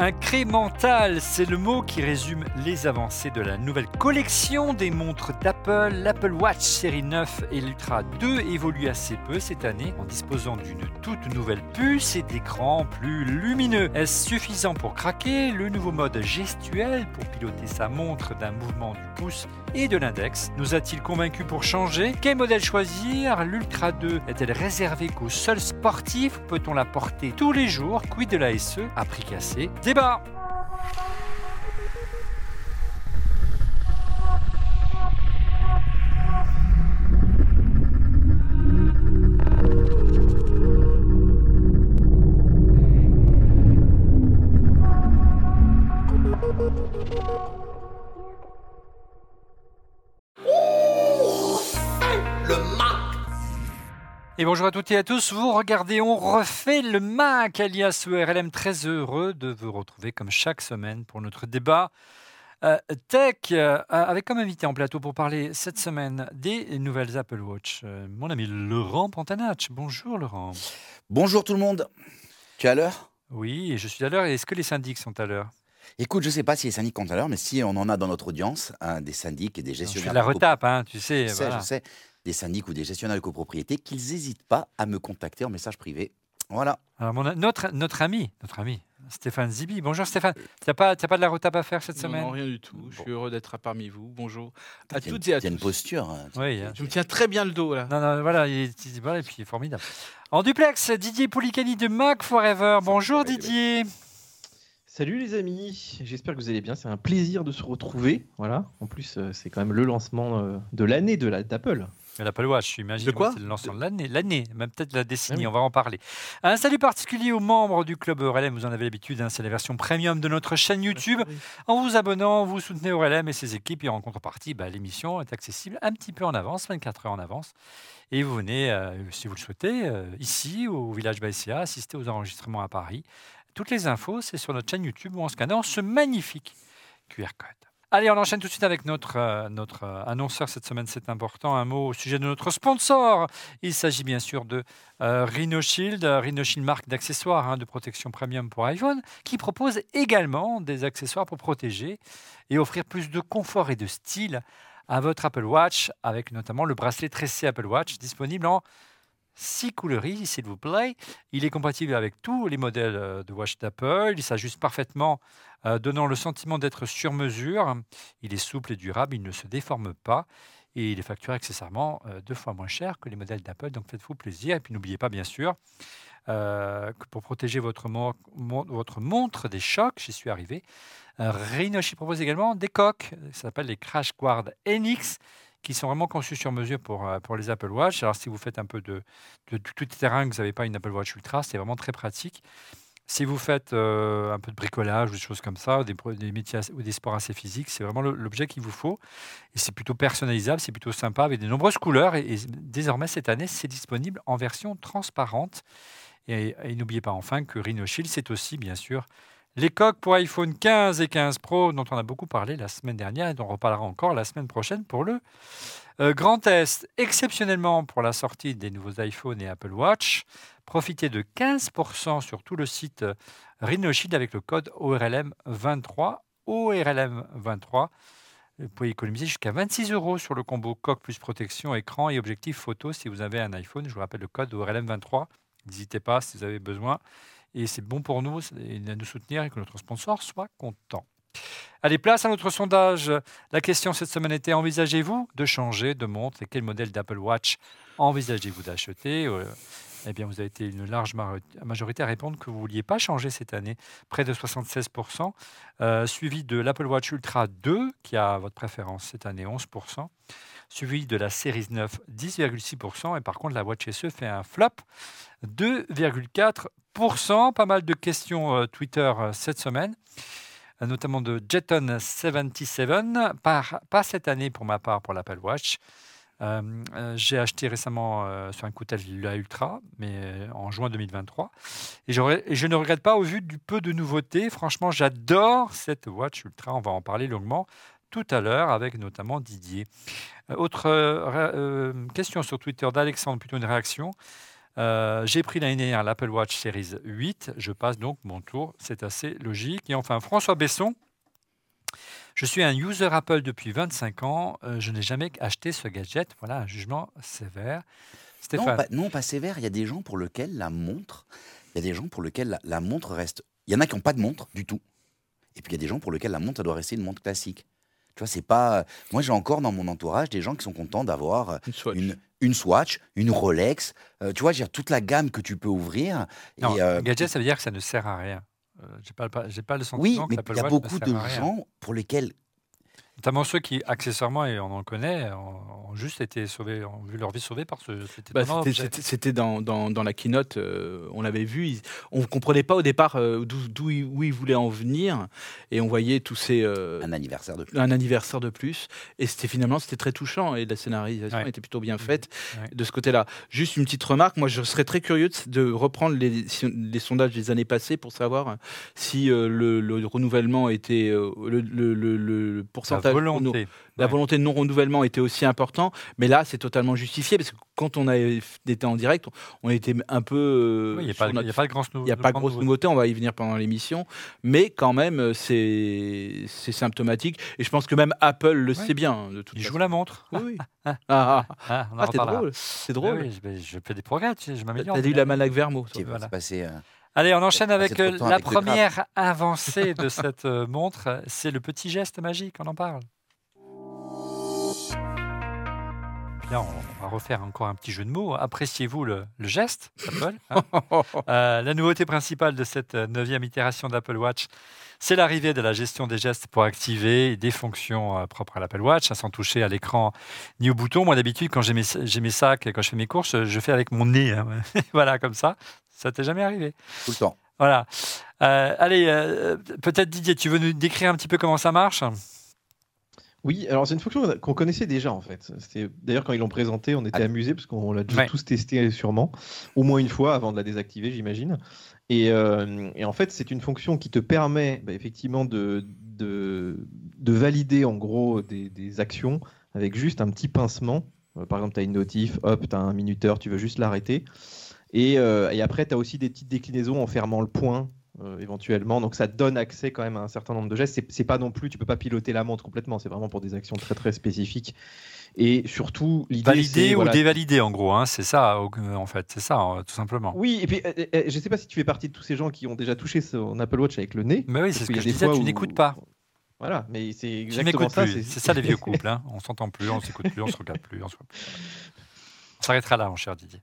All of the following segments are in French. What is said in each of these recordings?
Incrémental, c'est le mot qui résume les avancées de la nouvelle collection des montres d'Apple. L'Apple Watch série 9 et l'Ultra 2 évoluent assez peu cette année en disposant d'une toute nouvelle puce et d'écrans plus lumineux. Est-ce suffisant pour craquer Le nouveau mode gestuel pour piloter sa montre d'un mouvement du et de l'index. Nous a-t-il convaincu pour changer? Quel modèle choisir? L'Ultra 2 est-elle réservée qu'aux seuls sportifs? Peut-on la porter tous les jours? Quid de la SE à prix cassé Débat Et bonjour à toutes et à tous, vous regardez, on refait le Mac, alias ERLM, très heureux de vous retrouver comme chaque semaine pour notre débat euh, tech, euh, avec comme invité en plateau pour parler cette semaine des nouvelles Apple Watch, euh, mon ami Laurent Pantanach. Bonjour Laurent. Bonjour tout le monde. Tu es à l'heure? Oui, je suis à l'heure. Est-ce que les syndics sont à l'heure? Écoute, je ne sais pas si les syndics sont à l'heure, mais si on en a dans notre audience, hein, des syndics et des gestionnaires. Je la retape, hein, tu sais. Je sais, je sais des syndics ou des gestionnaires de copropriété, qu'ils n'hésitent pas à me contacter en message privé. Voilà. Alors notre, notre ami, notre ami, Stéphane Zibi. Bonjour Stéphane. Tu n'as pas, pas de la retape à faire cette semaine Non, rien du tout. Je suis heureux d'être parmi vous. Bonjour à toutes et à tous. Il y a une posture. Hein. Oui, je me tiens très bien le dos là. Non, non, voilà, il est, et puis il est formidable. En duplex, Didier Poulicani de Mac Forever. Bonjour Didier. Salut les amis, j'espère que vous allez bien. C'est un plaisir de se retrouver. Voilà. En plus, euh, c'est quand même le lancement euh, de l'année de d'Apple. L'Apple Watch, j'imagine. De quoi C'est le lancement de l'année, l'année, même peut-être la décennie, ah on va en parler. Un salut particulier aux membres du Club Aurelem, vous en avez l'habitude, hein, c'est la version premium de notre chaîne YouTube. En vous abonnant, vous soutenez Aurelem et ses équipes, et en contrepartie, bah, l'émission est accessible un petit peu en avance, 24 heures en avance. Et vous venez, euh, si vous le souhaitez, euh, ici, au village Baïsia, assister aux enregistrements à Paris. Toutes les infos, c'est sur notre chaîne YouTube ou en scannant ce magnifique QR code. Allez, on enchaîne tout de suite avec notre, euh, notre euh, annonceur cette semaine, c'est important. Un mot au sujet de notre sponsor. Il s'agit bien sûr de euh, Rhino Shield, Rhino Shield marque d'accessoires hein, de protection premium pour iPhone, qui propose également des accessoires pour protéger et offrir plus de confort et de style à votre Apple Watch, avec notamment le bracelet tressé Apple Watch disponible en six couleuries, s'il vous plaît. Il est compatible avec tous les modèles de watch d'Apple. Il s'ajuste parfaitement euh, donnant le sentiment d'être sur mesure. Il est souple et durable, il ne se déforme pas et il est facturé accessoirement euh, deux fois moins cher que les modèles d'Apple. Donc faites-vous plaisir. Et puis n'oubliez pas, bien sûr, euh, que pour protéger votre, votre, montre des chocs, j'y suis arrivé, Rhinoshi propose également des coques. Ça s'appelle les Crash Guard NX qui sont vraiment conçus sur mesure pour, pour les Apple Watch. Alors si vous faites un peu de, de, tout terrain, que vous n'avez pas une Apple Watch Ultra, c'est vraiment très pratique. Si vous faites euh, un peu de bricolage ou des choses comme ça, des, des métiers ou des sports assez physiques, c'est vraiment l'objet qu'il vous faut. Et c'est plutôt personnalisable, c'est plutôt sympa avec de nombreuses couleurs. Et, désormais, cette année, c'est disponible en version transparente. Et, n'oubliez pas enfin que Rhino Shield, c'est aussi, bien sûr, les coques pour iPhone 15 et 15 Pro, dont on a beaucoup parlé la semaine dernière et dont on reparlera encore la semaine prochaine pour le euh, grand test. Exceptionnellement pour la sortie des nouveaux iPhone et Apple Watch, Profitez de 15% sur tout le site euh, Rhinoshield avec le code ORLM23. ORLM23. Vous pouvez économiser jusqu'à 26 euros sur le combo coque plus protection, écran et objectif photo si vous avez un iPhone. Je vous rappelle le code ORLM23. N'hésitez pas si vous avez besoin. Et c'est bon pour nous de nous soutenir et que notre sponsor soit content. Allez, place à notre sondage. La question cette semaine était envisagez-vous de changer de montre et quel modèle d'Apple Watch envisagez-vous d'acheter? Euh, eh bien, vous avez été une large majorité à répondre que vous ne vouliez pas changer cette année, près de 76%, euh, suivi de l'Apple Watch Ultra 2, qui a votre préférence cette année, 11%, suivi de la Series 9, 10,6%, et par contre, la Watch SE fait un flop, 2,4%. Pas mal de questions euh, Twitter euh, cette semaine notamment de Jeton77, pas cette année pour ma part pour l'Apple Watch, euh, euh, j'ai acheté récemment euh, sur un coup la Ultra, mais en juin 2023. Et, et, je ne regrette pas au vu du peu de nouveautés. Franchement, j'adore cette Watch Ultra. On va en parler longuement tout à l'heure avec notamment Didier. autre question sur Twitter d'Alexandre, plutôt une réaction. Euh, J'ai pris l'année dernière l'Apple Watch Series 8. Je passe donc mon tour. C'est assez logique. Et enfin, François Besson. Je suis un user Apple depuis 25 ans. Euh, je n'ai jamais acheté ce gadget. Voilà un jugement sévère. Non Stéphane. pas, non, pas sévère. Il y a des gens pour lesquels la montre, il y a des gens pour lesquels la, montre reste. Il y en a qui n'ont pas de montre du tout. Et puis il y a des gens pour lesquels la montre, doit rester une montre classique. Tu vois, c'est pas. Moi, j'ai encore dans mon entourage des gens qui sont contents d'avoir euh, Une Swatch. une, une Swatch, une Rolex. euh, tu vois, j'ai toute la gamme que tu peux ouvrir. Et, Non, euh, gadget, ça veut dire que ça ne sert à rien. Euh, J'ai pas, le- j'ai pas le sentiment oui, mais il y a beaucoup de gens pour lesquels. Notamment ceux qui, accessoirement, et on en connaît, ont, ont juste été sauvés, ont vu leur vie sauvée par ce, cet Bah, c'était- dans, dans, dans la keynote, euh, on l'avait vu. ils- on ne comprenait pas au départ euh, d'où d'où il- où il voulait en venir. Et on voyait tous ces. euh, Un anniversaire de un anniversaire de plus. Et c'était finalement c'était très touchant. Et la scénarisation Ouais. était plutôt bien faite Ouais. de ce côté-là. Juste une petite remarque. Moi, je serais très curieux de, de reprendre les, sondages des années passées pour savoir si euh, le, le renouvellement était. euh, le, le- le- le La volonté. la Ouais. volonté de non-renouvellement était aussi important, mais là, c'est totalement justifié parce que quand on a été en direct, on était un peu. euh, Oui, Il n'y a, pas- il notre- y a pas de grand a pas grosse nouveauté, on va y venir pendant l'émission, mais quand même, euh, c'est symptomatique. Et je pense que même Apple le Ouais. sait bien, de toute Il façon. joue la montre. Oui, oui. Ah, ah, Ah, on en ah, c'est drôle, c'est Ah drôle. oui, je, je fais des progrès, tu sais, je m'améliore. T'as eu la Manac Vermo. qui va Voilà. se passer. euh, Allez, on enchaîne Passer avec la avec première avancée de cette euh, montre. C'est le petit geste magique, on en parle. Là, on va refaire encore un petit jeu de mots. Appréciez-vous le, le geste, Apple hein Euh, La nouveauté principale de cette euh, neuvième itération d'Apple Watch, c'est l'arrivée de la gestion des gestes pour activer des fonctions euh, propres à l'Apple Watch, hein, sans toucher à l'écran ni au bouton. Moi, d'habitude, quand j'ai mes, mes sacs, quand je fais mes courses, je fais avec mon nez. hein. voilà, comme ça. Ça t'est jamais arrivé tout le temps. voilà. Euh, allez, euh, peut-être Didier, tu veux nous décrire un petit peu comment ça marche? Oui, alors c'est une fonction qu'on connaissait déjà en fait. C'était d'ailleurs quand ils l'ont présenté, on était Ah. amusés parce qu'on l'a déjà Ouais. tous testé sûrement, au moins une fois avant de la désactiver, j'imagine. Et, euh, et en fait, c'est une fonction qui te permet bah, effectivement de, de, de valider en gros des, des actions avec juste un petit pincement. Par exemple, tu as une notif, hop, tu as un minuteur, tu veux juste l'arrêter. Et, euh, et après, tu as aussi des petites déclinaisons en fermant le point euh, éventuellement. Donc ça donne accès quand même à un certain nombre de gestes. C'est- pas non plus, tu peux pas piloter la montre complètement. C'est vraiment pour des actions très très spécifiques. Et surtout, l'idée Valider ou voilà, dévalider, en gros. hein, c'est ça, en fait. C'est ça, euh, tout simplement. Oui, et puis euh, je sais pas si tu fais partie de tous ces gens qui ont déjà touché son Apple Watch avec le nez. Mais oui, c'est ce que je disais, tu où- n'écoutes pas. Voilà, mais c'est exactement ça. C'est ça les vieux couples. Hein. On s'entend plus, on s'écoute plus, on se regarde plus. On se- On s'arrêtera là, mon cher Didier.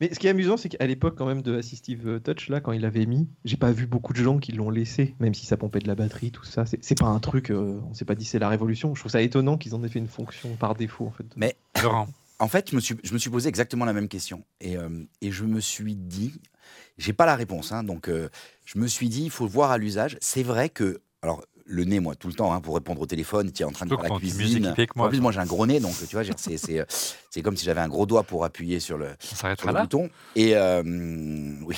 Mais ce qui est amusant, c'est qu'à l'époque quand même de Assistive Touch, là, quand il l'avait mis, j'ai pas vu beaucoup de gens qui l'ont laissé, même si ça pompait de la batterie, tout ça. C'est pas un truc, euh, on s'est pas dit c'est la révolution. Je trouve ça étonnant qu'ils en aient fait une fonction par défaut, en fait. Mais Laurent, En fait, je me suis, posé exactement la même question. Et, euh, et je me suis dit, j'ai pas la réponse, hein, donc euh, je me suis dit, il faut voir à l'usage. C'est vrai que, alors, le nez, moi, tout le temps, hein, pour répondre au téléphone, tu es en train de faire la cuisine. moi, en plus, moi, j'ai un gros nez, donc tu vois, c'est- euh, c'est comme si j'avais un gros doigt pour appuyer sur le, on sur le là. bouton. Et euh, oui.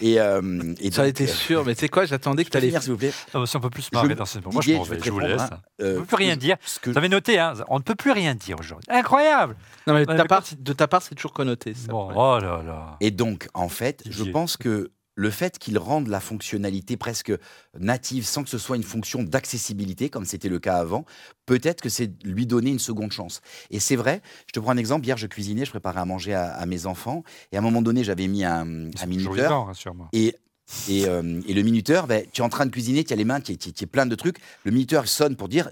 Et, euh, et Ça a donc, été euh, sûr, mais tu sais quoi, j'attendais que tu allais. finir, s'il vous plaît. Ah, bah, si on peut plus se marrer Je- dans ce moment, je je vais je vous laisse. hein. On Euh, ne peut plus rien dire. que- Vous avez noté, hein, on ne peut plus rien dire aujourd'hui. Incroyable Non, mais de ta part, quand de ta part, c'est toujours connoté. ça. Bon, oh là là. Et donc, en fait, je pense que le fait qu'ils rendent la fonctionnalité presque native sans que ce soit une fonction d'accessibilité, comme c'était le cas avant, peut-être que c'est lui donner une seconde chance. Et c'est vrai, je te prends un exemple, hier je cuisinais, je préparais à manger à, à mes enfants, et à un moment donné j'avais mis un, un minuteur, rassure-moi. et, et, euh, et le minuteur, ben, tu es en train de cuisiner, tu as les mains, tu es, plein de trucs, le minuteur sonne pour dire,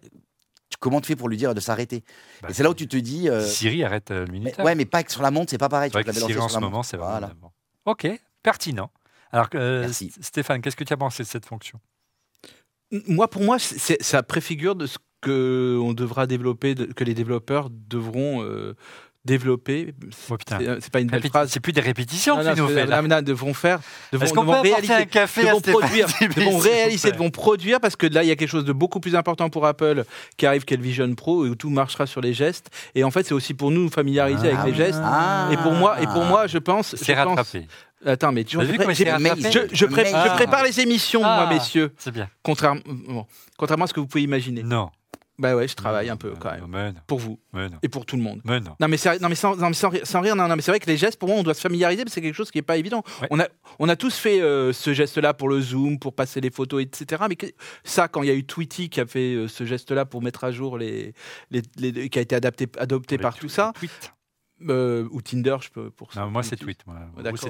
comment tu fais pour lui dire de s'arrêter? Bah, Et c'est là où tu te dis... euh, Siri arrête euh, le mais- minuteur? ouais, mais pas que sur la montre, c'est pas pareil. Tu Siri lancé en sur ce la moment, c'est vraiment. Voilà. Ok, pertinent. Alors, euh, Stéphane, qu'est-ce que tu as pensé de cette fonction? Moi, pour moi, ça préfigure de ce que on devra développer, que les développeurs devront euh, développer. Oh, putain. C'est pas une belle Répéti- phrase. C'est plus des répétitions tu nous fais là. non, non, devront faire, devront, qu'on peut réaliser, un café à devront Stéphane produire, devront réaliser, devront produire parce que là il y a quelque chose de beaucoup plus important pour Apple qui arrive qu'est le Vision Pro où tout marchera sur les gestes et en fait c'est aussi pour nous nous familiariser Ah avec les gestes Ah. et pour moi et pour moi je pense C'est rattrapé. attends mais tu rattrapé je, je pré- Ah. je prépare les émissions Ah. moi messieurs C'est bien. contrairement bon, contrairement à ce que vous pouvez imaginer Non. Bah ouais, je travaille un peu quand même. mais non, Pour vous mais non, et pour tout le monde. mais non. Non mais, non, mais sans, non, mais sans, ri- sans rire, non, non, mais c'est vrai que les gestes, pour moi, on doit se familiariser, parce que c'est quelque chose qui n'est pas évident. Ouais. On, a, on a tous fait euh, ce geste-là pour le zoom, pour passer les photos, etc. Mais que- ça, quand il y a eu Tweety qui a fait euh, ce geste-là pour mettre à jour les, les, les- qui a été adapté, adopté Les par tout ça, euh, ou Tinder, je peux pour Non, moi, c'est tweet. Moi.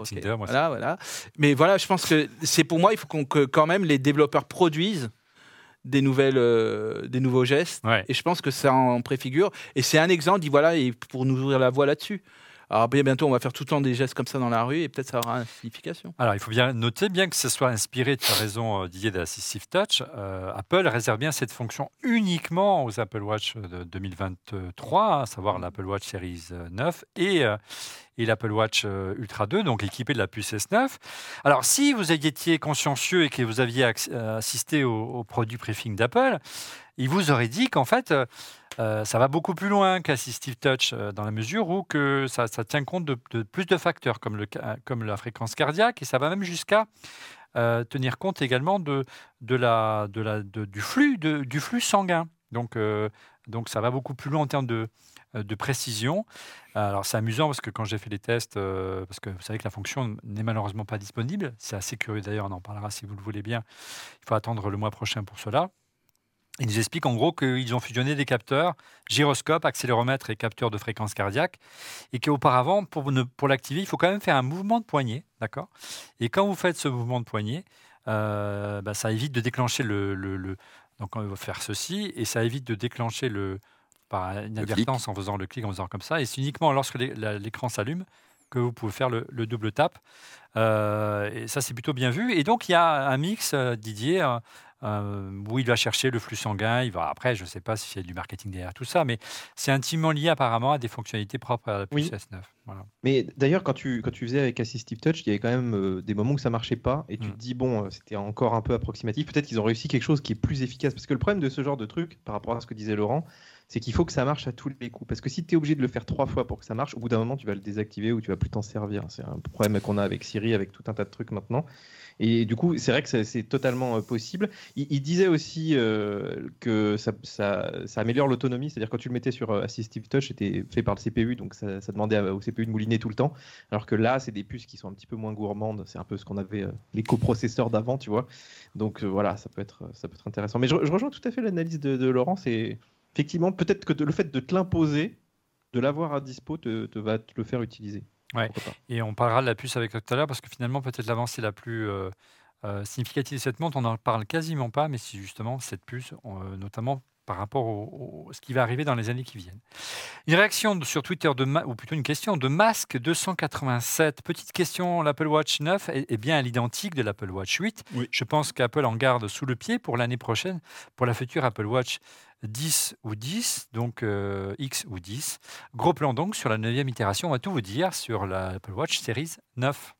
C'est. Tinder. Moi, c'est- voilà, voilà. Mais voilà, je pense que c'est pour moi, il faut qu'on, que quand même les développeurs produisent des nouvelles, euh, des nouveaux gestes. Ouais. Et je pense que ça en préfigure. Et c'est un exemple, dit voilà, et pour nous ouvrir la voie là-dessus. Alors bien bientôt, on va faire tout le temps des gestes comme ça dans la rue et peut-être ça aura une signification. Alors, il faut bien noter, bien que ce soit inspiré, tu as raison, euh, Didier, d'Assistive Touch, euh, Apple réserve bien cette fonction uniquement aux Apple Watch de 2023, à savoir l'Apple Watch Series euh, 9 et, euh, et l'Apple Watch euh, Ultra 2, donc équipé de la puce S9. Alors, si vous étiez consciencieux et que vous aviez euh, assisté au, au produit briefing d'Apple, il vous aurait dit qu'en fait, euh, ça va beaucoup plus loin qu'Assistive Touch, dans la mesure où que ça, tient compte de, plus de facteurs, comme, la fréquence cardiaque, et ça va même jusqu'à tenir compte également du, flux, du flux sanguin. Donc, donc ça va beaucoup plus loin en termes de, de précision. Alors c'est amusant parce que quand j'ai fait les tests, euh, parce que vous savez que la fonction n'est malheureusement pas disponible, c'est assez curieux d'ailleurs, on en parlera si vous le voulez bien, il faut attendre le mois prochain pour cela. Ils nous expliquent en gros qu'ils ont fusionné des capteurs, gyroscope, accéléromètre et capteur de fréquence cardiaque, et qu'auparavant, pour l'activer, il faut quand même faire un mouvement de poignet, d'accord? Et quand vous faites ce mouvement de poignet, euh, bah, ça évite de déclencher le, le- le- Donc on va faire ceci, et ça évite de déclencher le par inadvertance en faisant le clic, en faisant comme ça, et c'est uniquement lorsque l'écran s'allume que vous pouvez faire le, le double tap. Euh, et ça, c'est plutôt bien vu. Et donc, il y a un mix, euh, Didier, euh, où il va chercher le flux sanguin. Il va, après, je ne sais pas s'il y a du marketing derrière tout ça, mais c'est intimement lié apparemment à des fonctionnalités propres à la puce Oui. S9. Voilà. Mais d'ailleurs, quand tu, quand tu faisais avec Assistive Touch, il y avait quand même euh, des moments où ça marchait pas et tu Mm. te dis, bon, c'était encore un peu approximatif. Peut-être qu'ils ont réussi quelque chose qui est plus efficace. Parce que le problème de ce genre de truc, par rapport à ce que disait Laurent, c'est qu'il faut que ça marche à tous les coups. Parce que si tu es obligé de le faire trois fois pour que ça marche, au bout d'un moment, tu vas le désactiver ou tu vas plus t'en servir. C'est un problème qu'on a avec Siri, avec tout un tas de trucs maintenant. Et du coup, c'est vrai que c'est- totalement euh, possible. Il, disait aussi euh, que ça, améliore l'autonomie, c'est-à-dire quand tu le mettais sur euh, Assistive Touch, c'était fait par le CPU, donc ça, demandait au CPU de mouliner tout le temps. Alors que là, c'est des puces qui sont un petit peu moins gourmandes. C'est un peu ce qu'on avait euh, les coprocesseurs d'avant, tu vois. Donc voilà, ça peut être, ça peut être intéressant. Mais je, je rejoins tout à fait l'analyse de, de Laurent. C'est effectivement peut-être que le fait de te l'imposer, de l'avoir à dispo, te, te va te le faire utiliser. Ouais. Et on parlera de la puce avec toi tout à l'heure, parce que finalement, peut-être l'avancée la plus euh, euh, significative de cette montre, on n'en parle quasiment pas, mais c'est justement cette puce, euh, notamment par rapport au- ce qui va arriver dans les années qui viennent. Une réaction sur Twitter, de ou plutôt une question de Masque 287. Petite question, l'Apple Watch 9 est, est bien à l'identique de l'Apple Watch 8. Oui. Je pense qu'Apple en garde sous le pied pour l'année prochaine, pour la future Apple Watch 10 ou 10, donc euh, X ou 10. Gros plan donc sur la neuvième itération, on va tout vous dire sur l'Apple Watch Series 9.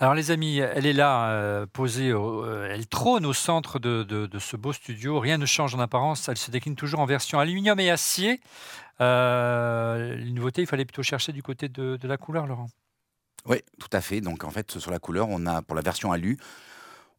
Alors les amis, elle est là, euh, posée, euh, elle trône au centre de ce beau studio. Rien ne change en apparence, elle se décline toujours en version aluminium et acier. Euh, les nouveautés, il fallait plutôt chercher du côté de, de la couleur, Laurent. Oui, tout à fait. Donc en fait, sur la couleur, on a pour la version alu,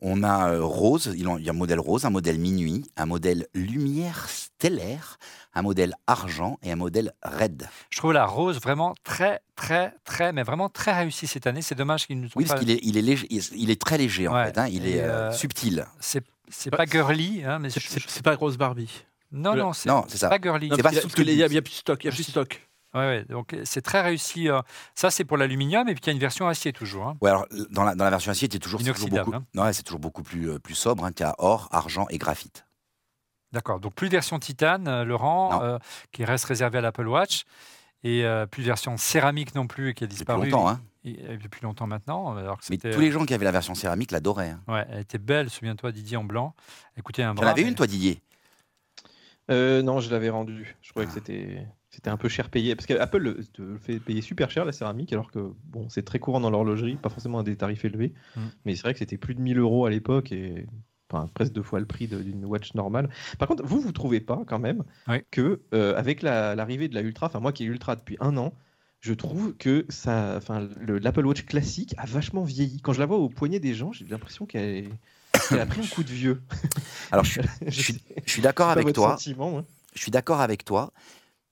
on a euh, rose, il y a un modèle rose, un modèle minuit, un modèle lumière stellaire, un modèle argent et un modèle red. Je trouve la rose vraiment très, très, très, mais vraiment très réussie cette année. C'est dommage qu'ils nous ont Oui, pas... parce qu'il est, il est, léger, il il est très léger en Ouais, fait. hein, il et, est euh, euh, subtil. C'est c'est pas girly, hein, mais C'est- je- C'est c'est pas Rose Barbie. non, non, c'est Non, c'est ça. pas girly. Non, C'est parce pas qu'il y a- sous- parce qu'il y a, il y a plus de stock. Il y a plus de stock. Ouais, ouais, donc euh, c'est très réussi. euh. Ça, c'est pour l'aluminium, et puis il y a une version acier toujours. hein. Ouais, alors, dans, la, dans la version acier, c'est toujours, c'est toujours Inoxydable, beaucoup, hein. non, ouais, c'est toujours beaucoup plus, euh, plus sobre. Hein, tu as or, argent et graphite. D'accord, donc plus de version titane, Laurent, euh, qui reste réservée à l'Apple Watch, et euh, plus de version céramique non plus, qui a Depuis disparu longtemps. Hein. et- et depuis longtemps maintenant. Alors que Mais tous les gens qui avaient la version céramique l'adoraient. Hein. ouais, elle était belle, souviens-toi, Didier en blanc. Écoutez, un Tu en bras, avais mais- une, toi, Didier? Euh, non, je l'avais rendu. Je trouvais Ah. que c'était c'était un peu cher payé parce qu'Apple le- te le fait payer super cher la céramique alors que bon c'est très courant dans l'horlogerie, pas forcément à des tarifs élevés, Mm. mais c'est vrai que c'était plus de 1000 euros à l'époque et enfin, presque deux fois le prix d'une watch normale. Par contre, vous vous trouvez pas quand même Oui. que euh, avec la- l'arrivée de la Ultra, enfin moi qui ai Ultra depuis un an, je trouve que ça, enfin le- l'Apple Watch classique a vachement vieilli. Quand je la vois au poignet des gens, j'ai l'impression qu'elle est Elle a pris un coup de vieux. Alors, je, suis- je suis, je suis d'accord avec toi. sentiment, hein. Je suis d'accord avec toi,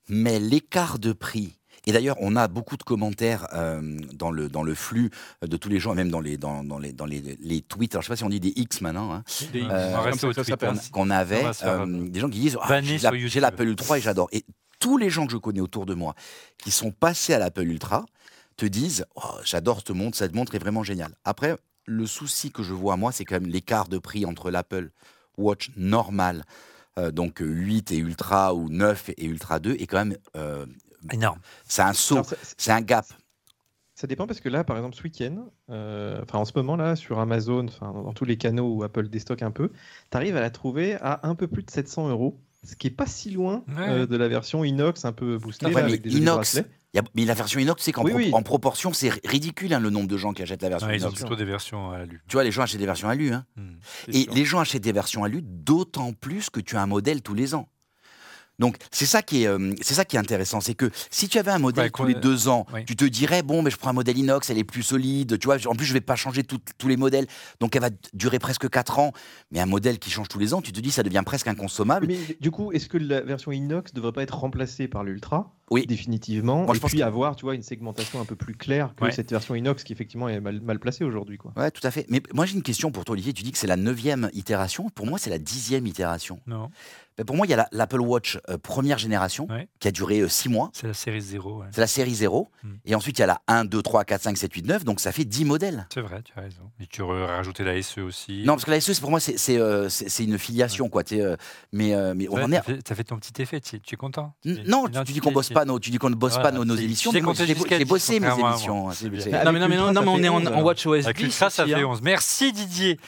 mais l'écart de prix. Et d'ailleurs, on a beaucoup de commentaires euh, dans, le, dans le flux de tous les gens, même dans les, dans, dans les, dans les, les tweets. Alors, je ne sais pas si on dit des X maintenant, hein, Des- on Euh, au tweet, qu'on avait, euh, euh, des gens qui disent Ah, j'ai l'Apple Ultra et j'adore. Et tous les gens que je connais autour de moi qui sont passés à l'Apple Ultra te disent Oh, j'adore cette montre, cette montre est vraiment géniale. Après, le souci que je vois moi, c'est quand même l'écart de prix entre l'Apple Watch normal, euh, donc 8 et Ultra ou 9 et Ultra 2, est quand même euh, Énorme. c'est un saut, c'est un gap. Ça dépend parce que là, par exemple, ce week-end, euh, enfin en ce moment là, sur Amazon, enfin dans tous les canaux où Apple déstocke un peu, tu arrives à la trouver à un peu plus de 700 euros, ce qui est pas si loin Ouais. euh, de la version inox un peu boostée Ouais, là, mais avec des inox, y a- mais la version inox, c'est qu'en Oui, pro- oui. en proportion, c'est ridicule hein, le nombre de gens qui achètent la version Ouais, ils ont inox. plutôt des versions à l'alu. Tu vois, les gens achètent des versions alu. Hein. Hmm. Et les gens achètent des versions alu d'autant plus que tu as un modèle tous les ans. Donc c'est ça qui est, euh, c'est ça qui est intéressant, c'est que si tu avais un modèle Ouais, tous les deux ans, oui. tu te dirais bon, mais je prends un modèle inox, elle est plus solide, tu vois. En plus, je vais pas changer tout- tous les modèles, donc elle va durer presque 4 ans. Mais un modèle qui change tous les ans, tu te dis ça devient presque inconsommable. Mais du coup, est-ce que la version inox devrait pas être remplacée par l'ultra? Oui. définitivement Moi, je et pense puis que- avoir, tu vois, une segmentation un peu plus claire que Ouais. cette version inox qui effectivement est mal, mal placée aujourd'hui, quoi. Ouais, tout à fait. Mais moi j'ai une question pour toi, Olivier. Tu dis que c'est la neuvième itération. Pour moi, c'est la dixième itération. Non, Ben, pour moi, il y a la- l'Apple Watch euh, première génération Ouais. qui a duré 6 mois. c'est la série 0. C'est la série 0. Hmm. Et ensuite, il y a la 1, 2, 3, 4, 5, 7, 8, 9. Donc ça fait 10 modèles. C'est vrai, tu as raison. Et tu aurais rajouté la SE aussi. Non, parce que la SE, pour moi, c'est euh, une filiation. Quoi, tu sais, euh, mais, euh, mais on Ouais, en est. fait, t'as fait ton petit effet, tu tu es content N- Tu- Non, tu tu, tu dis qu'on bosse pas nos, tu dis qu'on ne bosse Voilà, pas nos, nos émissions. j'ai mais moi, compté J'ai jusqu'à j'ai 10, bossé mes émissions. hein, Ah, Non mais, mais mais on est en, 11, en alors. WatchOS 10. Avec l'Ultra, ça fait hein. 11. Merci Didier.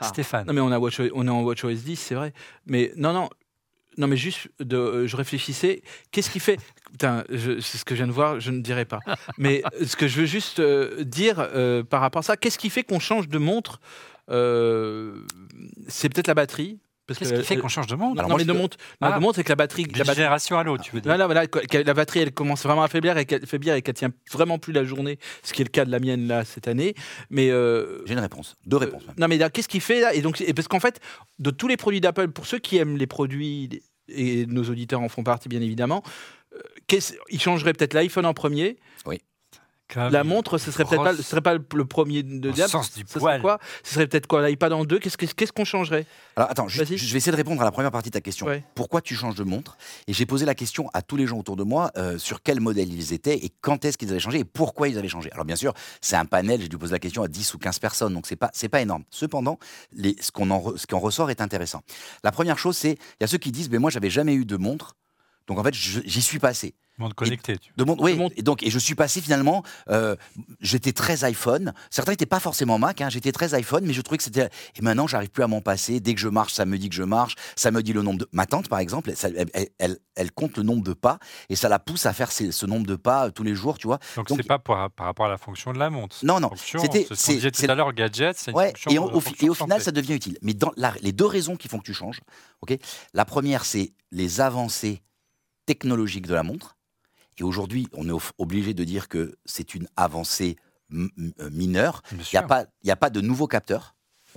Ah. Stéphane. Non mais on, a Watch, on est en WatchOS 10, c'est vrai. Mais non, non, non mais juste, de, euh, je réfléchissais, qu'est-ce qui fait... Putain, c'est ce que je viens de voir, je ne dirai pas. Mais euh, ce que je veux juste euh, dire euh, par rapport à ça, qu'est-ce qui fait qu'on change de montre C'est peut-être la batterie. Parce Qu'est-ce que, qui fait qu'on change de monde Non, Alors moi, mais je de montre, non, Ah. de montre, c'est que la batterie, la batterie génération à l'autre, tu veux dire Voilà, voilà, la batterie, elle commence vraiment à faiblir et qu'elle faiblir et qu'elle tient vraiment plus la journée, ce qui est le cas de la mienne là cette année. Mais euh, J'ai une réponse. Deux réponses. même. non, mais qu'est-ce qu'il fait là? Et donc, et parce qu'en fait, de tous les produits d'Apple, pour ceux qui aiment les produits et nos auditeurs en font partie bien évidemment, euh, ils changeraient peut-être l'iPhone en premier? Quand La montre, ce serait peut-être pas, ce serait pas le, le premier de diable. sens du Ce serait poil. quoi? Ce serait peut-être quoi? L'iPad en deux Qu'est-ce qu'on changerait? Alors attends, je, vais essayer de répondre à la première partie de ta question. Ouais. Pourquoi tu changes de montre? Et j'ai posé la question à tous les gens autour de moi euh, sur quel modèle ils étaient et quand est-ce qu'ils avaient changé et pourquoi ils avaient changé. Alors bien sûr, c'est un panel, j'ai dû poser la question à 10 ou 15 personnes, donc c'est pas c'est pas énorme. Cependant, les, ce qu'on en re- ce qui en ressort est intéressant. La première chose, c'est il y a ceux qui disent, mais moi j'avais jamais eu de montre, donc en fait j'y suis passé. Monde connecté. tu- De montre, oui. Et donc, et je suis passé finalement. euh, j'étais très iPhone. Certains n'étaient pas forcément Mac. hein, j'étais très iPhone, mais je trouvais que c'était. Et maintenant, j'arrive plus à m'en passer. Dès que je marche, ça me dit que je marche. Ça me dit le nombre de. Ma tante, par exemple, ça- elle, elle- elle- elle compte le nombre de pas et ça la pousse à faire ces- ce nombre de pas euh, tous les jours, tu vois. Donc, c'est pas par, par rapport à la fonction de la montre. Non, non. C'était- c'est ce disait tout à l'heure, gadget, une Ouais, fonction. et, au, au fi- fonction et au final, santé. ça devient utile. Mais dans la- les deux raisons qui font que tu changes, ok? La première, c'est les avancées technologiques de la montre. Et aujourd'hui, on est obligé de dire que c'est une avancée mineure. Il n'y a, a pas de nouveaux capteurs.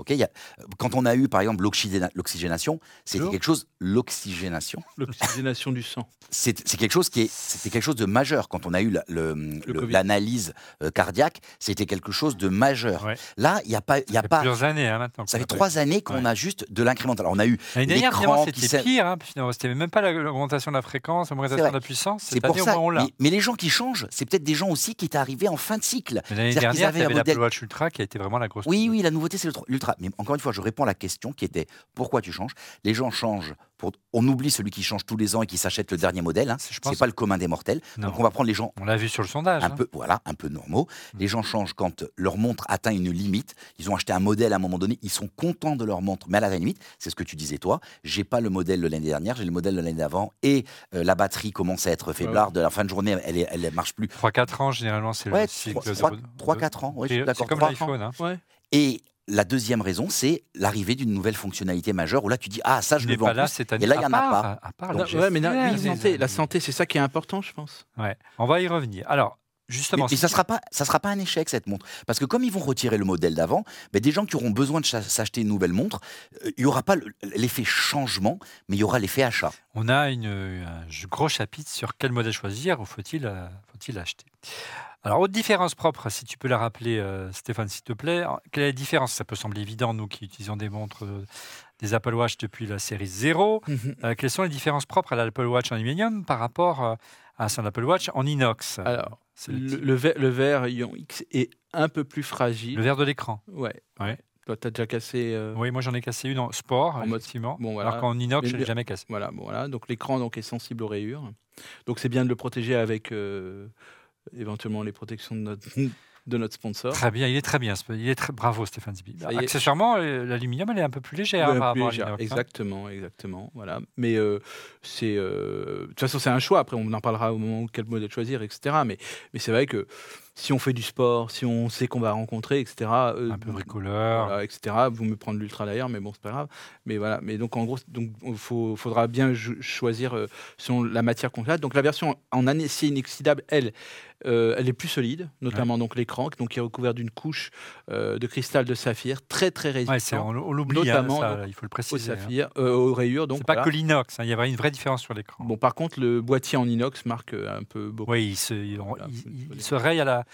Il y a- quand on a eu, par exemple, l'oxygéna- l'oxygénation, c'était quelque chose. L'oxygénation, L'oxygénation du sang. c'est quelque chose qui est, c'était quelque chose de majeur. Quand on a eu la- le- le- Covid. l'analyse euh, cardiaque, c'était quelque chose de majeur. Ouais. Là, il n'y a pas, il y Ça a fait pas. plusieurs années hein, maintenant. Ça fait trois années qu'on Ouais. a juste de l'incrémental. Alors, on a eu L'année dernière, l'écran c'était s'est- pire. Hein, finalement, c'était même pas la- l'augmentation de la fréquence, l'augmentation de la puissance. C'est pour ça. l'a. Mais, mais les gens qui changent, c'est peut-être des gens aussi qui étaient arrivés en fin de cycle. L'année dernière, un avais modèle- l'Apple Watch Ultra qui a été vraiment la grosse. Oui, oui, la nouveauté, c'est le Mais encore une fois, je réponds à la question qui était pourquoi tu changes? Les gens changent. Pour... On oublie celui qui change tous les ans et qui s'achète le dernier modèle. Hein. C'est- pense- pas le commun des mortels. Non. Donc on va prendre les gens On l'a vu sur le sondage. un hein. peu, voilà, un peu normaux. Les gens changent quand leur montre atteint une limite. Ils ont acheté un modèle à un moment donné. Ils sont contents de leur montre, mais à la limite, c'est ce que tu disais toi. J'ai pas le modèle de l'année dernière, j'ai le modèle de l'année d'avant, et euh, la batterie commence à être faiblarde. De la fin de journée, elle, est- elle, marche plus. 3-4 ans, généralement, c'est Ouais, le cycle. 3-4 ans. Suis C'est d'accord. c'est comme l'iPhone. hein. Ouais. Et la deuxième raison, c'est l'arrivée d'une nouvelle fonctionnalité majeure où là, tu dis Ah, ça, je le veux pas là plus. cette année. Et là, il y en a part- pas. À part ouais, mais la santé, la amis. santé, c'est ça qui est important, je pense. Ouais. On va y revenir. Alors, Justement, Mais, ça tu- sera pas, ça sera pas un échec cette montre, parce que comme ils vont retirer le modèle d'avant, ben, des gens qui auront besoin de s'acheter une nouvelle montre, euh, il y aura pas le- l'effet changement, mais il y aura l'effet achat. on a une, un gros chapitre sur quel modèle choisir ou faut-il euh, faut-il acheter. Alors, autre différence propre, si tu peux la rappeler, euh, Stéphane, s'il te plaît. Quelle est la différence? Ça peut sembler évident, nous qui utilisons des montres, euh, des Apple Watch depuis la série 0. Mhm. Euh, quelles sont les différences propres à l'Apple Watch en aluminium par rapport à son Apple Watch en inox? Alors, le, le, type- le verre, Ion X est un peu plus fragile. le verre de l'écran. Ouais. Ouais. Toi, t'as déjà cassé. Oui, moi j'en ai cassé une en sport, En mode- effectivement. bon, voilà. Alors qu'en inox, je l'ai bien- jamais cassé. Voilà, bon, voilà. Donc l'écran donc est sensible aux rayures. Donc c'est bien de le protéger avec éventuellement les protections de notre, de notre sponsor. Très bien, il est très bien. Il est très bravo, Stéphane Zibi. Est. Accessoirement, euh, l'aluminium, elle est un peu plus légère par plus légère. hein. Exactement, exactement. Voilà. Mais euh, c'est euh, de toute façon c'est un choix. Après on en parlera au moment où quel modèle choisir, etc. Mais mais c'est vrai que si on fait du sport, si on sait qu'on va rencontrer, etc. euh, Un peu bricoleur. voilà, etc. Vous me prendre l'ultra d'ailleurs, mais bon, c'est pas grave. Mais voilà. Mais donc, en gros, donc, il faut, faudra bien choisir euh, selon la matière qu'on a. Donc, la version en acier inoxydable, elle, euh, elle est plus solide, notamment donc l'écran, donc qui est recouvert d'une couche euh, de cristal de saphir très très résistant on, on l'oublie, hein, notamment, ça, donc, il faut le au préciser. hein. saphir, euh, aux rayures. Donc, C'est pas voilà. que l'inox, hein, il y avait une vraie différence sur l'écran. Bon, par contre, le boîtier en inox marque euh, un peu beaucoup. Oui, il se, il- on- Voilà, il- faut- faut il dire. se raye à la,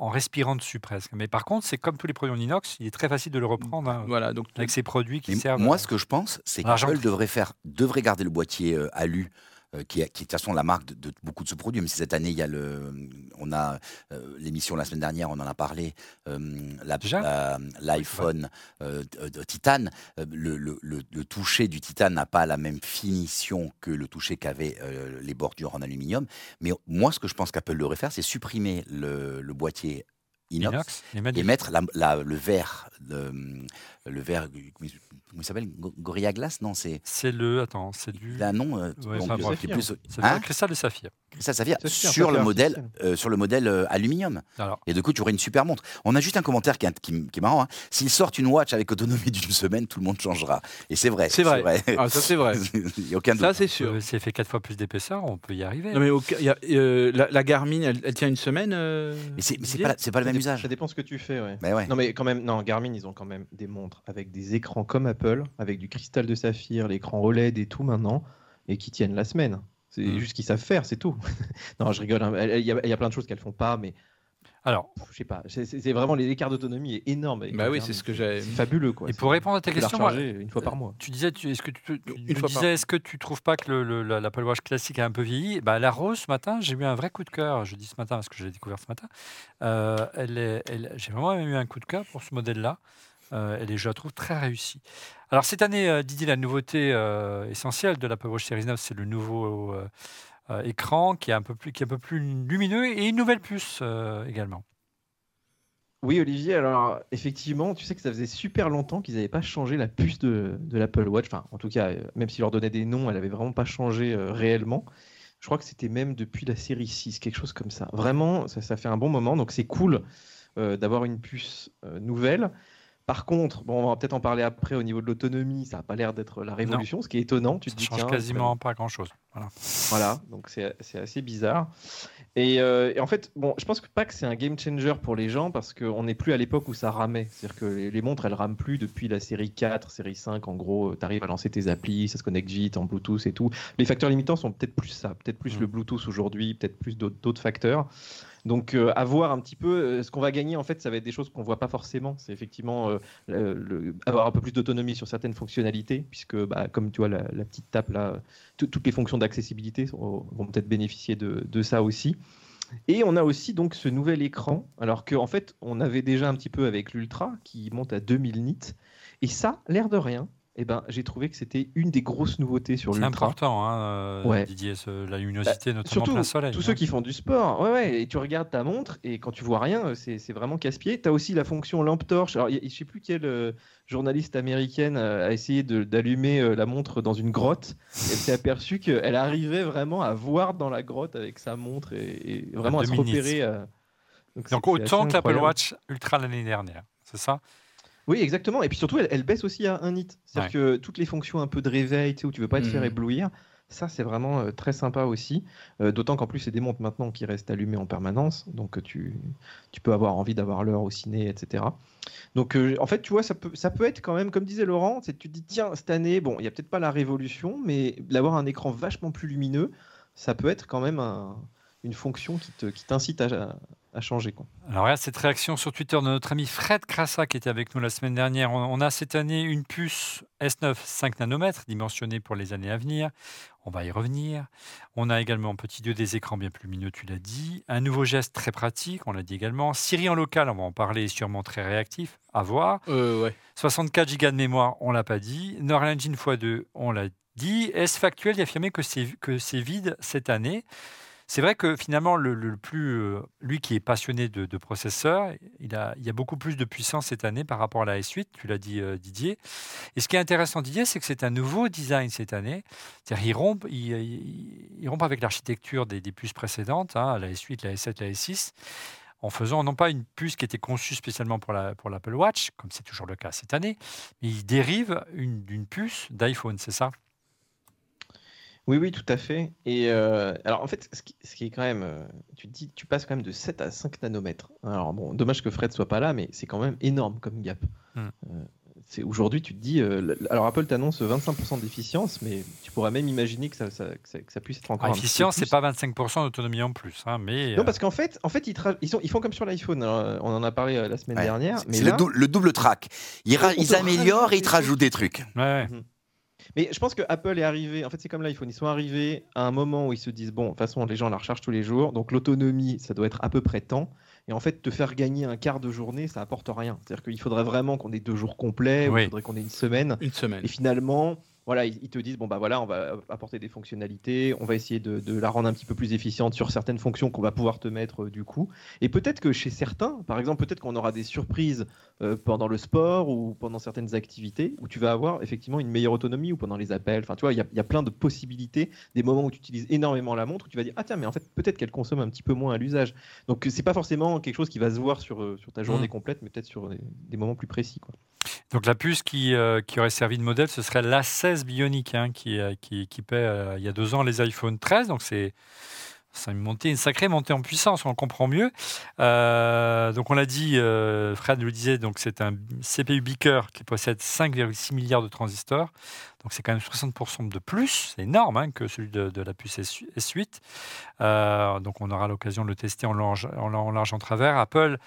en respirant dessus presque. Mais par contre, c'est comme tous les produits en inox, il est très facile de le reprendre hein, Voilà, donc avec ces produits qui servent. moi, à- ce que je pense, c'est qu'Apple devrait faire, devrait garder le boîtier euh, alu. Euh, qui, est, qui est de toute façon la marque de, de beaucoup de ce produit. Mais cette année, il y a le, on a euh, l'émission la semaine dernière, on en a parlé. euh, L'iPhone titane, le, le- le- le toucher du titane n'a pas la même finition que le toucher qu'avaient les bordures en aluminium. Mais moi, ce que je pense qu'Apple devrait faire, c'est supprimer le, boîtier inox, et mettre la- la- le verre, le, le verre, comment il s'appelle Go- Gorilla Glass Non, c'est C'est le. Attends, c'est du. il a un nom euh, Ouais, enfin, euh, bref. qui est plus Hein le cristal de saphir. ça, ça vient Saphir, sur le saphir modèle, euh, sur le modèle euh, aluminium. Alors, Et du coup, tu aurais une super montre. On a juste un commentaire qui, est- qui- qui est marrant. hein. S'ils sortent une watch avec autonomie d'une semaine, tout le monde changera. Et c'est vrai. C'est vrai. Ah, ça, c'est vrai. Il n'y a aucun doute. ça, c'est sûr. euh, si elle fait quatre fois plus d'épaisseur, on peut y arriver. Non, mais au y a, euh, la, la Garmin, elle, elle tient une semaine. euh, mais c'est pas, c'est pas le même usage. Ça dépend ce que tu fais, ouais. Mais ouais. Non mais quand même, non, Garmin, ils ont quand même des montres avec des écrans comme Apple, avec du cristal de saphir, l'écran OLED et tout maintenant, et qui tiennent la semaine. C'est Mm. juste qu'ils savent faire, c'est tout. non, je rigole. hein. Il y, a- il y a plein de choses qu'elles font pas, mais Alors, je sais pas. C'est vraiment l'écart d'autonomie est énorme. Bah oui, c'est ce que j'ai. C'est fabuleux quoi. et pour répondre à ta question, moi, une fois par mois. Tu disais, est-ce que tu, tu disais, est-ce que tu trouves pas que le, le- la- l'Apple Watch classique a un peu vieilli? Bah, La rose, ce matin, j'ai eu un vrai coup de cœur. Je dis ce matin parce que je l'ai découvert ce matin. Euh, elle- j'ai vraiment eu un coup de cœur pour ce modèle-là. Euh, est, je la trouve très réussie. Alors cette année, euh, Didier, la nouveauté euh, essentielle de l'Apple Watch Series 9, c'est le nouveau euh, écran qui est un peu plus, lumineux et une nouvelle puce également. Oui, Olivier, alors effectivement, tu sais que ça faisait super longtemps qu'ils n'avaient pas changé la puce de, l'Apple Watch. Enfin, en tout cas, même s'ils leur donnaient des noms, elle n'avait vraiment pas changé réellement. Je crois que c'était même depuis la série 6, quelque chose comme ça. Vraiment, ça, fait un bon moment. Donc c'est cool d'avoir une puce nouvelle. Par contre, bon, on va peut-être en parler après au niveau de l'autonomie, ça n'a pas l'air d'être la révolution, ce qui est étonnant. Tu Ça te dis, change tiens, quasiment pas grand-chose. Voilà. voilà, donc c'est assez bizarre. Et, euh, et en fait, bon, je pense que pas que c'est un game changer pour les gens parce qu'on n'est plus à l'époque où ça ramait. C'est-à-dire que les, les montres, elles rament plus depuis la série 4, série 5. En gros, tu arrives à lancer tes applis, ça se connecte vite en Bluetooth et tout. Les facteurs limitants sont peut-être plus ça, peut-être plus Mm. le Bluetooth aujourd'hui, peut-être plus d'autres facteurs. Donc, euh, à voir un petit peu euh, ce qu'on va gagner. En fait, ça va être des choses qu'on voit pas forcément. C'est effectivement euh, avoir un peu plus d'autonomie sur certaines fonctionnalités, puisque, bah, comme tu vois, la, petite tape là, tout- toutes les fonctions d'accessibilité vont peut-être bénéficier de, de ça aussi. Et on a aussi donc ce nouvel écran, alors qu'en en fait, on avait déjà un petit peu avec l'Ultra qui monte à 2000 nits. Et ça, l'air de rien, eh ben, j'ai trouvé que c'était une des grosses nouveautés sur C'est l'Ultra. important, hein, euh, Ouais. Didier, ce- la luminosité, notamment Surtout plein soleil. tous hein. ceux qui font du sport, ouais, ouais, et tu regardes ta montre et quand tu vois rien, c'est c'est vraiment casse-pied. Tu as aussi la fonction lampe torche. Alors, y a- je sais plus quelle euh, journaliste américaine euh, a essayé d'allumer euh, la montre dans une grotte. Elle s'est aperçue qu'elle arrivait vraiment à voir dans la grotte avec sa montre et, et vraiment à, se 2000 nits. repérer. euh, donc c'est- Donc c'est autant que l'Apple. Watch Ultra l'année dernière, c'est ça? Oui, exactement. Et puis surtout, elle, elle baisse aussi à un nit. C'est-à-dire que toutes les fonctions un peu de réveil, tu sais, où tu veux pas te faire Mhm. éblouir, Ça, c'est vraiment euh, très sympa aussi. Euh, d'autant qu'en plus, c'est des montres maintenant qui restent allumées en permanence. Donc, tu, tu peux avoir envie d'avoir l'heure au ciné, etc. Donc, euh, en fait, tu vois, ça peut, ça peut être quand même, comme disait Laurent, c'est tu te dis, tiens, cette année, bon, il n'y a peut-être pas la révolution, mais d'avoir un écran vachement plus lumineux, ça peut être quand même un- une fonction qui t'incite à, à changer. Quoi. Alors regarde cette réaction sur Twitter de notre ami Fred Crassa qui était avec nous la semaine dernière. On, a cette année une puce S9 5 nanomètres dimensionnée pour les années à venir. On va y revenir. On a également petit dieu des écrans bien plus lumineux, tu l'as dit. Un nouveau geste très pratique, on l'a dit également. Siri en local, on va en parler, est sûrement très réactif. À voir. Euh, ouais. 64 Go de mémoire, on l'a pas dit. Neural Engine x2, on l'a dit. Est-ce factuel d'affirmer que c'est que c'est vide cette année C'est vrai que finalement, le, plus, euh, lui qui est passionné de, processeurs, il, a, il y a beaucoup plus de puissance cette année par rapport à la S8, tu l'as dit euh, Didier. Et ce qui est intéressant Didier, c'est que c'est un nouveau design cette année. C'est-à-dire il rompt, il, il- il rompt avec l'architecture des, puces précédentes, hein, la S8, la S7, la S6 en faisant non pas une puce qui était conçue spécialement pour la- pour l'Apple Watch, comme c'est toujours le cas cette année, mais il dérive une- d'une puce d'iPhone, c'est ça? Oui, oui, tout à fait. Et euh, alors, en fait, ce qui, ce qui est quand même, euh, tu te dis, tu passes quand même de 7 à 5 nanomètres. Alors, bon, dommage que Fred soit pas là, mais c'est quand même énorme comme gap. Hmm. Euh, c'est aujourd'hui, tu te dis, euh, alors Apple t'annonce 25% d'efficience, mais tu pourrais même imaginer que ça, ça- que ça- que ça puisse être encore Ah, Efficient, c'est pas 25% d'autonomie en plus, hein, mais Non, parce qu'en fait, en fait ils, tra- ils, sont, ils font comme sur l'iPhone. Alors, On en a parlé la semaine Ouais. dernière. C'est le, dou- le double track. Ils, améliorent et ils te rajoutent des trucs. ouais, ouais. Mais je pense que Apple est arrivé, en fait c'est comme l'iPhone, ils sont arrivés à un moment où ils se disent, bon, de toute façon les gens la rechargent tous les jours, donc l'autonomie ça doit être à peu près tant, et en fait te faire gagner un quart de journée ça apporte rien. C'est-à-dire qu'il faudrait vraiment qu'on ait deux jours complets, ou il faudrait qu'on ait une semaine, Une semaine. et finalement, voilà, ils te disent, bon bah voilà, on va apporter des fonctionnalités, on va essayer de, de la rendre un petit peu plus efficiente sur certaines fonctions qu'on va pouvoir te mettre euh, du coup, et peut-être que chez certains, par exemple, peut-être qu'on aura des surprises euh, pendant le sport ou pendant certaines activités où tu vas avoir effectivement une meilleure autonomie ou pendant les appels. Enfin, tu vois, il y, a- il y a plein de possibilités, des moments où tu utilises énormément la montre où tu vas dire ah tiens mais en fait peut-être qu'elle consomme un petit peu moins à l'usage. Donc c'est pas forcément quelque chose qui va se voir sur euh, sur ta journée Mm. complète, mais peut-être sur des, des moments plus précis. Quoi. Donc la puce qui, euh, qui aurait servi de modèle, ce serait l'A16 Bionic hein, qui, euh, qui équipait euh, il y a deux ans les iPhone 13. Donc c'est une, montée, une sacrée montée en puissance, on le comprend mieux. Donc on l'a dit, Fred le disait, c'est un CPU Beaker qui possède 5,6 milliards de transistors. Donc c'est quand même 60% de plus, c'est énorme hein, que celui de, la puce S- S8. Euh, donc on aura l'occasion de le tester en large, en large en travers. Apple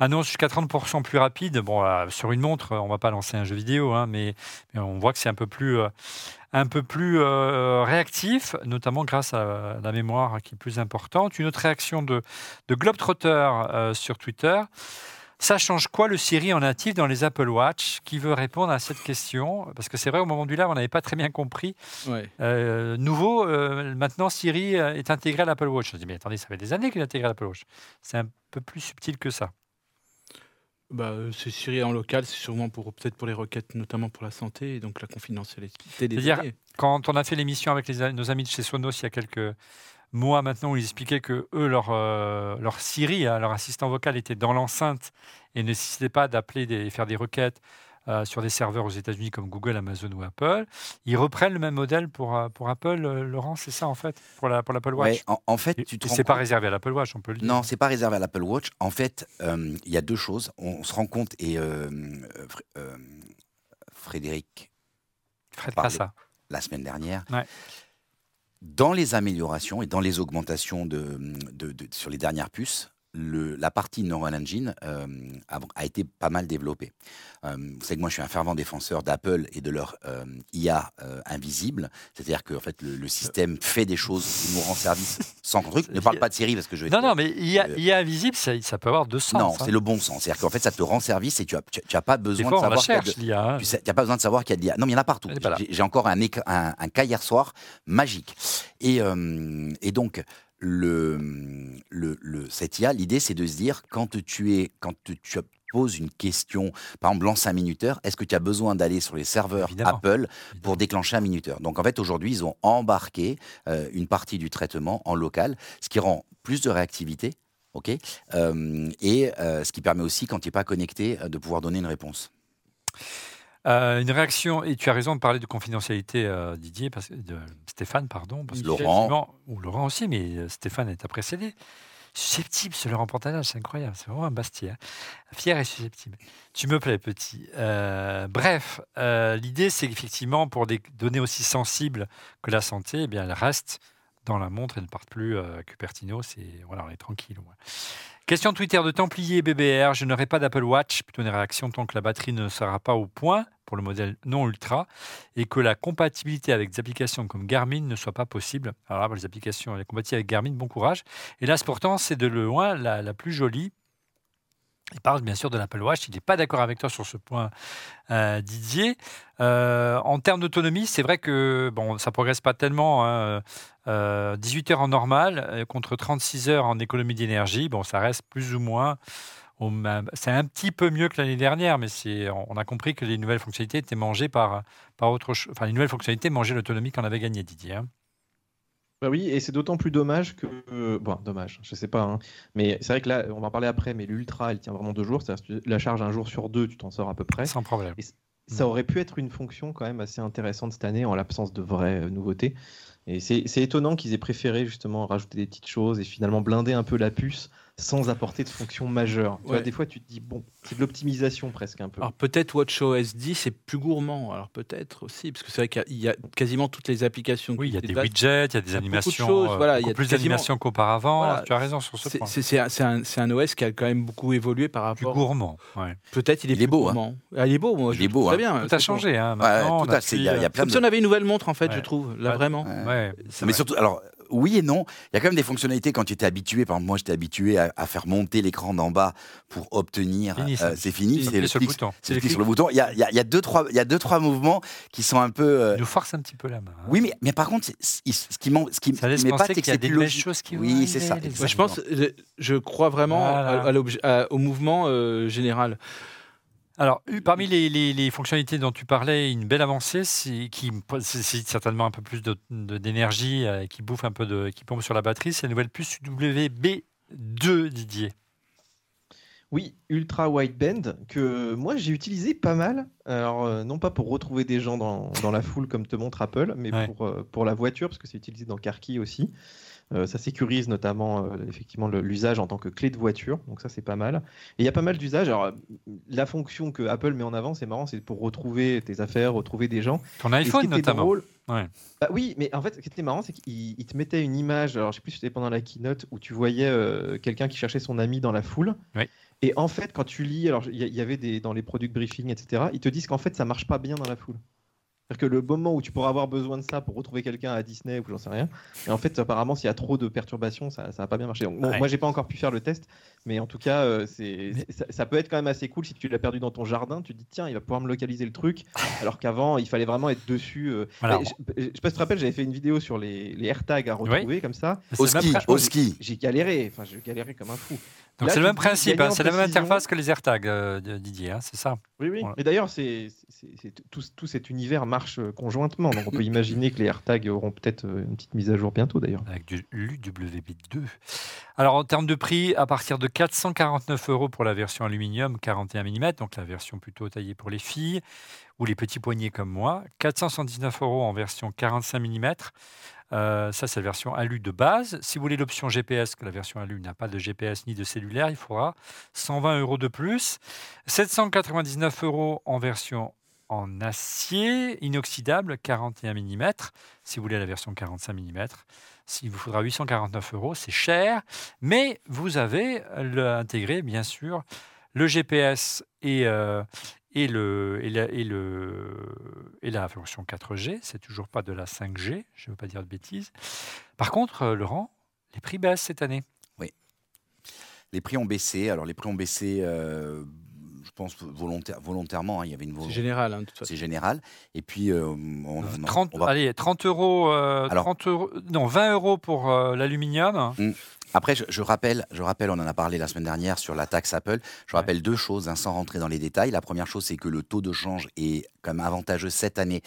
annonce jusqu'à 30% plus rapide. Bon, euh, sur une montre, on va pas lancer un jeu vidéo, hein, mais, mais on voit que c'est un peu plus, euh, un peu plus euh, réactif, notamment grâce à la mémoire qui est plus importante. Une autre réaction de, de Globetrotter sur Twitter. Ça change quoi le Siri en natif dans les Apple Watch? Qui veut répondre à cette question? Parce que c'est vrai, au moment du live, on n'avait pas très bien compris. Ouais. Euh, nouveau, euh, maintenant Siri est intégré à l'Apple Watch. Je me dis, mais attendez, ça fait des années qu'il est intégré à l'Apple Watch. C'est un peu plus subtil que ça. Bah, euh, c'est Siri en local, c'est sûrement pour peut-être pour les requêtes, notamment pour la santé et donc la confidentialité des C'est-à-dire-. Quand on a fait l'émission avec les nos amis de chez Sonos il y a quelques mois maintenant, où ils expliquaient que eux, leur, euh, leur Siri, hein, leur assistant vocal, était dans l'enceinte et ne nécessitait pas d'appeler et faire des requêtes euh, sur des serveurs aux États-Unis comme Google, Amazon ou Apple. Ils reprennent le même modèle pour, euh, pour Apple, euh, Laurent, c'est ça en fait, pour la- pour l'Apple Watch? Ouais, en, en fait, tu te c'est pas réservé à l'Apple Watch, on peut le dire. Non, c'est pas réservé à l'Apple Watch. En fait, il y a deux choses. On, se rend compte, et Fr- Frédéric, Fred. Crassa. la semaine dernière, Ouais. dans les améliorations et dans les augmentations de, de- de- sur les dernières puces, le- la partie Neural Engine euh, a, a été pas mal développée. Euh, vous savez que moi, je suis un fervent défenseur d'Apple et de leur euh, IA invisible. C'est-à-dire que en fait, le, le système fait des choses, il nous rend service sans truc. Ne parle pas de Siri parce que je vais Non, non, mais IA, IA invisible, ça, ça peut avoir deux sens. non, hein. c'est le bon sens. C'est-à-dire qu'en fait, ça te rend service et tu n'as as pas besoin de savoir qu'il y a de- hein. tu n'as pas besoin de savoir qu'il y a de l'IA. Non, mais il y en a partout. J'ai encore un, un, un cas hier soir magique. Et, et donc, le, le, le, cette IA, l'idée, c'est de se dire, quand tu, es, quand tu poses une question, par exemple, lance un minuteur, est-ce que tu as besoin d'aller sur les serveurs Évidemment. Apple pour déclencher un minuteur? Donc, en fait, aujourd'hui, ils ont embarqué euh, une partie du traitement en local, ce qui rend plus de réactivité. ok? Euh, et euh, ce qui permet aussi, quand tu n'es pas connecté, de pouvoir donner une réponse. Euh, une réaction, et tu as raison de parler de confidentialité, euh, Didier, parce, de Stéphane, pardon. Parce Laurent. Ou Laurent aussi, mais euh, Stéphane est précédé. Susceptible, ce Laurent Pantanage, c'est incroyable. C'est vraiment un Bastier. hein. Fier et susceptible. Tu me plais, petit. Euh, bref, l'idée, c'est qu'effectivement, pour des données aussi sensibles que la santé, eh bien, elles restent dans la montre et ne partent plus à Cupertino. C'est, voilà, on est tranquille. Question Twitter de Templier BBR. Je n'aurai pas d'Apple Watch, plutôt une réaction tant que la batterie ne sera pas au point pour le modèle non ultra et que la compatibilité avec des applications comme Garmin ne soit pas possible. Alors là, les applications les compatibles avec Garmin, bon courage. Et là, pourtant, c'est de loin la, la plus jolie. Il parle bien sûr de l'Apple Watch. Il n'est pas d'accord avec toi sur ce point, euh, Didier. Euh, en termes d'autonomie, c'est vrai que bon, ça progresse pas tellement. hein. Euh, 18 heures en normal contre 36 heures en économie d'énergie. Bon, ça reste plus ou moins. C'est un petit peu mieux que l'année dernière, mais on a compris que les nouvelles fonctionnalités étaient mangées par, par autre chose. Enfin, les nouvelles fonctionnalités mangeaient l'autonomie qu'on avait gagnée, Didier. hein. Bah oui, et c'est d'autant plus dommage que. euh, Bon, dommage, je sais pas. hein. Mais c'est vrai que là, on va en parler après, mais l'Ultra, elle tient vraiment deux jours. C'est-à-dire la charge un jour sur deux, tu t'en sors à peu près. Sans problème. Ça aurait pu être une fonction quand même assez intéressante cette année en l'absence de vraies euh, nouveautés. Et c'est c'est étonnant qu'ils aient préféré justement rajouter des petites choses et finalement blinder un peu la puce sans apporter de fonction majeure. Tu vois, Ouais. des fois, tu te dis, bon, c'est de l'optimisation presque un peu. Alors peut-être WatchOS 10 c'est plus gourmand. Alors peut-être aussi, parce que c'est vrai qu'il y a- il y a quasiment toutes les applications. Oui, il y a des widgets, il y a des de animations, choses, euh, voilà, il y a plus d'animations qu'auparavant. Voilà. Tu as raison sur ce C'est- point. C'est c'est un, OS qui a quand même beaucoup évolué par Plus rapport. gourmand. ouais. Peut-être il est, Il est plus beau, hein. gourmand. Ah, il est beau, moi. Il je est beau, Très hein. bien. Tout a changé. Hein. Ouais, Maintenant, tout on à fait. Il y a- y a appuie, plein Comme si on avait une nouvelle montre, en fait, je trouve. Là, vraiment. Euh, Mais surtout, alors, oui et non. Il y a quand même des fonctionnalités quand tu étais habitué. Par exemple, moi, j'étais habitué à, à faire monter l'écran d'en bas pour obtenir. Euh, c'est fini. C'est le sur le clic, bouton. c'est le clic sur le bouton. Il y a, il y a- il y a deux, trois, il y a deux, trois mouvements qui sont un peu. euh, Il nous force un petit peu la main. hein. Oui, mais, mais par contre, ce qui manque, ce qui Ça laisse mais penser c'est qu'il y a des logique. choses qui Oui, c'est ça. Moi, je pense, euh, je crois vraiment Voilà. à- à l'objet- à- au mouvement euh, général. Alors, eu- parmi les, les- les fonctionnalités dont tu parlais, une belle avancée, c'est qui nécessite certainement un peu plus de- de- d'énergie, euh, qui bouffe un peu de, qui pompe sur la batterie, c'est la nouvelle puce WB2, Didier. Oui, ultra wideband que moi j'ai utilisé pas mal. Alors euh, non pas pour retrouver des gens dans, dans la foule comme te montre Apple, mais Ouais. pour, euh, pour la voiture parce que c'est utilisé dans CarKey aussi. Euh, ça sécurise notamment euh, effectivement l'usage en tant que clé de voiture, donc ça c'est pas mal. Et il y a pas mal d'usages. Alors la fonction que Apple met en avant, c'est marrant, c'est pour retrouver tes affaires, retrouver des gens. Ton iPhone notamment. drôle- Ouais. Bah oui, mais en fait, ce qui était marrant, c'est qu'il il te mettait une image. Alors, je sais plus si c'était pendant la keynote où tu voyais euh, quelqu'un qui cherchait son ami dans la foule. Et en fait, quand tu lis, alors il y, a- il y avait des dans les product briefing, etc. Ils te disent qu'en fait, ça marche pas bien dans la foule. C'est-à-dire que le moment où tu pourras avoir besoin de ça pour retrouver quelqu'un à Disney ou j'en sais rien, et en fait, apparemment, s'il y a trop de perturbations, ça, ça va pas bien marcher. Donc, bon, Ouais. moi, j'ai pas encore pu faire le test, mais en tout cas, euh, c'est, Mais- ça, ça peut être quand même assez cool si tu l'as perdu dans ton jardin. Tu te dis, tiens, il va pouvoir me localiser le truc, alors qu'avant, il fallait vraiment être dessus. euh, Voilà. je, je sais pas si tu te rappelles, j'avais fait une vidéo sur les, les AirTags à retrouver comme ça. Au ski, au ski. J'ai galéré, enfin, je galérais comme un fou. Donc c'est le même principe, hein, c'est la même interface que les AirTags, euh, Didier, hein, c'est ça. Oui, oui. Voilà. Mais d'ailleurs, c'est, tout cet univers marche euh, conjointement. Donc, on peut imaginer que les AirTags auront peut-être euh, une petite mise à jour bientôt, d'ailleurs. Avec du l'UWB2. Alors en termes de prix, à partir de 449 euros pour la version aluminium 41 mm, donc la version plutôt taillée pour les filles ou les petits poignets comme moi. 479 euros en version 45 mm. Euh, ça, c'est la version alu de base. Si vous voulez l'option GPS, que la version alu n'a pas de GPS ni de cellulaire, il faudra 120 euros de plus. 799 euros en version en acier inoxydable 41 mm. Si vous voulez la version 45 mm, il vous faudra 849 euros, c'est cher, mais vous avez intégré, bien sûr, le GPS et, euh, et, le, et, la, et, le, et la version 4G. C'est toujours pas de la 5G, je ne veux pas dire de bêtises. Par contre, euh, Laurent, les prix baissent cette année. Les prix ont baissé. Alors, les prix ont baissé, euh, pense, volontaire- volontairement. hein. Il y avait une C'est volonté. général, hein. C'est général. Et puis, euh, on, on- 30, on va- Allez, 30 euros, euh, Alors- 30 euros, non, 20 euros pour euh, l'aluminium. Après, je, je rappelle, je rappelle, on en a parlé la semaine dernière sur la taxe Apple. Je Ouais. rappelle deux choses, hein, sans rentrer dans les détails. La première chose, c'est que le taux de change est quand même avantageux cette année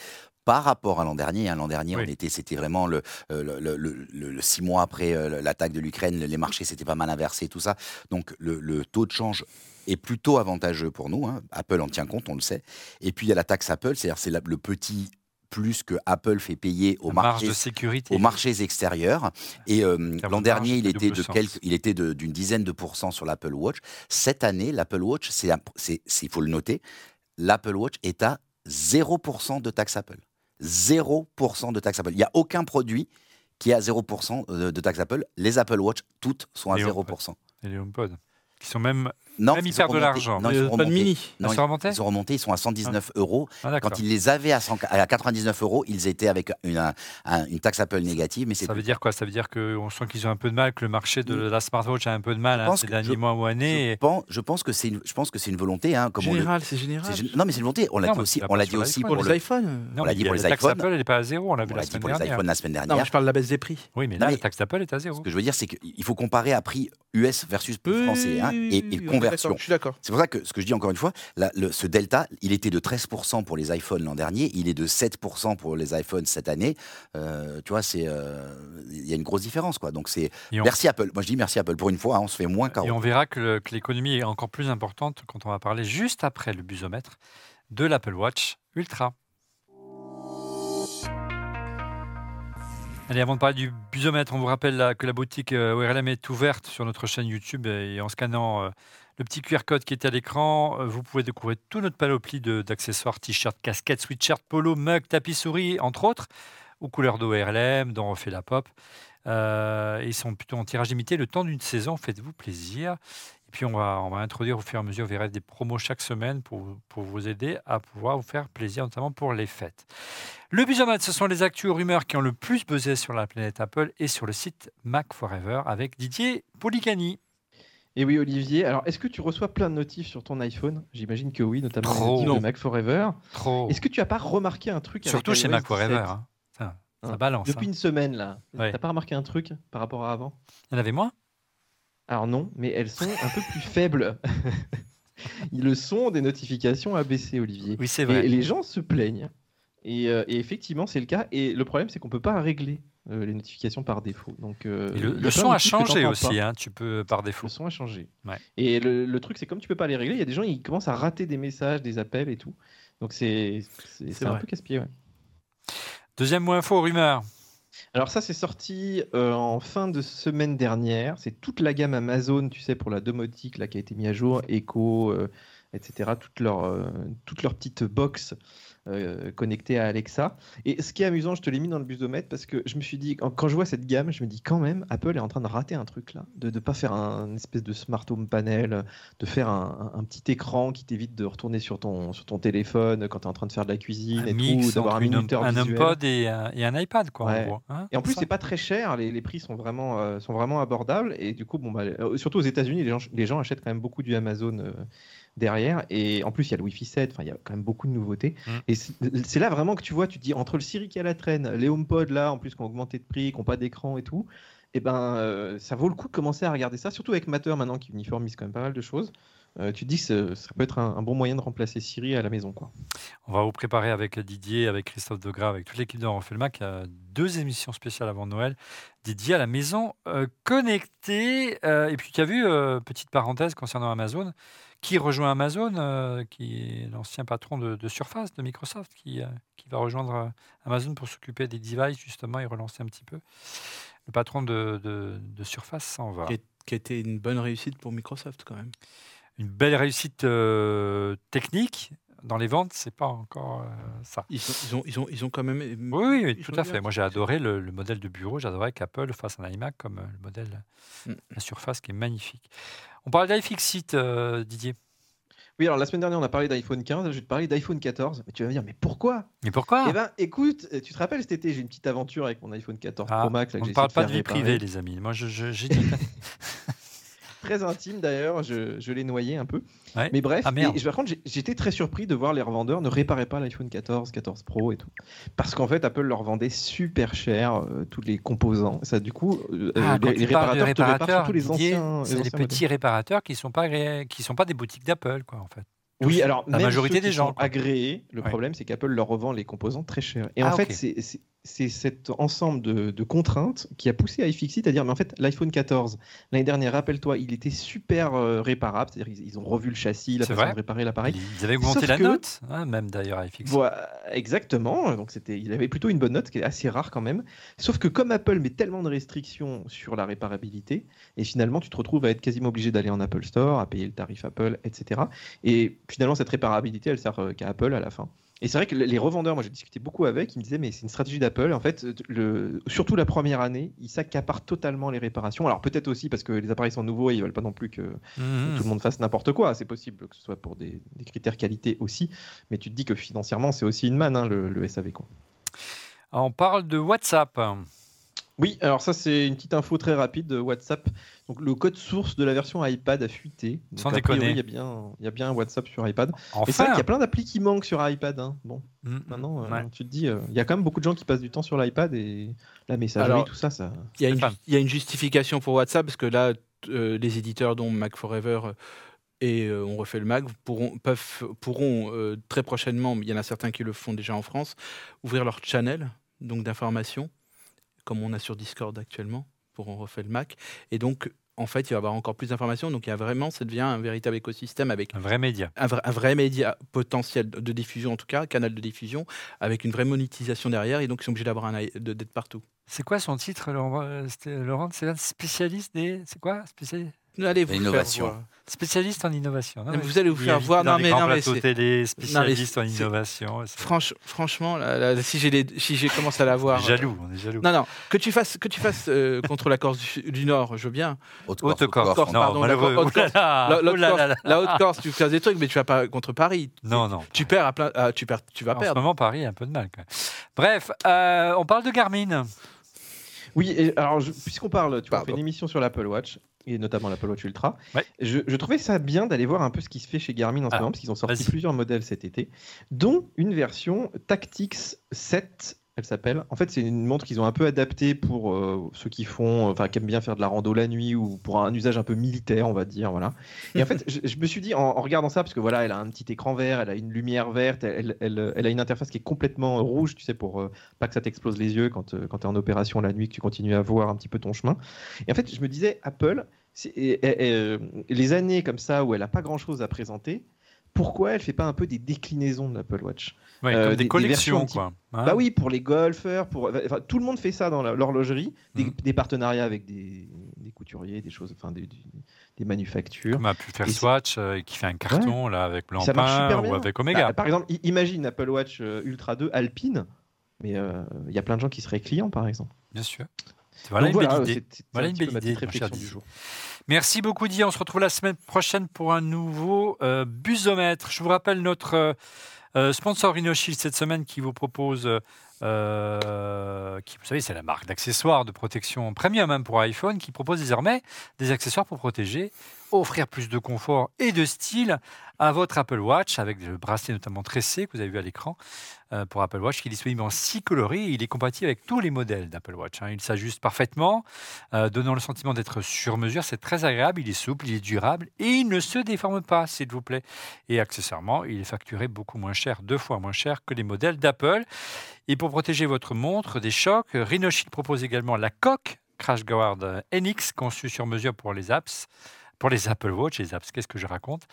par rapport à l'an dernier. hein. L'an dernier, Oui. on était, c'était vraiment le, euh, le, le- le- le- le six mois après euh, l'attaque de l'Ukraine, les marchés s'étaient pas mal inversés, tout ça. Donc le, le taux de change est plutôt avantageux pour nous. hein. Apple en tient compte, on le sait. Et puis il y a la taxe Apple, c'est-à-dire c'est le petit plus que Apple fait payer aux marchés de sécurité. aux marchés extérieurs. Et euh, l'an de dernier, il était de quelques, il était d'une dizaine de pourcents sur l'Apple Watch. Cette année, l'Apple Watch, c'est, il faut le noter, l'Apple Watch est à 0% de taxe Apple. 0% de taxe Apple. Il n'y a aucun produit qui est à 0% de de taxe Apple. Les Apple Watch, toutes sont à Et on- 0%. Et les HomePod. Qui sont même. Non, Même ils perdent de l'argent. Non, ils Euh, sont pas de remontés. mini. Non, Ils ils- sont remontés ils ont remonté, ils sont à 119 euros. Ah. Quand ils les avaient à, 100 à 99 euros, ils étaient avec une, un- un- une taxe Apple négative, mais Ça veut dire quoi? Ça veut dire qu'on sent qu'ils ont un peu de mal, que le marché de la smartwatch a un peu de mal hein, ces derniers je- mois ou années. Je et- pense, je pense que c'est une, je pense que c'est une volonté, hein, comme on le- Général, c'est général. gén- non mais c'est une volonté. On l'a Non, dit aussi, on l'a dit aussi. Pour les le. iPhones. Non, on l'a dit pour les la taxe iPhones. Apple, elle n'est pas à zéro, on l'a vu On la l'a dit pour les iPhones la semaine Non, dernière. mais je parle de la baisse des prix. Oui, mais Non, là, la taxe d'Apple est à zéro. Ce que je veux dire, c'est qu'il faut comparer à prix US versus prix français oui, et, et oui, conversion. Je suis d'accord. C'est pour ça que ce que je dis encore une fois, la- le- ce delta, il était de 13% pour les iPhones l'an dernier, il est de 7% pour les iPhones cette année. Euh, tu vois, c'est euh, il y a une grosse différence quoi. Donc c'est Et on- merci Apple. Moi je dis merci Apple pour une fois, hein, on se fait moins Et qu'en on verra que, le- que l'économie est encore plus importante quand on va parler juste après le busomètre de l'Apple Watch Ultra. Allez, avant de parler du busomètre, on vous rappelle que la boutique euh, ORLM est ouverte sur notre chaîne YouTube et en scannant euh, le petit QR code qui est à l'écran, euh, vous pouvez découvrir tout notre panoplie d'accessoires, t-shirts, casquettes, sweatshirts, polo, mugs, tapis souris, entre autres, aux couleurs d'ORLM, dont on fait la pop. Ils sont plutôt en tirage limité le temps d'une saison, faites-vous plaisir. Et puis on va, on va introduire au fur et à mesure, vous verrez des promos chaque semaine pour, vous- pour vous aider à pouvoir vous faire plaisir, notamment pour les fêtes. Le Busomètre, ce sont les actus rumeurs qui ont le plus buzzé sur la planète Apple et sur le site Mac Forever avec Didier Policani. Et oui, Olivier, alors est-ce que tu reçois plein de notifs sur ton iPhone? J'imagine que oui, notamment Trop. les notifs de Mac Forever. Trop. Est-ce que tu as pas remarqué un truc Surtout chez Mac Forever. 17? hein. Ça, ça Hein? balance. Depuis hein. une semaine là, Ouais. t'as pas remarqué un truc par rapport à avant? Il y en avait moins? Alors non, mais elles sont un peu plus faibles. Le son des notifications a baissé, Olivier. Oui, c'est Et vrai. les gens se plaignent. Et, euh, et effectivement, c'est le cas. Et le problème, c'est qu'on peut pas régler euh, les notifications par défaut. Donc, euh, Et le, son a changé aussi, hein, tu peux par défaut. Le son a changé. Ouais. Et le, le truc, c'est comme tu peux pas les régler, il y a des gens ils commencent à rater des messages, des appels et tout. Donc c'est un peu casse-pied. ouais. Deuxième mot info, rumeur. Alors ça, c'est sorti euh, en fin de semaine dernière. C'est toute la gamme Amazon, tu sais, pour la domotique là qui a été mise à jour, Echo, euh, etc. Toutes leurs euh, toutes leurs petites box euh, connectées à Alexa. Et ce qui est amusant, je te l'ai mis dans le busomètre parce que je me suis dit quand, je vois cette gamme, je me dis quand même, Apple est en train de rater un truc là, de ne pas faire un espèce de smart home panel, de faire un, un- petit écran qui t'évite de retourner sur ton sur ton téléphone quand tu es en train de faire de la cuisine Un et mix tout, d'avoir un minuteur un. HomePod et un, et un iPad, quoi, Ouais. en gros. hein, Et en plus, c'est pas très cher, les, les prix sont vraiment, euh, sont vraiment abordables. Et du coup, bon, bah, euh, surtout aux États-Unis, les gens, les gens achètent quand même beaucoup du Amazon euh, derrière. Et en plus, il y a le Wi-Fi 7, enfin, il y a quand même beaucoup de nouveautés. Mm. Et c'est là vraiment que tu vois, tu te dis, entre le Siri qui est à la traîne, les HomePod là, en plus, qui ont augmenté de prix, qui n'ont pas d'écran et tout, et ben, euh, ça vaut le coup de commencer à regarder ça, surtout avec Matter maintenant qui uniformise quand même pas mal de choses. Euh, tu te dis que ça peut être un, un bon moyen de remplacer Siri à la maison. Quoi. On va vous préparer avec Didier, avec Christophe Degras, avec toute l'équipe de Mac. Il y a deux émissions spéciales avant Noël. Didier à la maison euh, connectée. Euh, et puis, tu as vu, euh, petite parenthèse concernant Amazon, qui rejoint Amazon, euh, qui est l'ancien patron de, de Surface, de Microsoft, qui, euh, qui va rejoindre euh, Amazon pour s'occuper des devices, justement, et relancer un petit peu. Le patron de, de- de Surface s'en va. Qui, qui a été une bonne réussite pour Microsoft quand même. Une belle réussite euh, technique. Dans les ventes, c'est pas encore euh, ça. Ils, ont, ils, ont, ils ont quand même. Oui, oui, tout à bien, fait. Moi, j'ai adoré le, le modèle de bureau. J'adorais qu'Apple fasse un iMac comme euh, le modèle, Mm. la surface qui est magnifique. On parle d'iFixit, euh, Didier. Oui, alors la semaine dernière, on a parlé d'iPhone 15, je vais te parler d'iPhone 14. Mais tu vas me dire, mais pourquoi? Mais pourquoi? Eh ben, écoute, euh, tu te rappelles cet été, j'ai une petite aventure avec mon iPhone 14 Ah, Pro Max. Là, On j'ai ne parle pas de vie réparer. privée, les amis. Moi, je, je- j'ai dit. Très intime d'ailleurs, je, je l'ai noyé un peu. Ouais. Mais bref, Ah, et par contre, j'étais très surpris de voir les revendeurs ne réparer pas l'iPhone 14, 14 Pro et tout. Parce qu'en fait, Apple leur vendait super cher euh, tous les composants. Ça, du coup, euh, Ah, les, réparateurs te réparent réparateurs, surtout les anciens. c'est les petits réparateurs qui ne sont, pas, qui sont pas des boutiques d'Apple, quoi, en fait. Oui, alors la même majorité ceux des gens, sont agréés, le Ouais. problème c'est qu'Apple leur revend les composants très chers. Et Ah, en fait, ok. c'est- c'est cet ensemble de, de contraintes qui a poussé iFixit à dire mais en fait l'iPhone 14 l'année dernière, rappelle-toi, il était super euh, réparable, c'est-à-dire ils, ils ont revu le châssis, la façon de réparer l'appareil. Ils avaient augmenté Sauf la que- note, hein, même d'ailleurs, iFix. Voilà, exactement. Donc c'était, il avait plutôt une bonne note, qui est assez rare quand même. Sauf que comme Apple met tellement de restrictions sur la réparabilité, et finalement tu te retrouves à être quasiment obligé d'aller en Apple Store, à payer le tarif Apple, etc. Et finalement cette réparabilité, elle sert euh, qu'à Apple à la fin. Et c'est vrai que les revendeurs, moi j'ai discuté beaucoup avec, ils me disaient mais c'est une stratégie d'Apple. En fait, le, surtout la première année, ils s'accaparent totalement les réparations. Alors peut-être aussi parce que les appareils sont nouveaux et ils veulent pas non plus que Mhm. tout le monde fasse n'importe quoi. C'est possible que ce soit pour des, des critères qualité aussi, mais tu te dis que financièrement, c'est aussi une manne, hein, le, le SAV. Quoi. On parle de WhatsApp. Oui, alors ça, c'est une petite info très rapide de WhatsApp. Donc, le code source de la version iPad a fuité. Donc, Sans a priori, déconner. Il y, a bien, il y a bien un WhatsApp sur iPad. Et c'est vrai Enfin. qu'il y a plein d'applis qui manquent sur iPad. hein. Bon, Mhm. maintenant, euh, Ouais. tu te dis, euh, il y a quand même beaucoup de gens qui passent du temps sur l'iPad et la messagerie, Alors, tout ça, ça. Il y, a une, Stéphane. il y a une justification pour WhatsApp parce que là, euh, les éditeurs dont Mac Forever euh, et euh, on refait le Mac pourront, peuvent, pourront euh, très prochainement, il y en a certains qui le font déjà en France, ouvrir leur channel donc d'information, comme on a sur Discord actuellement pour on refait le Mac. Et donc, en fait, il va y avoir encore plus d'informations. Donc, il y a vraiment, ça devient un véritable écosystème avec Un vrai média. un vrai, un vrai média potentiel de diffusion, en tout cas, canal de diffusion, avec une vraie monétisation derrière. Et donc, ils sont obligés d'avoir un d'être partout. C'est quoi son titre, Laurent Euh, Laurent C'est un spécialiste des. C'est quoi spécialiste, Allez, vous L'innovation. faire voir. spécialiste en innovation. Non, Mais mais vous allez vous faire voir. Dans Non, les mais, non, mais c'est- télé, spécialiste en c'est- innovation. c'est- franch- franchement, là, là, si j'ai les- si j'ai commencé à l'avoir. On est jaloux, on est jaloux. Non, non, que tu fasses, que tu fasses euh, contre la Corse du, du Nord, je veux bien. Haute Corse. Corse, Non, pardon, malheureux. la- la, la Haute-Corse, tu fasses des trucs, mais tu vas pas contre Paris. Non, non. Tu perds à plein. ah, tu, perds, tu vas En ce perdre. moment, Paris a un peu de mal. Bref, euh, on parle de Garmin. Oui, et alors je- puisqu'on parle, tu vois, on fait une émission sur l'Apple Watch et notamment l'Apple Watch Ultra. Ouais. Je, je trouvais ça bien d'aller voir un peu ce qui se fait chez Garmin en ce Ah, moment parce qu'ils ont sorti plusieurs modèles cet été, dont une version Tactics 7. Elle s'appelle. En fait, c'est une montre qu'ils ont un peu adaptée pour euh, ceux qui font, enfin, qui aiment bien faire de la rando la nuit ou pour un usage un peu militaire, on va dire, voilà. Et en fait, je, je me suis dit en, en regardant ça, parce que voilà, elle a un petit écran vert, elle a une lumière verte, elle, elle- elle a une interface qui est complètement rouge, tu sais, pour euh, pas que ça t'explose les yeux quand, euh, quand tu es en opération la nuit, que tu continues à voir un petit peu ton chemin. Et en fait, je me disais, Apple, c'est- et- et- et, euh, les années comme ça où elle a pas grand-chose à présenter, pourquoi elle fait pas un peu des déclinaisons de l'Apple Watch Ouais, Euh, comme des- collections, quoi. Hein Bah oui, pour les golfeurs, pour enfin, tout le monde fait ça dans l'horlogerie, des, Mhm. des partenariats avec des, couturiers, des choses, enfin des, manufactures. Comme a pu faire Et Swatch, euh, qui fait un carton là avec Blancpain ou bien. avec Omega. Bah, par exemple, imagine Apple Watch euh, Ultra 2 Alpine, mais euh, il y a plein de gens qui seraient clients, par exemple. Bien sûr. Voilà Donc une voilà, belle idée. Voilà un une belle idée, réflexion du jour. Merci beaucoup, Di. On se retrouve la semaine prochaine pour un nouveau euh, busomètre. Je vous rappelle notre euh, euh, sponsor InnoShield cette semaine qui vous propose, euh, qui, vous savez, c'est la marque d'accessoires de protection premium même pour iPhone, qui propose désormais des accessoires pour protéger, offrir plus de confort et de style à votre Apple Watch, avec le bracelet notamment tressé que vous avez vu à l'écran pour Apple Watch, qui est disponible en six coloris. Il est compatible avec tous les modèles d'Apple Watch. hein. Il s'ajuste parfaitement, euh, donnant le sentiment d'être sur mesure. C'est très agréable, il est souple, il est durable et il ne se déforme pas, s'il vous plaît. Et accessoirement, il est facturé beaucoup moins cher, deux fois moins cher que les modèles d'Apple. Et pour protéger votre montre des chocs, Rhinoshield propose également la coque Crash Guard euh, NX conçue sur mesure pour les apps. Pour les Apple Watch, les apps, qu'est-ce que je raconte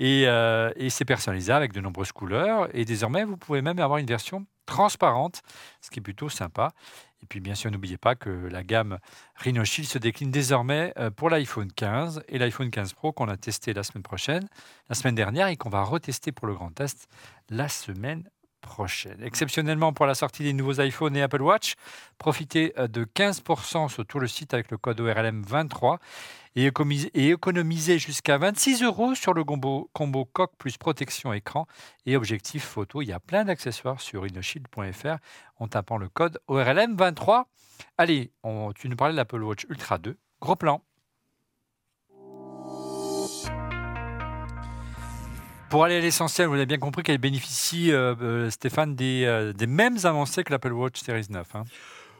Et, euh, c'est personnalisable avec de nombreuses couleurs. Et désormais, vous pouvez même avoir une version transparente, ce qui est plutôt sympa. Et puis, bien sûr, n'oubliez pas que la gamme Rhino se décline désormais euh, pour l'iPhone 15 et l'iPhone 15 Pro qu'on a testé la semaine prochaine, la semaine dernière, et qu'on va retester pour le grand test la semaine Exceptionnellement pour la sortie des nouveaux iPhones et Apple Watch, profitez euh, de 15% sur tout le site avec le code ORLM 23 et économisez, jusqu'à 26 euros sur le combo, combo coque plus protection écran et objectif photo. Il y a plein d'accessoires sur innoshield.fr en tapant le code ORLM 23. Allez, tu nous parlais de l'Apple Watch Ultra 2. Gros plan. Pour aller à l'essentiel, vous avez bien compris qu'elle bénéficie, euh, euh, Stéphane, des, euh, des mêmes avancées que l'Apple Watch Series 9. hein.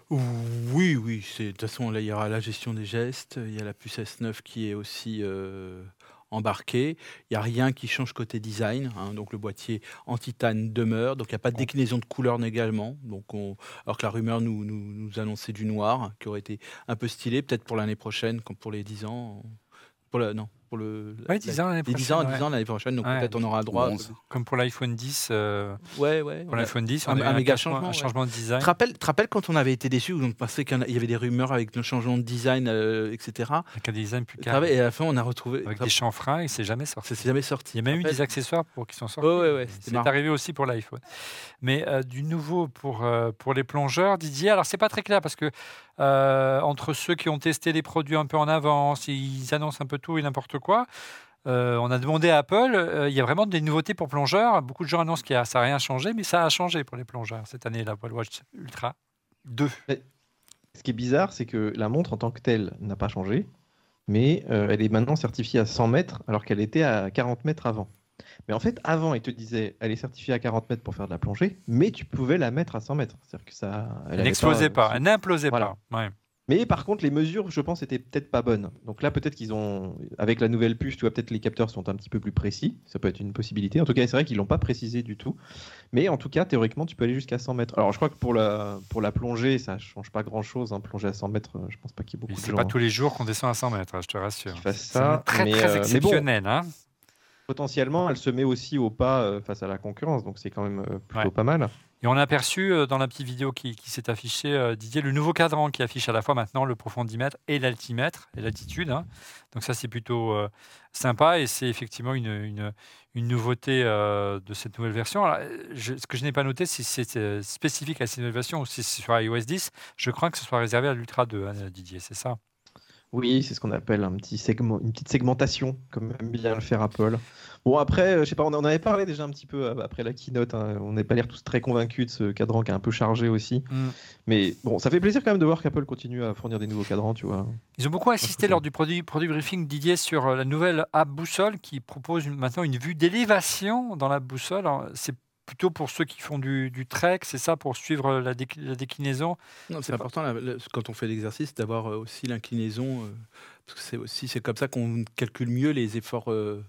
Oui, oui. De toute façon, là, il y aura la gestion des gestes. Il y a la puce S9 qui est aussi euh, embarqué. Il n'y a rien qui change côté design. hein, donc le boîtier en titane demeure. Donc il n'y a pas de déclinaison de couleur également. Donc on- alors que la rumeur nous, nous, nous annonçait du noir, qui aurait été un peu stylé, peut-être pour l'année prochaine, comme pour les 10 ans. Pour non, pour le. Oui, 10 ans l'année les 10 ans, prochaine, 10 ouais. ans l'année prochaine. Donc Ouais. peut-être on aura le droit. Ou 11. Comme pour l'iPhone 10. euh, Ouais, ouais. pour l'iPhone 10, un- a méga changement, un de design. Tu te rappelles, tu te rappelles quand on avait été déçus, où on pensait qu'il y avait des rumeurs avec le changement de design, euh, etc. Avec un design plus rappelles, Et à la fin, on a retrouvé. Avec des chanfreins, et c'est jamais sorti. Ça s'est jamais sorti. Il y a même eu des accessoires pour qui sont sortis. Ouais, ouais, ouais, c'était c'est arrivé aussi pour l'iPhone. Mais euh, du nouveau pour, euh, pour les plongeurs, Didier, alors c'est pas très clair parce que euh, entre ceux qui ont testé les produits un peu en avance, ils annoncent un peu tout et n'importe quoi. Euh, on a demandé à Apple, euh, il y a vraiment des nouveautés pour plongeurs. Beaucoup de gens annoncent que ça n'a rien changé, mais ça a changé pour les plongeurs cette année, l'Apple Watch Ultra 2. Ce qui est bizarre, c'est que la montre en tant que telle n'a pas changé, mais euh, elle est maintenant certifiée à 100 mètres alors qu'elle était à 40 mètres avant. Mais en fait, avant, il te disait, elle est certifiée à 40 mètres pour faire de la plongée, mais tu pouvais la mettre à 100 mètres. C'est-à-dire que ça, Elle n'explosait pas, elle n'implosait Voilà. pas. Ouais. Mais par contre, les mesures, je pense, étaient peut-être pas bonnes. Donc là, peut-être qu'ils ont, avec la nouvelle puce, tu vois, peut-être les capteurs sont un petit peu plus précis. Ça peut être une possibilité. En tout cas, c'est vrai qu'ils l'ont pas précisé du tout. Mais en tout cas, théoriquement, tu peux aller jusqu'à 100 mètres. Alors, je crois que pour la, pour la plongée, ça change pas grand-chose. Hein. Plonger à 100 mètres, euh, je pense pas qu'il y ait beaucoup de c'est gens pas tous les jours qu'on descend à 100 mètres, hein, je te rassure. C'est ça. très, mais, très euh, mais bon, exceptionnel. hein. potentiellement, elle se met aussi au pas euh, face à la concurrence. Donc, c'est quand même plutôt Ouais. pas mal. Et on a aperçu euh, dans la petite vidéo qui, qui s'est affichée, euh, Didier, le nouveau cadran qui affiche à la fois maintenant le profondimètre et l'altimètre et l'altitude. hein. Donc ça, c'est plutôt euh, sympa et c'est effectivement une, une, une nouveauté de cette nouvelle version. Ce que je n'ai pas noté, si c'est spécifique à cette nouvelle version ou si c'est sur iOS 10, je crois que ce soit réservé à l'Ultra 2, hein, Didier, c'est ça? Oui, c'est ce qu'on appelle un petit segment, une petite segmentation, comme aime bien le faire Apple. Bon, après, euh, je sais pas, on en avait parlé déjà un petit peu euh, après la keynote. hein. On n'est pas l'air tous très convaincus de ce cadran qui est un peu chargé aussi. Mm. Mais bon, ça fait plaisir quand même de voir qu'Apple continue à fournir des nouveaux cadrans, tu vois. Ils ont beaucoup insisté c'est lors du produit, produit briefing, Didier, sur euh, la nouvelle app Boussole qui propose maintenant une vue d'élévation dans la boussole. C'est plutôt pour ceux qui font du, du trek, c'est ça, pour suivre la, décl- la déclinaison? C'est important la- la- quand on fait l'exercice d'avoir euh, aussi l'inclinaison, euh, parce que c'est aussi c'est comme ça qu'on calcule mieux les efforts euh,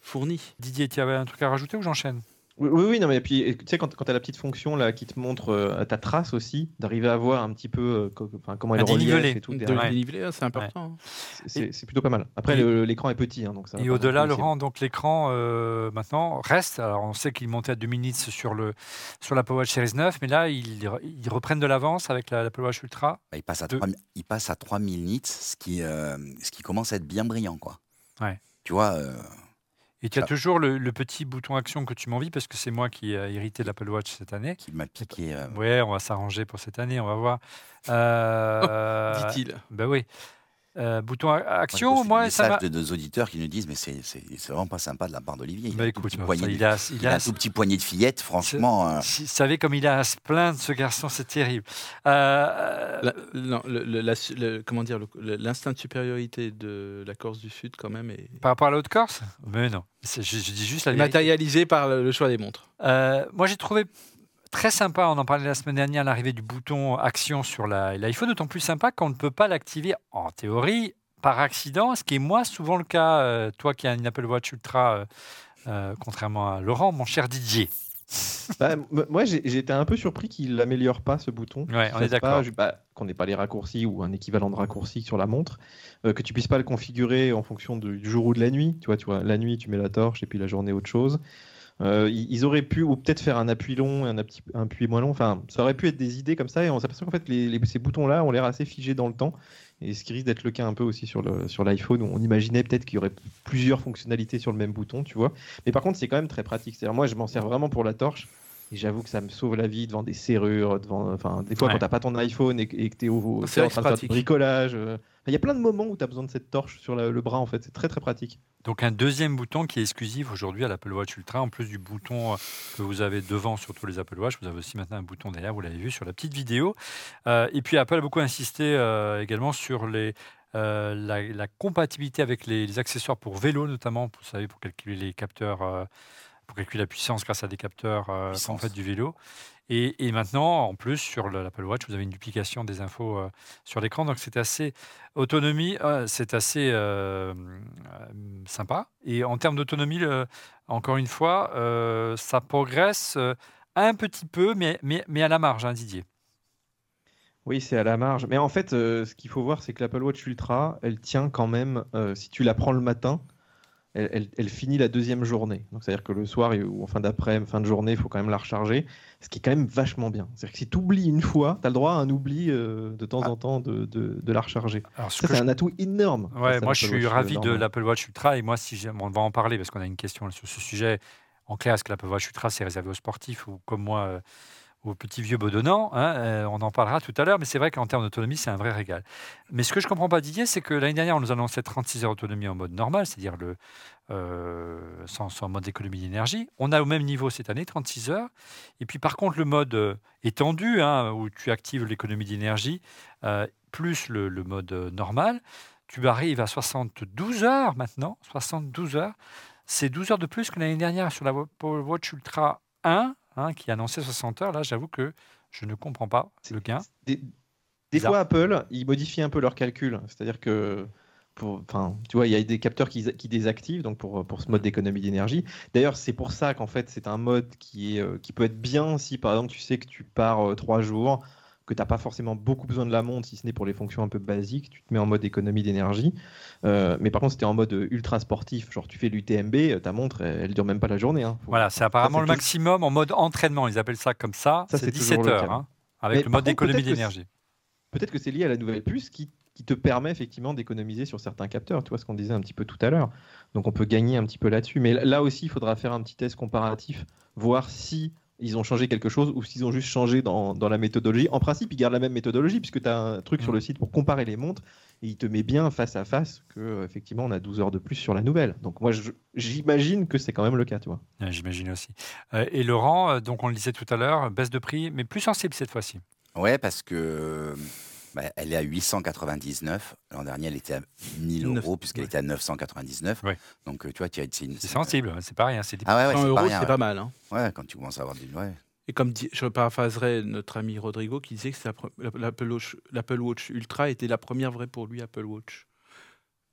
fournis. Didier, tu avais un truc à rajouter ou j'enchaîne? Oui, oui, non, mais puis, tu sais, quand, quand tu as la petite fonction là qui te montre euh, ta trace aussi, d'arriver à voir un petit peu euh, enfin, comment est Un le relief et tout. De dénivelé, c'est important. hein. C'est plutôt pas mal. Après, l'écran est petit, hein, donc ça. Et au-delà, Laurent, donc l'écran euh, maintenant reste. Alors on sait qu'il montait à 2 minutes sur le sur l'Apple Watch Series 9, mais là ils, ils reprennent de l'avance avec la- l'Apple Watch Ultra. Bah, il, passe à Deux. 3, il passe à 3000 nits, ce qui, euh, ce qui commence à être bien brillant. Quoi. Ouais. Tu vois, euh, Et tu as Ah. toujours le, le petit bouton action que tu m'envies parce que c'est moi qui ai hérité de l'Apple Watch cette année. qui m'a piqué. euh, Ouais, on va s'arranger pour cette année, on va voir. Euh, Dit-il. Ben oui. Euh, bouton moi, action, moi, des ça m'a. de deux auditeurs qui nous disent mais c'est c'est- c'est vraiment pas sympa de la part d'Olivier. Il, Bah a un tout écoute, petit ça, poignet de- il a, il il a a- un tout petit poignet de fillette, franchement. euh, Si- Vous savez comme il a à se plaindre, ce garçon, c'est terrible. Euh, La- non, le- le- la su- le- comment dire, l'instinct de supériorité de la Corse du Sud, quand même, est Par rapport à l'autre Corse? Mais non. C'est- Je, je dis juste la matérialisé par le le choix des montres. Euh, moi, j'ai trouvé très sympa, on en parlait la semaine dernière, l'arrivée du bouton action sur la- l'iPhone, d'autant plus sympa qu'on ne peut pas l'activer en théorie par accident, ce qui est moi souvent le cas, euh, toi qui as une Apple Watch Ultra, euh, euh, contrairement à Laurent, mon cher Didier. Bah, moi, été un peu surpris qu'il n'améliore pas ce bouton. Ouais, on est d'accord. bah, Qu'on n'ait pas les raccourcis ou un équivalent de raccourci sur la montre, euh, que tu puisses pas le configurer en fonction de- du jour ou de la nuit. Tu vois, tu vois, la nuit, tu mets la torche et puis la journée, autre chose. Euh, ils auraient pu, ou peut-être faire un appui long un, appui- un appui moins long. Enfin, ça aurait pu être des idées comme ça. Et on s'aperçoit qu'en fait, ces boutons-là ont l'air assez figés dans le temps. Et ce qui risque d'être le cas un peu aussi sur l'iPhone, on imaginait peut-être qu'il y aurait plusieurs fonctionnalités sur le même bouton, tu vois. Mais par contre, c'est quand même très pratique. C'est-à-dire, moi, je m'en sers vraiment pour la torche. Et j'avoue que ça me sauve la vie devant des serrures, devant, enfin, des fois Ouais. quand t'as pas ton iPhone et, que- et que t'es au, t'es en train de c'est faire du bricolage. euh, Il y a plein de moments où tu as besoin de cette torche sur la- le bras, en fait. C'est très très pratique. Donc un deuxième bouton qui est exclusif aujourd'hui à l'Apple Watch Ultra, en plus du bouton euh, que vous avez devant sur tous les Apple Watch, vous avez aussi maintenant un bouton derrière, vous l'avez vu sur la petite vidéo. Euh, et puis Apple a beaucoup insisté euh, également sur les, euh, la, la compatibilité avec les, les accessoires pour vélo notamment, vous savez, pour calculer les capteurs, euh, pour calculer la puissance grâce à des capteurs euh, on Puissance. fait du vélo. Et, et maintenant, en plus, sur le- l'Apple Watch, vous avez une duplication des infos euh, sur l'écran. Donc, c'est assez autonomie, euh, c'est assez euh, euh, sympa. Et en termes d'autonomie, encore une fois, euh, ça progresse euh, un petit peu, mais, mais, mais à la marge, hein, Didier. Oui, c'est à la marge. Mais en fait, euh, ce qu'il faut voir, c'est que l'Apple Watch Ultra, elle tient quand même, euh, si tu la prends le matin, elle, elle- elle finit la deuxième journée. Donc, c'est-à-dire que le soir ou en fin d'après, fin de journée, il faut quand même la recharger. Ce qui est quand même vachement bien. C'est-à-dire que si tu oublies une fois, tu as le droit à un oubli euh, de temps en temps de, de- de la recharger. Alors, ce Ça, que c'est je- un atout énorme. Ouais, moi je suis Watch, ravi de l'Apple Watch Ultra et moi si on va en parler parce qu'on a une question sur ce sujet. En clair, est-ce que l'Apple Watch Ultra c'est réservé aux sportifs ou comme moi euh, aux petits vieux bedonnants hein, euh, On en parlera tout à l'heure, mais c'est vrai qu'en termes d'autonomie, c'est un vrai régal. Mais ce que je comprends pas, Didier, c'est que l'année dernière, on nous annonçait 36 heures d'autonomie en mode normal, c'est-à-dire le euh, sans, sans mode d'économie d'énergie. On a au même niveau cette année, 36 heures. Et puis par contre, le mode euh, étendu, hein, où tu actives l'économie d'énergie, plus le, le mode normal, tu arrives à 72 heures maintenant. 72 heures. C'est 12 heures de plus que l'année dernière sur la Watch Ultra 1, hein, qui annonçait 60 heures. Là, j'avoue que je ne comprends pas le gain. Des, fois, Apple, ils modifient un peu leurs calculs. C'est-à-dire que, enfin, tu vois, il y a des capteurs qui, qui désactivent donc pour, pour ce mode d'économie d'énergie. D'ailleurs, c'est pour ça qu'en fait, c'est un mode qui, est, euh, qui peut être bien si, par exemple, tu sais que tu pars euh, trois jours, que tu n'as pas forcément beaucoup besoin de la montre, si ce n'est pour les fonctions un peu basiques, tu te mets en mode économie d'énergie. Euh, mais par contre, si tu es en mode ultra sportif, genre tu fais l'UTMB, euh, ta montre, elle, elle dure même pas la journée. hein. Faut- Voilà, c'est apparemment le tout- maximum en mode entraînement. Ils appellent ça comme ça. Ça, c'est c'est 17 toujours le heures, hein, avec Mais le mode contre, que d'énergie. Peut-être que c'est lié à la nouvelle puce qui, qui te permet effectivement d'économiser sur certains capteurs, tu vois ce qu'on disait un petit peu tout à l'heure. Donc on peut gagner un petit peu là-dessus. Mais là aussi, il faudra faire un petit test comparatif, voir si ils ont changé quelque chose ou s'ils ont juste changé dans, dans la méthodologie. En principe, ils gardent la même méthodologie puisque tu as un truc sur Mm. le site pour comparer les montres et il te met bien face à face que euh, effectivement on a 12 heures de plus sur la nouvelle. Donc moi, j'imagine que c'est quand même le cas, tu vois. Ouais, J'imagine aussi. Euh, et Laurent, euh, donc on le disait tout à l'heure, baisse de prix, mais plus sensible cette fois-ci. Ouais, parce que bah, elle est à 899. L'an dernier, elle était à 1000 Neuf- euros, puisqu'elle ouais. était à 999. Ouais. Donc, euh, tu vois, c'est une. C'est sensible, hein, c'est pas rien. C'est des- Ah ouais, ouais, 100 c'est euros, c'est pas mal. hein. Ouais, quand tu commences à avoir des. Et comme dit- je paraphraserais notre ami Rodrigo qui disait que Watch, l'Apple Watch Ultra était la première vraie pour lui Apple Watch.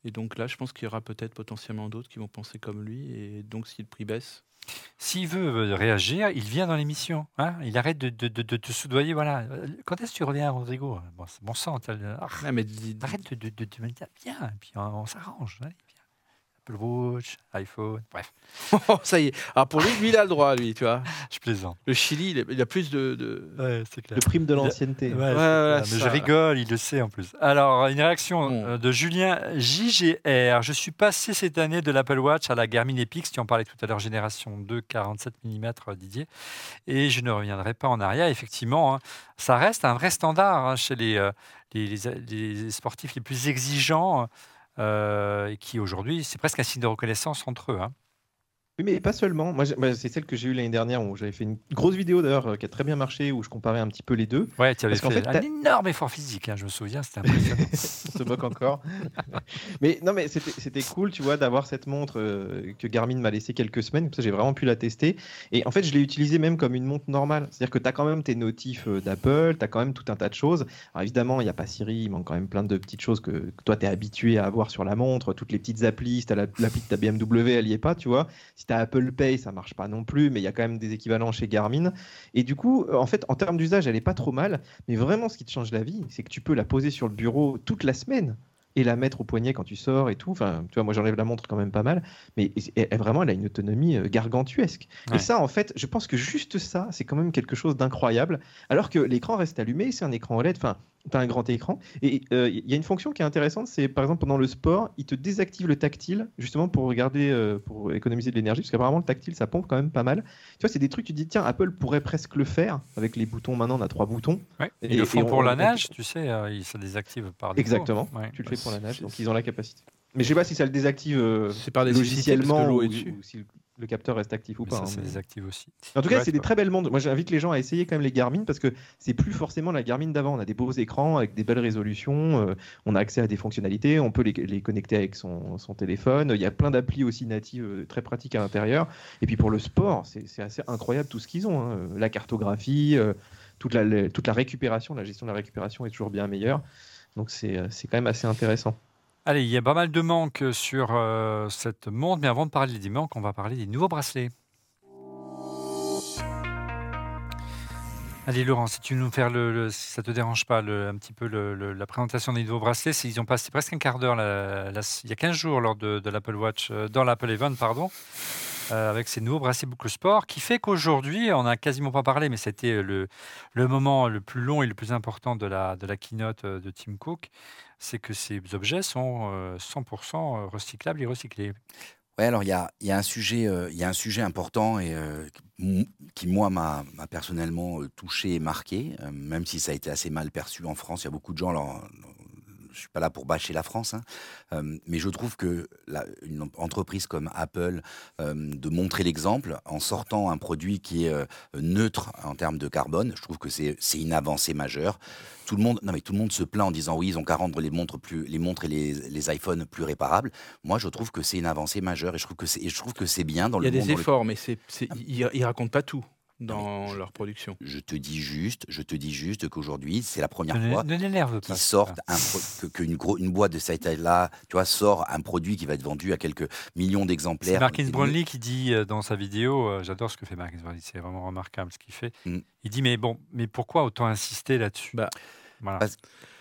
Et donc là, je pense qu'il y aura peut-être potentiellement d'autres qui vont penser comme lui. Et donc, si le prix baisse, S'il veut euh, réagir, il vient dans l'émission. hein. il arrête de, de, de- de te soudoyer. Voilà. Quand est-ce que tu reviens, Rodrigo? Bon, bon sang. ah, mais Arrête de, de, me dire, viens, et puis on, on s'arrange. allez. Apple Watch, iPhone, bref, ça y est. Alors pour lui, lui, il a le droit, lui, tu vois. je plaisante. Le Chili, il a, il a plus de. de- Ouais, c'est clair. Le prime de Il a- l'ancienneté. Ouais, Ouais, c'est voilà, clair. mais je rigole, il le sait en plus. Alors, une réaction Bon. euh, de Julien JGR. Je suis passé cette année de l'Apple Watch à la Garmin Epix, tu en parlais tout à l'heure, génération 2, 47 mm, Didier. Et je ne reviendrai pas en arrière. Effectivement, hein, ça reste un vrai standard hein, chez les, euh, les, les- les sportifs les plus exigeants. euh, qui aujourd'hui, c'est presque un signe de reconnaissance entre eux. hein. Oui, mais pas seulement. Moi, moi, c'est celle que j'ai eue l'année dernière où j'avais fait une grosse vidéo d'ailleurs euh, qui a très bien marché où je comparais un petit peu les deux. Ouais, tu avais fait, fait, un énorme effort physique, hein, je me souviens, c'était impressionnant. On se moque encore. mais non, mais c'était cool, tu vois, d'avoir cette montre euh, que Garmin m'a laissé quelques semaines. Comme ça, j'ai vraiment pu la tester. Et en fait, je l'ai utilisée même comme une montre normale. C'est-à-dire que tu as quand même tes notifs euh, d'Apple, tu as quand même tout un tas de choses. Alors évidemment, il n'y a pas Siri, il manque quand même plein de petites choses que, que toi, tu es habitué à avoir sur la montre. Toutes les petites applis, si tu as l'appli de ta BMW, elle n'y est pas, tu vois. Si tu as Apple Pay, ça marche pas non plus, mais il y a quand même des équivalents chez Garmin. Et du coup, euh, en fait, en termes d'usage, elle est pas trop mal. Mais vraiment, ce qui te change la vie, c'est que tu peux la poser sur le bureau toute la semaine et la mettre au poignet quand tu sors et tout. Enfin, tu vois, moi j'enlève la montre quand même pas mal, mais elle- elle- vraiment, elle a une autonomie euh, gargantuesque. Ouais. Et ça, en fait, je pense que juste ça, c'est quand même quelque chose d'incroyable. Alors que l'écran reste allumé, c'est un écran OLED, enfin, t'as un grand écran. Et euh, il y a une fonction qui est intéressante, c'est par exemple pendant le sport, il te désactive le tactile, justement pour regarder, euh, pour économiser de l'énergie, parce qu'apparemment le tactile, ça pompe quand même pas mal. Tu vois, c'est des trucs, tu te dis, tiens, Apple pourrait presque le faire avec les boutons. Maintenant, on a trois boutons. Ouais. Et- Ils le et font on- pour la on- nage, tu sais, euh, ils se désactivent par défaut. Exactement. Ouais. Tu le fais pour la nage, C'est- donc ils ont la capacité. Mais je sais pas si ça le désactive euh, C'est par des logiciellement parce que l'eau ou, est dessus. ou si- le capteur reste actif ou Mais pas. ça, hein, c'est mais- désactive aussi. En tout cas, Ouais, c'est des très belles montres. Moi, j'invite les gens à essayer quand même les Garmin parce que c'est plus forcément la Garmin d'avant. On a des beaux écrans avec des belles résolutions. euh, on a accès à des fonctionnalités. On peut les, les connecter avec son, son téléphone. Il y a plein d'applis aussi natives euh, très pratiques à l'intérieur. Et puis pour le sport, c'est assez incroyable tout ce qu'ils ont. hein. La cartographie, euh, toute, la, la- toute la récupération, la gestion de la récupération est toujours bien meilleure. Donc c'est c'est quand même assez intéressant. Allez, il y a pas mal de manques sur euh, cette montre, mais avant de parler des manques, on va parler des nouveaux bracelets. Allez Laurent, si tu nous faire le, le- si ça te dérange pas, un petit peu la présentation des nouveaux bracelets, ils ont passé presque un quart d'heure, il y a 15 jours lors de, l'Apple Watch, euh, dans l'Apple Event, pardon, euh, avec ces nouveaux bracelets boucle sport, qui fait qu'aujourd'hui, on n'a quasiment pas parlé, mais c'était le, moment le plus long et le plus important de la, keynote de Tim Cook, c'est que ces objets sont euh, 100% recyclables et recyclés. Ouais, alors il y a, y a un sujet, euh, y a un sujet important et euh, qui, moi m'a personnellement euh, touché et marqué, euh, même si ça a été assez mal perçu en France. Il y a beaucoup de gens. Alors, je suis pas là pour bâcher la France, hein, euh, mais je trouve que la, une entreprise comme Apple euh, de montrer l'exemple en sortant un produit qui est euh, neutre en termes de carbone, je trouve que c'est une avancée majeure. Tout le monde, non mais tout le monde se plaint en disant oui, ils ont qu'à rendre les montres plus, les montres et les, les iPhones plus réparables. Moi, je trouve que c'est une avancée majeure et je trouve que c'est, je trouve que c'est bien dans Il y a le monde des efforts, mais c'est, ils, ils racontent pas tout dans je- leur production. Je te dis juste, je te dis juste qu'aujourd'hui, c'est la première Ne, fois ne l'énerve pas. qu'ils c'est sortent ça. un pro- que- qu'une gros- une boîte de cette taille-là, tu vois, sort un produit qui va être vendu à quelques millions C'est d'exemplaires. Marquis Et Brownlee qui dit euh, dans sa vidéo, euh, j'adore ce que fait Marquis Brownlee, c'est vraiment remarquable ce qu'il fait. Mm. Il dit mais bon, mais pourquoi autant insister là-dessus? Bah, Voilà. parce-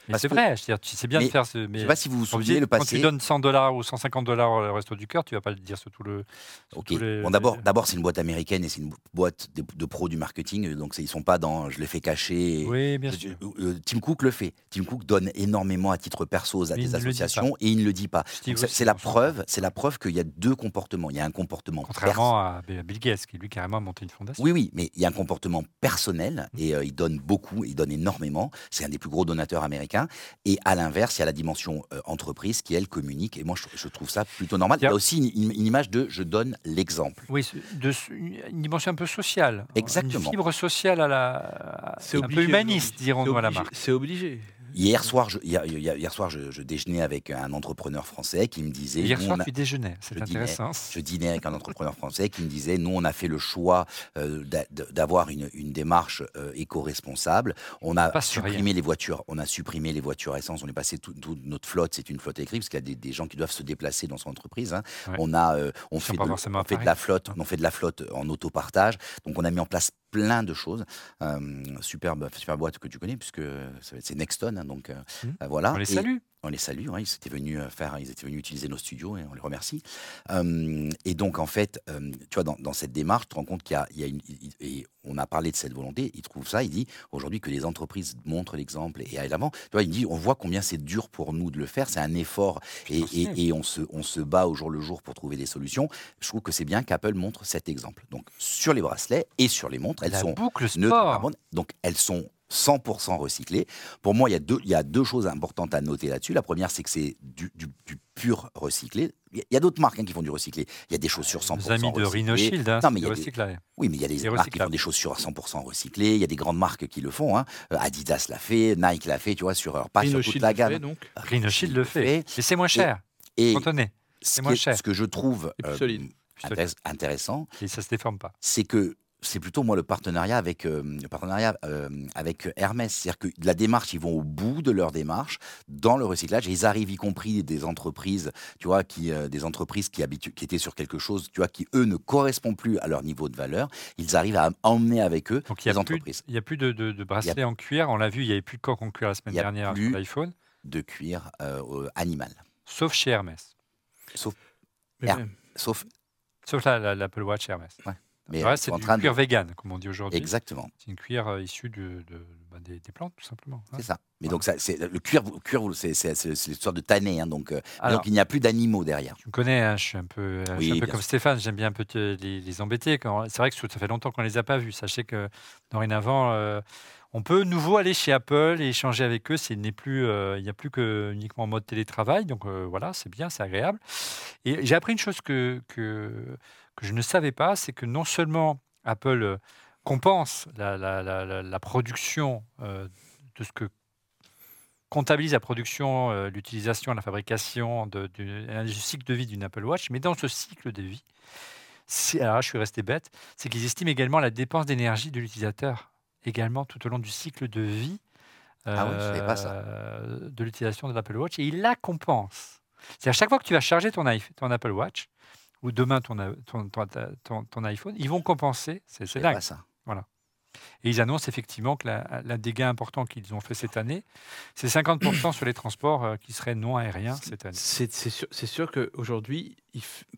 Mais c'est que- vrai, je c'est bien de faire ce. Je Mais sais pas si vous vous souvenez le quand passé. tu donnes 100 dollars ou 150 dollars au resto du cœur, tu vas pas le dire sur tout le. sur Ok. les- Bon, d'abord, d'abord, c'est une boîte américaine et c'est une boîte de, de pros du marketing, donc ils sont pas dans je les fais cacher. Oui, bien Je- sûr. euh, Tim Cook le fait. Tim Cook donne énormément à titre perso à Mais des associations et il ne le dit pas. C'est- la preuve, c'est la preuve qu'il y a deux comportements. Il y a un comportement Contrairement à Bill Gates, qui lui carrément a monté une fondation. Oui, oui, mais il y a un comportement personnel Mmh. et euh, il donne beaucoup, il donne énormément. C'est un des plus gros donateurs américains. Et à l'inverse, il y a la dimension euh, entreprise qui, elle, communique. Et moi, je, je trouve ça plutôt normal. Il y a aussi une, une- une image de je donne l'exemple. Oui, de, une dimension un peu sociale. Exactement. Une fibre sociale à la. C'est un peu obligé humaniste, aujourd'hui. dirons-nous à la obligé- marque. C'est obligé. Hier soir, je, hier, soir, je, je déjeunais avec un entrepreneur français qui me disait. Hier soir, a- tu déjeunais, c'est je dînais. intéressant. Je dînais avec un entrepreneur français qui me disait nous on a fait le choix euh, d'a- d'avoir une, une démarche euh, éco-responsable. On a Pas sur rien. supprimé les voitures, on a supprimé les voitures essence. On est passé toute notre flotte, c'est une flotte électrique parce qu'il y a des, des gens qui doivent se déplacer dans son entreprise. hein. Ouais. On a euh, on fait de, forcément on fait de à la flotte, on fait de la flotte en autopartage. Donc on a mis en place plein de choses. Superbe, super boîte que tu connais puisque c'est Nexton. hein, donc euh, voilà. On les Et- salue. On les salue, hein, ils étaient venus euh, faire, ils étaient venus utiliser nos studios et on les remercie. Euh, et donc en fait, euh, tu vois, dans, dans cette démarche, tu te rends compte qu'il y a, il y a une, et on a parlé de cette volonté. Il trouve ça, il dit aujourd'hui que les entreprises montrent l'exemple et aillent l'avant. Tu vois, il dit, on voit combien c'est dur pour nous de le faire. C'est un effort et, Financier. et- et on se, on se bat au jour le jour pour trouver des solutions. Je trouve que c'est bien qu'Apple montre cet exemple. Donc sur les bracelets et sur les montres, elles La sont boucle sport. Donc elles sont 100% recyclées. Pour moi, il y, a deux, il y a deux choses importantes à noter là-dessus. La première, c'est que c'est du, du- du pur recyclé. Il y a- d'autres marques hein, qui font du recyclé. Il y a des chaussures 100% Nos amis de recyclées. Rhino Shield, hein, Non, c'est mais il du y a des-. Oui, mais il y a des marques qui font des chaussures à 100% recyclées. Il y a des grandes marques qui le font. hein. Euh, Adidas l'a fait, Nike l'a fait, tu vois, sur, alors, pas sur Rhino toute Shield la gamme. fait, donc. Rhino Shield le fait. Et c'est moins cher. Et c'est moins cher. ce que je trouve euh, intéressant, Et ça se déforme pas. c'est que c'est plutôt moi le partenariat avec euh, le partenariat euh, avec Hermès, c'est-à-dire que la démarche, ils vont au bout de leur démarche dans le recyclage et ils arrivent y compris des entreprises, tu vois, qui euh, des entreprises qui habitu- qui étaient sur quelque chose, tu vois, qui eux ne correspondent plus à leur niveau de valeur, ils arrivent à emmener avec eux Donc les n'y entreprises il y a plus de, de, de bracelets en cuir. On l'a vu, il n'y avait plus de coque en cuir la semaine y a dernière plus- sur l'iPhone, de cuir animal, sauf chez Hermès. Air- même. sauf Sauf la- la- l'Apple Watch Hermès. Mais euh, c'est en du train de cuir vegan, comme on dit aujourd'hui. exactement. C'est une cuir euh, issue de, de- bah, des, des plantes, tout simplement. hein. C'est ça. Mais donc, ça, le cuir, cuir c'est, l'histoire de tanner. hein, donc, euh, Alors, donc, il n'y a plus d'animaux derrière. Tu me connais, hein, je suis un peu, euh, suis un peu comme sûr. Stéphane, j'aime bien un peu te- les, les embêter. C'est vrai que ça fait longtemps qu'on ne les a pas vus. Sachez que dorénavant, euh, on peut nouveau aller chez Apple et échanger avec eux. C'est n'est plus, euh, il n'y a plus que uniquement en mode télétravail. Donc euh, voilà, c'est bien, c'est agréable. Et j'ai appris une chose que, que, que je ne savais pas, c'est que non seulement Apple euh, compense la, la- la- la- la production euh, de ce que comptabilise la production, euh, l'utilisation, la fabrication de- du, du cycle de vie d'une Apple Watch, mais dans ce cycle de vie, alors là, je suis resté bête, c'est qu'ils estiment également la dépense d'énergie de l'utilisateur, également tout au long du cycle de vie Ah oui, je savais pas ça. de l'utilisation de l'Apple Watch, et ils la compensent. C'est à chaque fois que tu vas charger ton, ton Apple Watch, ou demain ton, a- ton, ton- iPhone, ils vont compenser. C'est dingue. pas ça. Et ils annoncent effectivement que la- l'un des gains importants qu'ils ont fait cette année, c'est 50% sur les transports euh, qui seraient non aériens cette année. C'est sûr, c'est sûr qu'aujourd'hui,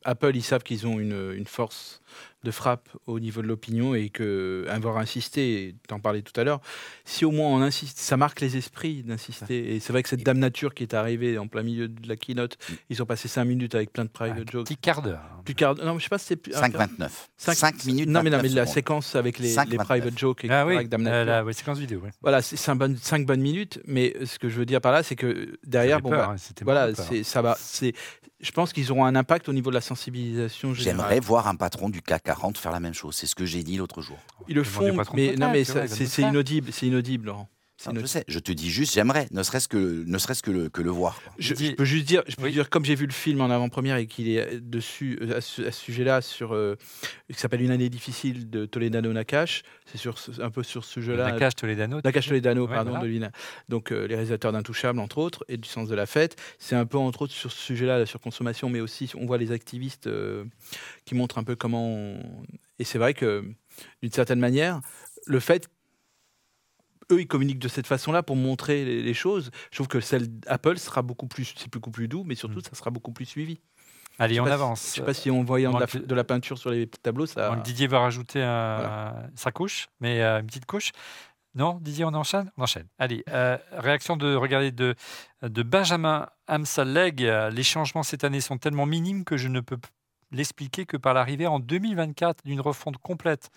Apple, ils savent qu'ils ont une, une force de frappe au niveau de l'opinion et que avoir insisté, t'en parlais tout à l'heure, si au moins on insiste, ça marque les esprits d'insister. Et c'est vrai que cette Dame Nature qui est arrivée en plein milieu de la keynote, ils ont passé cinq minutes avec plein de private Un jokes. petit quart d'heure. hein. Plus quart- non, je sais pas si c'est plus. 5,29. Cinq- 5 minutes. Non, mais, non, 29 mais la séquence avec les, 5, les 29. private jokes, etc. Ah oui, avec Dame euh, Nature. la séquence vidéo. Ouais. Voilà, c'est cinq bonnes, cinq bonnes minutes, mais ce que je veux dire par là, c'est que derrière, bon, peur, bah, hein, voilà, peur. ça va, je pense qu'ils auront un impact au niveau de la sensibilisation. J'aimerais voir un patron du CAC 40 faire la même chose. C'est ce que j'ai dit l'autre jour. Ils le font, mais non, mais c'est, inaudible, c'est inaudible, Laurent. Je inaudible. sais, je te dis juste, j'aimerais, ne serait-ce que, ne serait-ce que le, que le voir. Je, peux juste dire, je peux Oui. dire, comme j'ai vu le film en avant-première et qu'il est dessus euh, à ce, à ce sujet-là sur, euh, qui s'appelle Une année difficile de Toledano Nakash, c'est sur un peu sur ce jeu-là. Nakash Toledano. Nakash Toledano, Ouais, pardon, voilà. de Lina. Donc euh, les réalisateurs d'Intouchables, entre autres, et du sens de la fête. C'est un peu, entre autres, sur ce sujet-là, la surconsommation, mais aussi on voit les activistes euh, qui montrent un peu comment. on- Et c'est vrai que, d'une certaine manière, le fait. Eux, ils communiquent de cette façon-là pour montrer les, les choses. Je trouve que celle d'Apple sera beaucoup plus, c'est beaucoup plus doux, mais surtout, Mm. ça sera beaucoup plus suivi. Allez, on si- avance. Je sais pas si en voyant de la, de la peinture sur les tableaux, ça. Didier va rajouter Voilà. sa couche, mais euh, une petite couche. Non, Didier, on enchaîne? On enchaîne. Allez, euh, réaction de, regardez, de, de Benjamin Amsaleg. Euh, Les changements cette année sont tellement minimes que je ne peux l'expliquer que par l'arrivée en 2024 d'une refonte complète.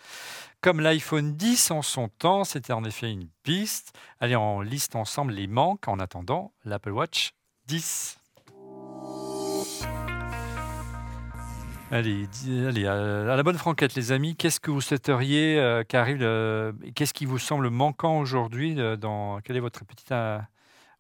Comme l'iPhone 10 en son temps, c'était en effet une piste. Allez, on liste ensemble les manques en attendant l'Apple Watch 10. Allez, allez à la bonne franquette, les amis, qu'est-ce que vous souhaiteriez euh, qu'arrive Qu'est-ce qui vous semble manquant aujourd'hui euh, dans Quelle est votre petite euh,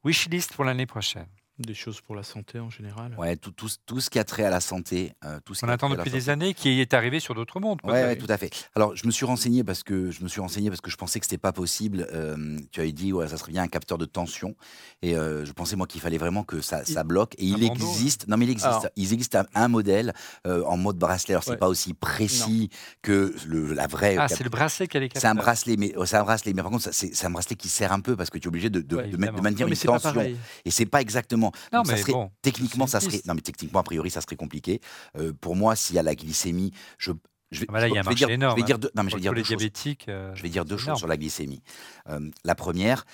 wish list pour l'année prochaine? Des choses pour la santé en général. Ouais, tout, tout, tout ce qui a trait à la santé. euh, tout ce On attend depuis des années, qui est arrivé sur d'autres mondes. Ouais, peut-être. ouais, tout à fait. Alors, je me suis renseigné parce que je me suis renseigné parce que je pensais que c'était pas possible. Euh, tu avais dit, ouais, ça serait bien un capteur de tension, et euh, je pensais moi qu'il fallait vraiment que ça, ça bloque. Et il bandeau, existe. Non, mais il existe. Alors. il existe un, un modèle euh, en mode bracelet. Alors, c'est Ouais. pas aussi précis que le, la vraie. Ah, cap- c'est le bracelet qui a les c'est un capteurs. bracelet, mais oh, c'est un bracelet. Mais par contre, c'est un bracelet qui sert un peu parce que tu es obligé de, de, Ouais, de mettre- évidemment. de maintenir Non, une tension. Et c'est pas exactement. Non, Donc, ça mais serait, bon, techniquement, ça serait. Non, mais techniquement, a priori, ça serait compliqué. Euh, pour moi, s'il y a la glycémie, je. Je vais, Ah bah là, il y a je vais dire, énorme, Je vais hein. dire deux, non, mais je vais dire deux choses. euh, Je vais dire deux choses sur la glycémie. Euh, la première,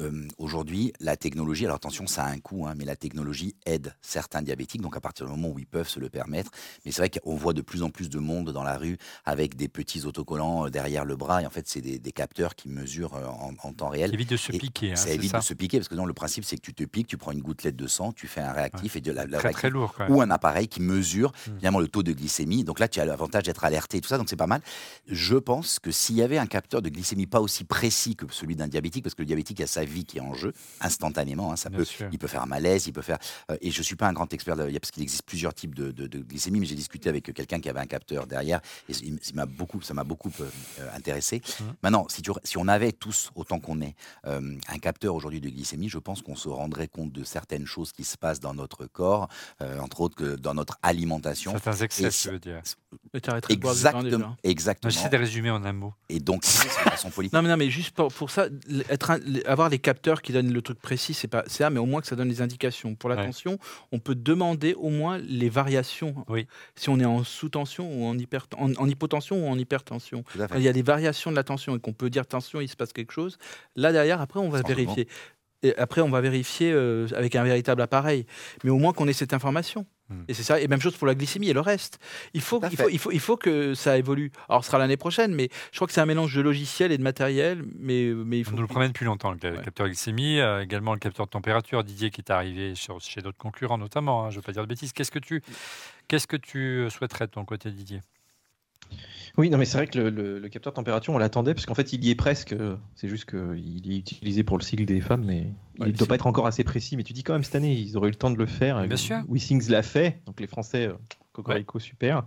euh, aujourd'hui, la technologie, alors attention, ça a un coût, hein, mais la technologie aide certains diabétiques, donc à partir du moment où ils peuvent se le permettre. Mais c'est vrai qu'on voit de plus en plus de monde dans la rue avec des petits autocollants euh, derrière le bras, et en fait, c'est des, des capteurs qui mesurent euh, en, en temps réel. Qui évite de se Et piquer. hein, ça évite ça. de se piquer, parce que non, le principe, c'est que tu te piques, tu prends une gouttelette de sang, tu fais un réactif, et de la, la Très, réactif très lourd. Ou un appareil qui mesure Mm. finalement le taux de glycémie. Donc là, tu as l'avantage d'être alerté et tout ça, donc c'est pas mal. Je pense que s'il y avait un capteur de glycémie pas aussi précis que celui d'un diabétique, parce que le diabétique a sa vie qui est en jeu instantanément, hein, ça Bien peut, sûr. il peut faire un malaise, il peut faire. euh, et je suis pas un grand expert de- parce qu'il existe plusieurs types de, de- de glycémie, mais j'ai discuté avec quelqu'un qui avait un capteur derrière et il il m'a beaucoup, ça m'a beaucoup euh, euh, intéressé. Mm. Maintenant, si, tu- si on avait tous autant qu'on est euh, un capteur aujourd'hui de glycémie, je pense qu'on se rendrait compte de certaines choses qui se passent dans notre corps, euh, entre autres que dans notre alimentation. Certains excès, Et tu veux dire. De. Exactement. Exactement. J'essaie de résumer en un mot. Et donc, c'est une façon folie. Non mais, non, mais juste pour, pour ça, être un- l- avoir les capteurs qui donnent le truc précis, c'est pas ça, mais au moins que ça donne les indications. Pour la Ouais. tension, on peut demander au moins les variations. Oui. Si on est en sous-tension ou en, hyper, en, en hypotension ou en hypertension. Quand il y a des variations de la tension et qu'on peut dire tension, il se passe quelque chose. Là derrière, après, on va vérifier. Et après, on va vérifier euh, avec un véritable appareil. Mais au moins qu'on ait cette information. Hmm. Et c'est ça. Et même chose pour la glycémie et le reste. Il faut, il faut, il faut, il faut que ça évolue. Alors, ce sera l'année prochaine, mais je crois que c'est un mélange de logiciel et de matériel. Mais, mais il On faut. nous le promet depuis longtemps, le Ouais. capteur glycémie, euh, également le capteur de température, Didier, qui est arrivé sur- chez d'autres concurrents notamment, hein, je ne veux pas dire de bêtises. Qu'est-ce que tu, Qu'est-ce que tu souhaiterais de ton côté, Didier? Oui, non, mais c'est vrai que le, le- le capteur température, on l'attendait, parce qu'en fait, il y est presque. C'est juste qu'il est utilisé pour le cycle des femmes, mais il Ouais, ne doit pas être encore assez précis. Mais tu dis quand même, cette année, ils auraient eu le temps de le faire. Bien sûr. WeSings l'a fait, donc les Français, euh, Cocorico, super.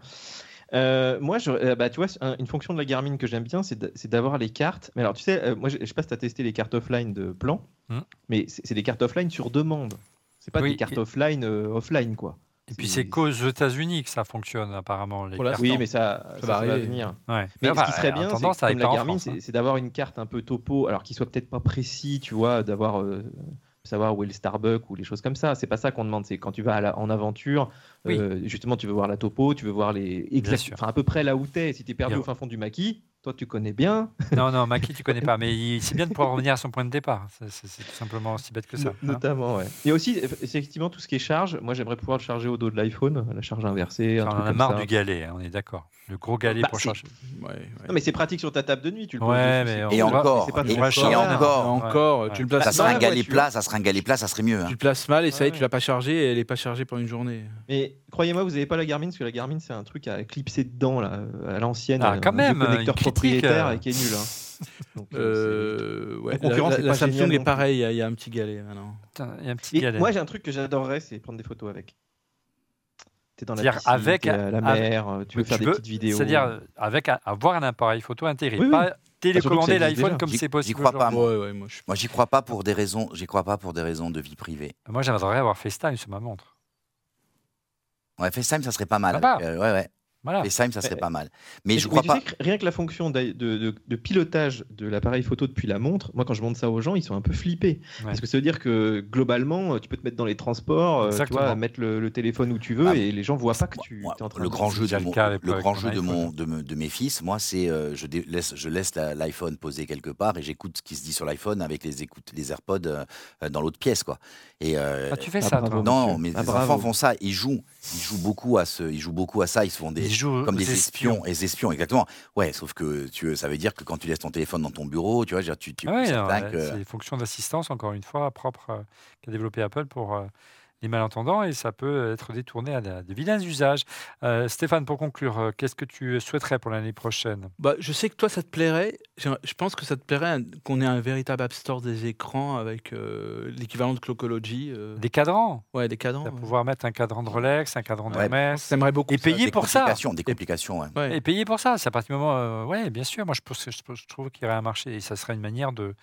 Euh, moi, je, euh, bah, tu vois, un- une fonction de la Garmin que j'aime bien, c'est d'avoir les cartes. Mais alors, tu sais, moi, je, je sais pas si tu as testé les cartes offline de plan, Hmm. mais c'est c'est des cartes offline sur demande. C'est pas Oui, des cartes et- offline euh, offline, quoi. Et puis C'est- qu'aux États-Unis que ça fonctionne apparemment. Les. Oui, mais ça, ça, va ça va venir. Ouais. Mais enfin, ce qui serait en bien, c'est la Garmin, France, hein. c'est c'est d'avoir une carte un peu topo, alors qui soit peut-être pas précis, tu vois, d'avoir euh, savoir où est le Starbucks ou les choses comme ça. C'est pas ça qu'on demande. C'est quand tu vas à la- en aventure, Oui. euh, justement, tu veux voir la topo, tu veux voir les exact, à peu près là où t'es. Si t'es perdu au fin fond du maquis, toi tu connais bien. Non, non, Maki, tu connais pas, mais il- c'est bien de pouvoir revenir à son point de départ. C'est- tout simplement aussi bête que ça. Hein. Notamment, ouais. Et aussi, eff- effectivement, tout ce qui est charge. Moi, j'aimerais pouvoir le charger au dos de l'iPhone, la charge inversée, un on truc en a comme marre ça. du galet, hein, on est d'accord. Le gros galet Bah, pour charger. Ouais, ouais. Non, mais c'est pratique sur ta table de nuit. Tu le Ouais, mais Et encore, mais c'est pas et- très et cher. encore. encore, Ouais. tu le places Ça serait dans un la galet voiture. plat, ça serait un galet plat, ça serait mieux. hein. Tu le places mal et ça y est, tu l'as pas chargé et elle est pas chargée pendant une journée. Mais croyez-moi, vous n'avez pas la Garmin, parce que la Garmin, c'est un truc à clipser dedans, là, à l'ancienne. Ah, un quand vieux même, connecteur une critique, propriétaire euh. et qui est nul. hein. Donc, euh, Euh, ouais. La concurrence La, est la Samsung est pareil, il y a- il y, a un petit galet maintenant. Putain, y a un petit galet. moi, j'ai un truc que j'adorerais, c'est prendre des photos avec. T'es dans la C'est-à-dire piscine, avec- à la mer, euh, tu veux faire tu des veux- petites vidéos. C'est-à-dire euh, avec un- avoir un appareil photo intégré, Oui, oui. pas surtout télécommander l'iPhone comme c'est j'y possible. crois pas, aujourd'hui. Ouais, ouais, moi Moi, j'y crois pas pour des raisons. J'y crois pas pour des raisons de vie privée. Moi, j'aimerais avoir FaceTime sur ma montre. Ouais, FaceTime, ça serait pas mal. Avec, euh, ouais, ouais. Voilà. FaceTime, ça serait Mais- pas mal. Mais Mais je crois tu pas. sais que rien que la fonction de, de- de pilotage de l'appareil photo depuis la montre, moi quand je montre ça aux gens, ils sont un peu flippés. Parce que ça veut dire que globalement, tu peux te mettre dans les transports, euh, tu vois, mettre le, le téléphone où tu veux Ah, et les gens voient pas que tu Moi, es en train le de grand jeu de le mon, grand jeu de, iPhone. mon, de, me- de mes fils, moi, c'est euh, je laisse, je laisse la- l'iPhone posé quelque part et j'écoute ce qui se dit sur l'iPhone avec les écoutes, les AirPods euh, euh, dans l'autre pièce, quoi. Et euh, Ah, tu fais Ah, ça, toi non, monsieur. mais Ah, les bravo. enfants font ça. Ils jouent, ils jouent beaucoup à ce, ils jouent beaucoup à ça. Ils se font des Ils jouent comme des espions, des espions, exactement. Ouais, sauf que tu, ça veut dire que quand tu laisses ton téléphone dans ton bureau, tu vois, tu, tu Ah ouais, que- C'est des fonctions d'assistance, encore une fois, propres euh, qu'a développé Apple pour euh, les malentendants et ça peut être détourné à de, de vilains usages. Euh, Stéphane, pour conclure, euh, qu'est-ce que tu souhaiterais pour l'année prochaine? Bah, je sais que toi, ça te plairait. Je pense que ça te plairait qu'on ait un véritable App Store des écrans avec euh, l'équivalent de Clocology. euh, Des cadrans Ouais, des cadrans. Ouais. pouvoir mettre un cadran de Rolex, un cadran Ouais. d'Hermès. T'aimerais beaucoup Et ça. payer des pour ça. des complications. Ouais. Et payer pour ça, c'est à partir du moment. euh, ouais, bien sûr. Moi, je, pense, que- je, je trouve qu'il y aurait un marché et ça serait une manière de,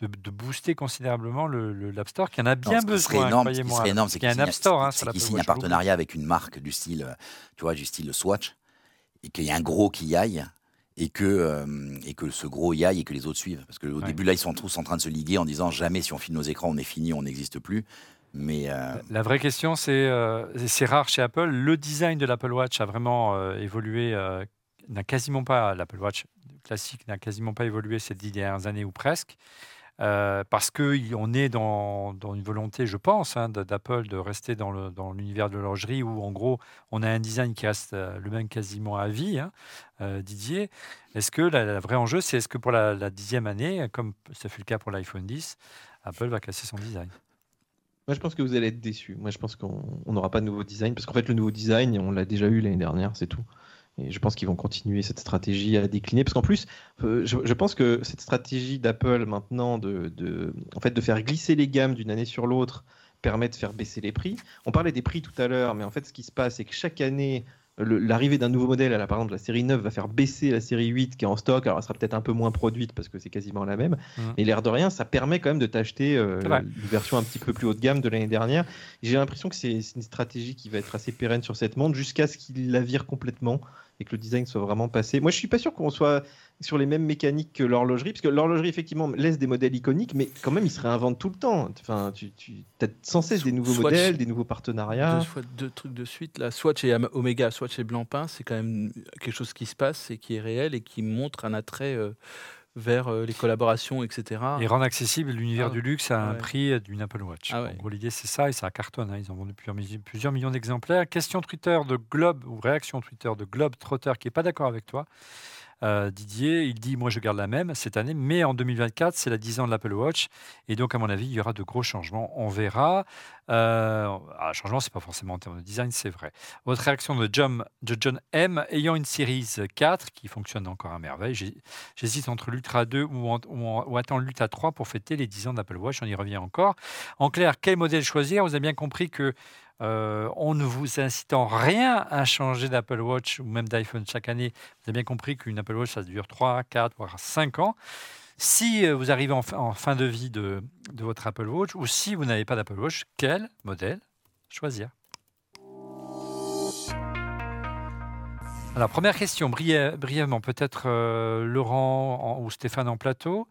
de, de booster considérablement le, le- l'App Store qui en a Non, bien serait besoin. énorme, ce qui serait énorme, c'est qu'il y a qu'il un signe- App Store hein, c'est qu'il signe un partenariat avec une marque du style, euh, tu vois, du style Swatch, et qu'il y a un gros qui y aille, et que, euh, et que ce gros y aille et que les autres suivent. Parce qu'au Ouais. début, là, ils sont tous en train de se liguer en disant jamais si on filme nos écrans, on est fini, on n'existe plus. Mais euh, La vraie question, c'est euh, c'est rare chez Apple. Le design de l'Apple Watch a vraiment évolué, n'a quasiment pas, l'Apple Watch classique n'a quasiment pas évolué ces dix dernières années ou presque. Euh, parce qu'on est dans, une volonté, je pense, hein, d'Apple de rester dans le- l'univers de l'horlogerie où, en gros, on a un design qui reste euh, le même quasiment à vie. hein, euh, Didier, est-ce que la vraie enjeu, c'est est-ce que pour la, dixième année, comme ça fut le cas pour l'iPhone 10, Apple va casser son design? Moi, je pense que vous allez être déçus. Moi, je pense qu'on on n'aura pas de nouveau design parce qu'en fait, le nouveau design, on l'a déjà eu l'année dernière, c'est tout. Et je pense qu'ils vont continuer cette stratégie à décliner parce qu'en plus, euh, je, je pense que cette stratégie d'Apple maintenant de, de, en fait, de faire glisser les gammes d'une année sur l'autre permet de faire baisser les prix. On parlait des prix tout à l'heure, mais en fait, ce qui se passe, c'est que chaque année, l'arrivée d'un nouveau modèle, là, par exemple la série 9, va faire baisser la série 8 qui est en stock. Alors, elle sera peut-être un peu moins produite parce que c'est quasiment la même. Mhm. Mais l'air de rien, ça permet quand même de t'acheter euh, une version un petit peu plus haut de gamme de l'année dernière. J'ai l'impression que c'est c'est une stratégie qui va être assez pérenne sur cette montre jusqu'à ce qu'il la vire complètement et que le design soit vraiment passé. Moi, je suis pas sûr qu'on soit sur les mêmes mécaniques que l'horlogerie, parce que l'horlogerie, effectivement, laisse des modèles iconiques, mais quand même, ils se réinventent tout le temps. Enfin, tu, tu as sans cesse des nouveaux Swatch. modèles, des nouveaux partenariats. Deux, trucs de suite. Là, Swatch et Omega, Swatch et Blancpain, c'est quand même quelque chose qui se passe et qui est réel et qui montre un attrait euh, vers euh, les collaborations, etc. et rendre accessible l'univers Ah. du luxe à un prix d'une Apple Watch. Ah ouais. En gros, l'idée, c'est ça, et ça cartonne. hein. Ils en vendent plusieurs, plusieurs millions d'exemplaires. Question Twitter de Globe, ou réaction Twitter de Globe Trotter, qui n'est pas d'accord avec toi. Euh, Didier, il dit Moi, je garde la même cette année, mais en 2024, c'est la 10 ans de l'Apple Watch. Et donc, à mon avis, il y aura de gros changements. On verra. Euh, ah, changement, c'est pas forcément en termes de design, c'est vrai. Votre réaction de John, John M. Ayant une série 4 qui fonctionne encore à merveille, j'hésite entre l'Ultra 2 ou, en, ou, attendre l'Ultra 3 pour fêter les 10 ans d'Apple Watch. On y revient encore. En clair, quel modèle choisir? Vous avez bien compris que euh, on ne vous incite en rien à changer d'Apple Watch ou même d'iPhone chaque année. Vous avez bien compris qu'une Apple Watch, ça dure 3, 4, voire 5 ans. Si euh, vous arrivez en, fin de vie de, votre Apple Watch ou si vous n'avez pas d'Apple Watch, quel modèle choisir? Alors, première question, brièvement, peut-être euh, Laurent ou Stéphane en plateau.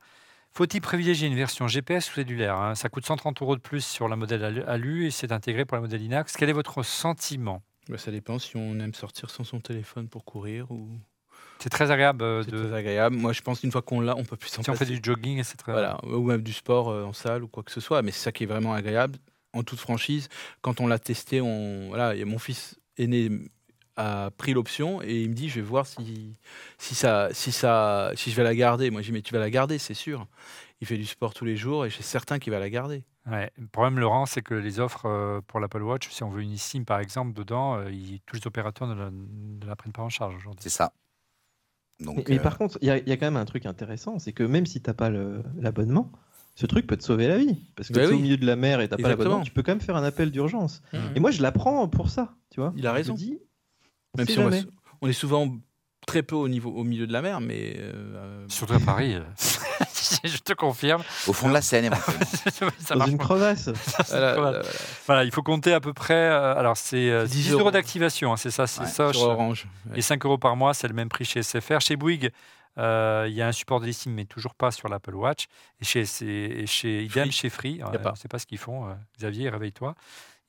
Faut-il privilégier une version GPS ou cellulaire hein? Ça coûte 130 euros de plus sur la modèle ALU et c'est intégré pour la modèle INAX. Quel est votre sentiment? Bah, Ça dépend si on aime sortir sans son téléphone pour courir ou. C'est très agréable. Euh, c'est très agréable. Moi, je pense qu'une fois qu'on l'a, on peut plus s'en Si on fait du jogging, c'est très. Voilà, ou même du sport euh, en salle ou quoi que ce soit. Mais c'est ça qui est vraiment agréable. En toute franchise, quand on l'a testé, on voilà, mon fils aîné a pris l'option et il me dit je vais voir si, si, ça, si, ça, si je vais la garder. Moi, je dis mais tu vas la garder, c'est sûr. Il fait du sport tous les jours et je suis certain qu'il va la garder. Ouais. Le problème, Laurent, c'est que les offres euh, pour l'Apple Watch, si on veut une eSIM par exemple, dedans, euh, tous les opérateurs ne la, prennent pas en charge aujourd'hui. C'est ça. Donc, mais, par euh, contre, il y, a quand même un truc intéressant, c'est que même si tu n'as pas l'abonnement, ce truc peut te sauver la vie. Parce que bah tu es au milieu de la mer et tu n'as pas l'abonnement, tu peux quand même faire un appel d'urgence. Mmh. Et moi, je l'apprends pour ça. Tu vois il a raison. Même si on, est souvent très peu au, niveau, au milieu de la mer, mais. Euh, Surtout à Paris. Euh, je te confirme. Au fond de la Seine, ça Dans une crevasse. voilà, il faut compter à peu près. Euh, alors, c'est 10 euros, d'activation, hein, c'est ça, c'est ça. Orange. Et 5 euros par mois, c'est le même prix chez SFR. Chez Bouygues, il y a un support de listing, mais toujours pas sur l'Apple Watch. Et chez, chez idem, chez Free, je ne sais pas ce qu'ils font. Xavier, réveille-toi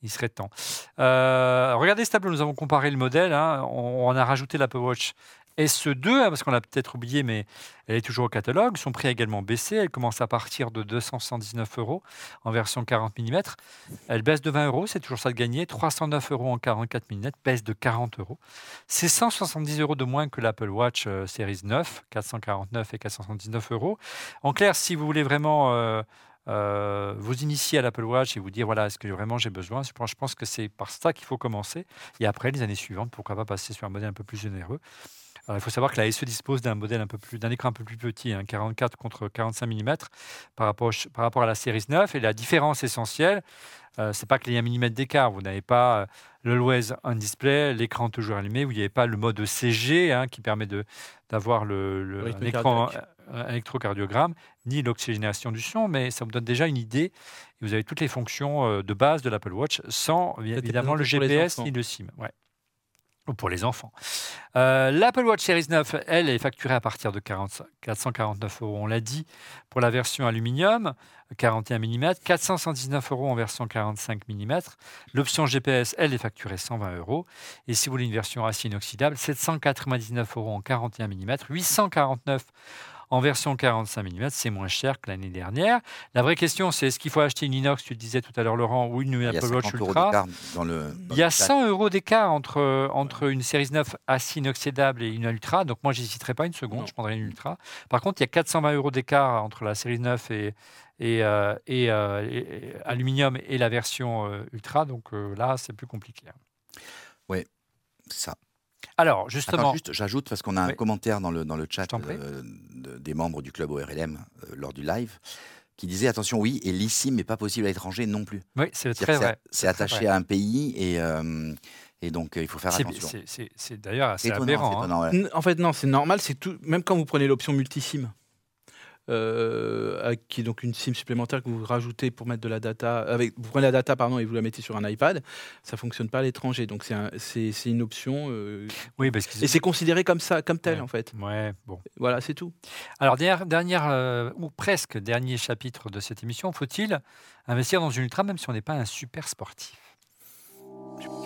il serait temps. Euh, regardez ce tableau, nous avons comparé le modèle. Hein. On, a rajouté l'Apple Watch SE2, hein, parce qu'on l'a peut-être oublié, mais elle est toujours au catalogue. Son prix a également baissé. Elle commence à partir de 279 euros en version 40 mm. Elle baisse de 20 euros, c'est toujours ça de gagner. 309 euros en 44 mm, baisse de 40 euros. C'est 170 euros de moins que l'Apple Watch euh, Series 9, 449 et 479 euros. En clair, si vous voulez vraiment... Euh, euh, vous initier à l'Apple Watch et vous dire voilà, est-ce que vraiment j'ai besoin? Je pense que c'est par ça qu'il faut commencer. Et après, les années suivantes, pourquoi pas passer sur un modèle un peu plus généreux il faut savoir que la SE dispose d'un modèle un peu plus, d'un écran un peu plus petit, 44 hein, contre 45 mm par rapport, par rapport à la série 9. Et la différence essentielle, euh, c'est pas qu'il y ait un millimètre d'écart. Vous n'avez pas euh, le l'Always on display, l'écran toujours allumé. Vous n'avez pas le mode CG hein, qui permet de d'avoir le, un électrocardiogramme, ni l'oxygénation du son, mais ça vous donne déjà une idée. Et vous avez toutes les fonctions euh, de base de l'Apple Watch sans évidemment le GPS ni le SIM. Ouais ou pour les enfants. Euh, L'Apple Watch Series 9, elle, est facturée à partir de 449 euros, on l'a dit, pour la version aluminium, 41 mm, 419 euros en version 45 mm. L'option GPS, elle, est facturée 120 euros. Et si vous voulez une version acier inoxydable, 799 euros en 41 mm, 849 en version 45 mm, c'est moins cher que l'année dernière. La vraie question, c'est est-ce qu'il faut acheter une inox, tu le disais tout à l'heure, Laurent, ou une Apple Watch Ultra dans le, Il y a 100 euros d'écart entre, entre une Series 9 assez inoxydable et une Ultra. Donc moi, j'hésiterai pas une seconde, je prendrais une Ultra. Par contre, il y a 420 euros d'écart entre la Series 9 et, et, euh, euh, et, aluminium et la version euh, Ultra. Donc là, c'est plus compliqué. Oui, ça. Alors, justement. j'ajoute, parce qu'on a un commentaire dans le, dans le chat euh, des membres du club ORLM euh, lors du live qui disait attention, oui, et l'ICIM n'est pas possible à l'étranger non plus. Oui, c'est très vrai. C'est attaché à un pays et. Euh, et donc, il faut faire attention. C'est d'ailleurs assez aberrant. Hein. En fait, non, c'est normal. C'est tout. Même quand vous prenez l'option multisim, euh, qui est donc une SIM supplémentaire que vous rajoutez pour mettre de la data. Avec, vous prenez la data pardon, et vous la mettez sur un iPad, ça fonctionne pas à l'étranger. Donc c'est une option. Euh, oui, parce et c'est considéré comme ça, comme tel en fait. Ouais, bon. Voilà, c'est tout. Alors dernière, dernière euh, ou presque dernier chapitre de cette émission, faut-il investir dans une ultra même si on n'est pas un super sportif?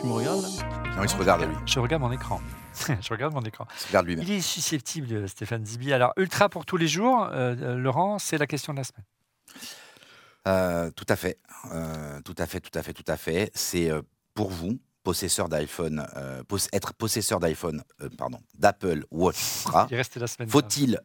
Tu, me regardes là Non, il se regarde lui. Je regarde mon écran. je regarde mon écran. Il, il est susceptible, Stéphane Zibi. Alors, ultra pour tous les jours, euh, euh, Laurent, c'est la question de la semaine. Euh, tout à fait. tout à fait, tout à fait, tout à fait. C'est pour vous, possesseur d'iPhone, euh, pos- être possesseur d'iPhone, euh, pardon, d'Apple Watch Ultra, Il est resté la semaine faut-il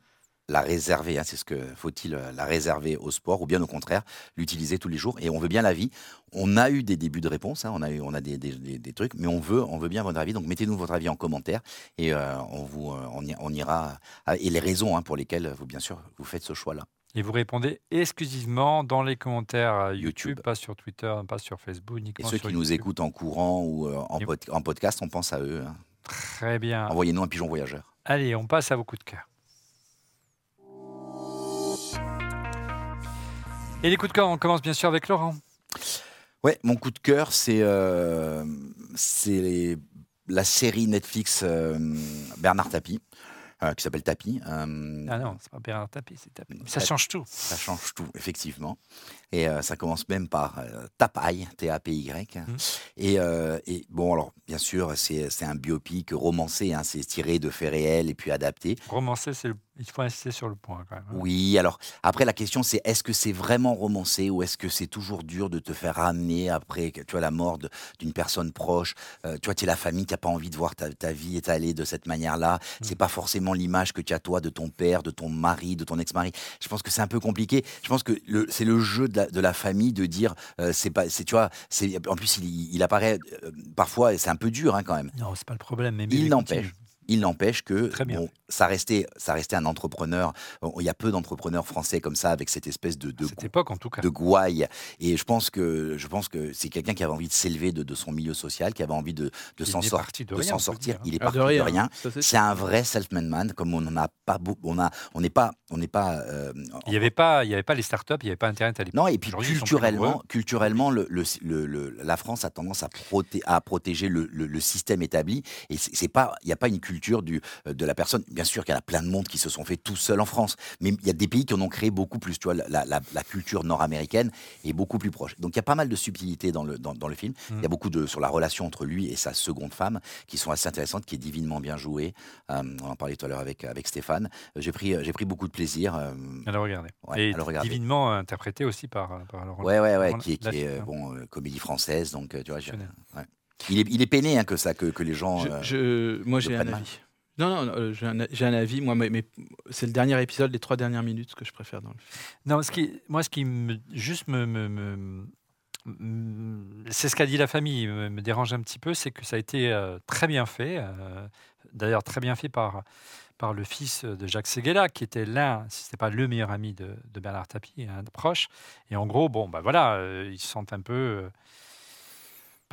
la réserver hein, C'est ce que faut-il euh, la réserver au sport ou bien au contraire l'utiliser tous les jours Et on veut bien l'avis. On a eu des débuts de réponse, hein, on a eu, on a des, des- des- trucs, mais on veut, on veut bien votre avis. Donc mettez-nous votre avis en commentaire et euh, on vous, euh, on, y- on ira à- et les raisons hein, pour lesquelles vous bien sûr vous faites ce choix-là. Et vous répondez exclusivement dans les commentaires YouTube, YouTube. pas sur Twitter, pas sur Facebook, Et uniquement ceux sur qui nous écoutent en courant ou en, Et- pod- en podcast, on pense à eux. Très bien. Envoyez-nous un pigeon voyageur. Allez, on passe à vos coups de cœur. Et les coups de cœur, on commence bien sûr avec Laurent. Ouais, mon coup de cœur, c'est euh, c'est la série Netflix euh, Bernard Tapie, euh, qui s'appelle Tapie. Ah non, c'est pas Bernard Tapie, c'est Tapie. Ça change tout. Ça change tout, effectivement. Et euh, ça commence même par euh, Tapaille, T-A-P-Y. Mhm. Et, euh, et bon, alors, bien sûr, c'est un biopic romancé, hein, c'est tiré de faits réels et puis adapté. Romancer, c'est le- il faut insister sur le point quand même. hein. Oui, alors après la question c'est est-ce que c'est vraiment romancé ou est-ce que c'est toujours dur de te faire ramener après tu vois la mort d'une personne proche, Euh, tu vois tu es la famille, tu n'as pas envie de voir ta, ta vie étalée de cette manière-là, c'est pas forcément l'image que tu as toi de ton père, de ton mari, de ton ex-mari. Je pense que c'est un peu compliqué. Je pense que c'est le jeu de la, de la famille de dire euh, c'est pas c'est tu vois c'est en plus il, il apparaît euh, parfois c'est un peu dur hein, quand même. Non, c'est pas le problème. Mais Il n'empêche. Il n'empêche que Très bien bon, ça restait, ça restait un entrepreneur. Il y a peu d'entrepreneurs français comme ça avec cette espèce de, cette époque, en tout cas. de gouaille. Et je pense que, je pense que c'est quelqu'un qui avait envie de s'élever de, de son milieu social, qui avait envie de, s'en sor- sortir. dire, hein. Il est Ah, parti de rien. c'est un vrai self-made man, comme on n'en a pas beaucoup. On n'est pas, on n'est pas. euh, Il n'y avait, pas- il y avait pas les startups, il n'y avait pas Internet à l'époque. non, et puis culturellement, culturellement le, le- le- le- la France a tendance à, proté- à protéger le, le- le système établi. Et c'est c'est pas, il n'y a pas une culture du, euh, de la personne. Bien sûr qu'il y en a plein de monde qui se sont fait tout seuls en France, mais il y a des pays qui en ont créé beaucoup plus. Tu vois, la, la- la culture nord-américaine est beaucoup plus proche. Donc il y a pas mal de subtilités dans le, dans, dans le film. Il y a Mm. beaucoup de sur la relation entre lui et sa seconde femme qui sont assez intéressantes, qui est divinement bien jouée. Euh, on en parlait tout à l'heure avec, avec Stéphane. Euh, J'ai pris, j'ai pris beaucoup de plaisir. euh. Ouais, Et à le regarder. divinement interprété aussi par, par Laurent. Ouais, ouais, ouais, qui est, qui est, euh, bon, euh, comédie française, donc euh, tu vois. Il est, il est peiné hein, que ça, que, que les gens. Je- euh, je- moi, j'ai un mal. avis. Non, non, non, euh, j'ai un, avis. Moi, mais, mais c'est le dernier épisode, les trois dernières minutes que je préfère dans le film. Non, ce qui, moi, ce qui me, juste me, me- me- me- c'est ce qu'a dit la famille, me, me dérange un petit peu, c'est que ça a été euh, très bien fait. euh, D'ailleurs, très bien fait par, par le fils de Jacques Seguela, qui était l'un, si ce n'était pas le meilleur ami de, de Bernard Tapie, un proche. Et en gros, bon, bah voilà, euh, ils se sentent un peu.